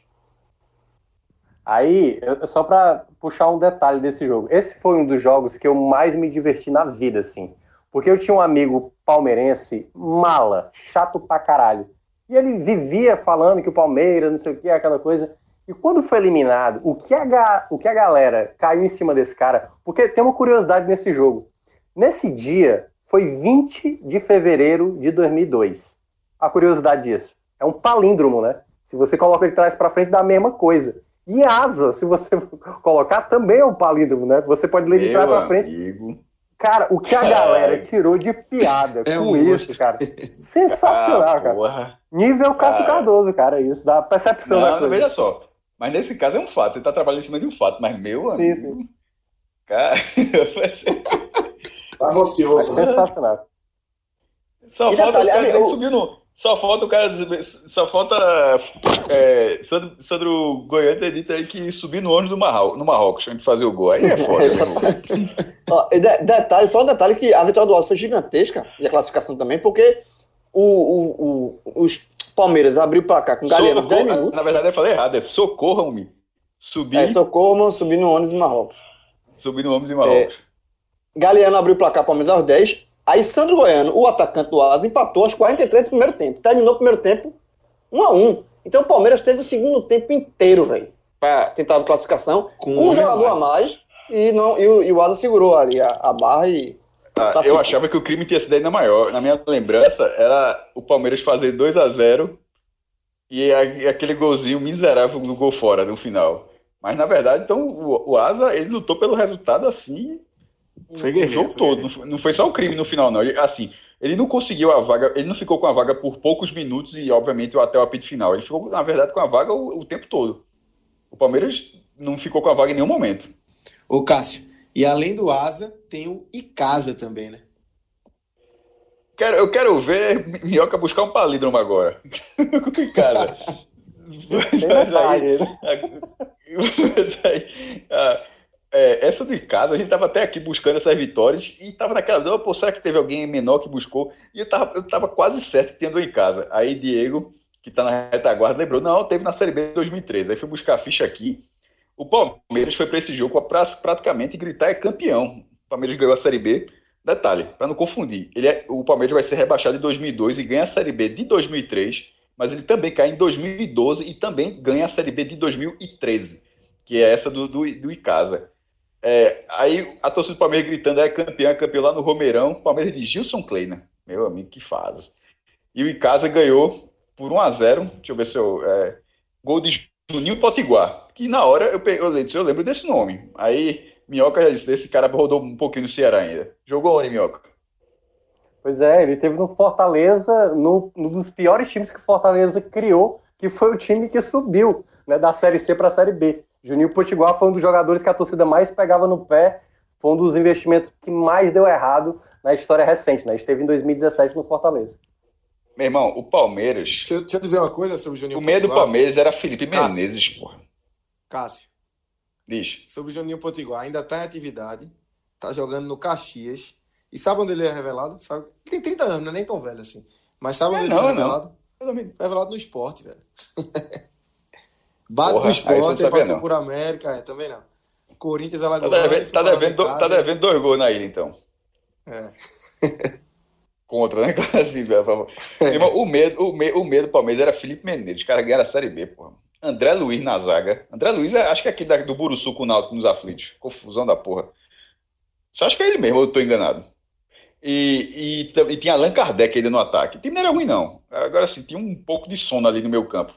Aí, só pra puxar um detalhe desse jogo. Esse foi um dos jogos que eu mais me diverti na vida, assim. Porque eu tinha um amigo palmeirense, mala, chato pra caralho. E ele vivia falando que o Palmeiras, não sei o que, aquela coisa. E quando foi eliminado, o que a, o que a galera caiu em cima desse cara? Porque tem uma curiosidade nesse jogo. Nesse dia, foi 20 de fevereiro de 2002. A curiosidade disso. É um palíndromo, né? Se você coloca ele traz pra frente, dá a mesma coisa. E asa, se você colocar, também é um palíndromo, né? Você pode ler de trás pra frente. amigo. Cara, o que a galera tirou de piada É com um isso, cara. Sensacional, Ah, cara. Nível Cássio Cara. Cardoso, cara, isso, da percepção da Não, coisa. veja só. Mas nesse caso é um fato. Você tá trabalhando em cima de um fato. Mas, meu Sim, amigo. Cara, Tava Mas ocioso. né? sensacional. só E falta detalhe, o cara dizer que subiu no. Só falta o cara. Só falta. É, Sandro, Sandro Goiano ter dito aí que subiu no ônibus do Marrocos, no Marrocos antes de fazer o gol. Aí é foda. Ó, e de- detalhe, só um detalhe que a vitória do Alto foi gigantesca, e a classificação também, porque o, o, o- os Palmeiras abriu o placar com o Galeano em 10 Socorro- minutos. Na verdade, eu falei errado. É socorram-me. Subir, É, Socorro subindo no ônibus do Marrocos. subir no ônibus de Marrocos. Galeano abriu o placar Palmeiras aos 10. Aí Sandro Goiano, o atacante do Asa, empatou aos 43 do primeiro tempo. Terminou o primeiro tempo 1 a 1 Então o Palmeiras teve o segundo tempo inteiro, velho, pra tentar a classificação. Com um um jogador a mais e, não, e, o, e o Asa segurou ali a, a barra e. Ah, eu achava que o crime tinha sido ainda maior. Na minha lembrança, era o Palmeiras fazer 2 a 0 e, a- e aquele golzinho miserável do gol fora no final. Mas na verdade, então, o, o Asa, ele lutou pelo resultado assim Foi o guerreiro, jogo foi todo. guerreiro. Não foi, não foi só o crime no final, não. Ele, assim, ele não conseguiu a vaga, ele não ficou com a vaga por poucos minutos e, obviamente, até o apito final. Ele ficou, na verdade, com a vaga o, o tempo todo. O Palmeiras não ficou com a vaga em nenhum momento. Ô, Cássio, E além do Asa, tem o Icasa também, né? Quero, eu quero ver Minhoca buscar um palíndromo agora. Icasa. Mas aí, mas aí ah, é, essa de casa, a gente estava até aqui buscando essas vitórias e estava naquela dúvida, pô, será que teve alguém menor que buscou? E eu estava eu tava quase certo tendo em casa. Aí Diego, que está na retaguarda, lembrou, não, teve na Série B de 2013. Aí fui buscar a ficha aqui. O Palmeiras foi para esse jogo para praticamente gritar é campeão. O Palmeiras ganhou a Série B. Detalhe, para não confundir, ele é, o Palmeiras vai ser rebaixado em 2002 e ganha a Série B de 2003 mas ele também cai em 2012 e também ganha a Série B de 2013, que é essa do, do, do Icasa. É, aí a torcida do Palmeiras gritando, é campeão, é campeão lá no Romeirão, Palmeiras de Gilson Kleina, meu amigo, que faz. E o Icasa ganhou por 1 a 0 deixa eu ver se eu... É, gol de Juninho Potiguar, que na hora eu, eu, eu lembro desse nome. Aí Minhoca já disse, esse cara rodou um pouquinho no Ceará ainda. Jogou onde, Minhoca? Pois é, ele teve no Fortaleza, no, no dos piores times que o Fortaleza criou, que foi o time que subiu né, da Série C para a Série B. Juninho Potiguar foi um dos jogadores que a torcida mais pegava no pé, foi um dos investimentos que mais deu errado na história recente, né? Esteve em 2017 no Fortaleza. Meu irmão, o Palmeiras. Deixa eu, deixa eu dizer uma coisa sobre o Juninho O meio do Palmeiras era Felipe Cássio. Menezes, porra. Cássio. Diz. Sobre o Juninho Potiguar, ainda está em atividade, está jogando no Caxias e sabe onde ele é revelado? Sabe? Tem 30 anos, não é nem tão velho assim. Mas sabe onde é, ele foi revelado? Não. Foi revelado no esporte, velho. Base Porra, do esporte, passou não. por América, é, também não. Corinthians, Alagoas. Tá devendo, tá devendo, tá devendo dois gols na ilha, então. É. Contra, né? Assim, velho, é. o, medo, o, medo, o medo do Palmeiras era Felipe Menezes, os caras ganharam a Série B, porra. André Luiz na zaga. André Luiz, é, acho que é aqui do Buruçu com o Náutico nos aflitos. Confusão da porra. Você acha que é ele mesmo, ou eu tô enganado? E, e, e, tinha Allan Kardec ainda no ataque. O time não era ruim, não. Agora sim, tinha um pouco de sono ali no meu campo.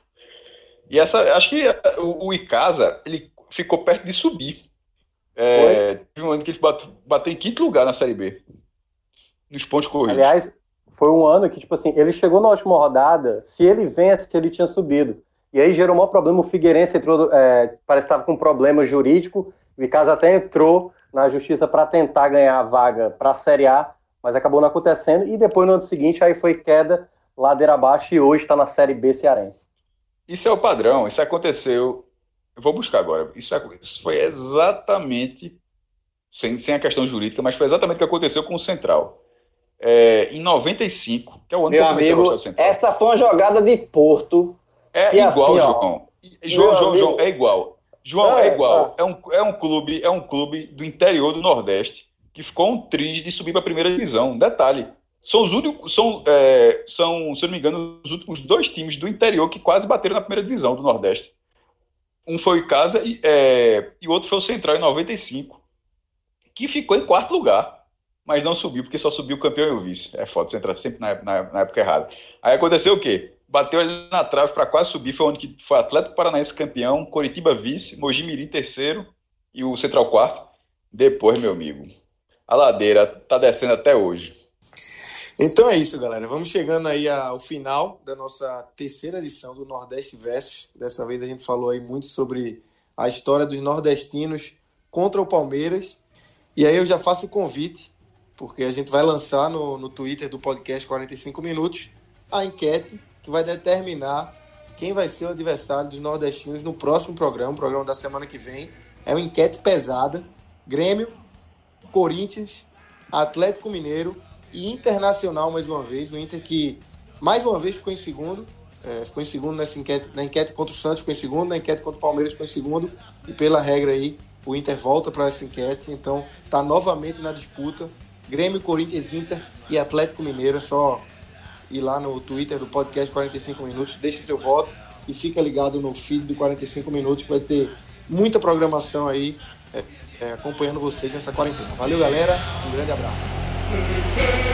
E essa, acho que o, o Icasa, ele ficou perto de subir. É, um ano que ele bateu, bateu em quinto lugar na Série B. Nos pontos corridos. Aliás, foi um ano que, tipo assim, ele chegou na última rodada, se ele vence, ele tinha subido. E aí gerou um maior problema, o Figueirense entrou, é, parece que estava com um problema jurídico, o Icasa até entrou na justiça para tentar ganhar a vaga para a Série A, mas acabou não acontecendo. E depois, no ano seguinte, aí foi queda, ladeira abaixo, e hoje está na Série B cearense. Isso é o padrão, isso aconteceu. Eu vou buscar agora. Isso, isso foi exatamente, sem, sem a questão jurídica, mas foi exatamente o que aconteceu com o Central. É, em 95, que é o ano Meu que eu comecei amigo, a gostar do Central. Essa foi uma jogada de Porto. É igual, assim, João. João, João, João, é igual. João, é, é igual. É um, é, um clube, é um clube do interior do Nordeste que ficou um triz de subir para a primeira divisão. Detalhe, são os únicos, são, é, são, se eu não me engano, os últimos dois times do interior que quase bateram na primeira divisão do Nordeste. Um foi o Casa e, é, e o outro foi o Central em 95, que ficou em quarto lugar, mas não subiu, porque só subiu o campeão e o vice. É foda, você entra sempre na, na, na época errada. Aí aconteceu o quê? Bateu ali na trave para quase subir, foi onde que foi Atlético Paranaense campeão, Coritiba vice, Mogi Mirim terceiro e o Central quarto. Depois, meu amigo, a ladeira tá descendo até hoje. Então é isso, galera. Vamos chegando aí ao final da nossa terceira edição do Nordeste Versus. Dessa vez a gente falou aí muito sobre a história dos nordestinos contra o Palmeiras. E aí eu já faço o convite, porque a gente vai lançar no, no Twitter do podcast 45 Minutos a enquete que vai determinar quem vai ser o adversário dos nordestinos no próximo programa, o programa da semana que vem. É uma enquete pesada. Grêmio Corinthians, Atlético Mineiro e Internacional mais uma vez. O Inter que mais uma vez ficou em segundo. É, ficou em segundo nessa enquete, na enquete contra o Santos ficou em segundo, na enquete contra o Palmeiras ficou em segundo. E pela regra aí, o Inter volta para essa enquete. Então está novamente na disputa. Grêmio, Corinthians, Inter e Atlético Mineiro. É só ir lá no Twitter do podcast 45 Minutos, deixe seu voto e fica ligado no feed do 45 Minutos, vai ter muita programação aí é, é, acompanhando vocês nessa quarentena. Valeu, galera. Um grande abraço. Minha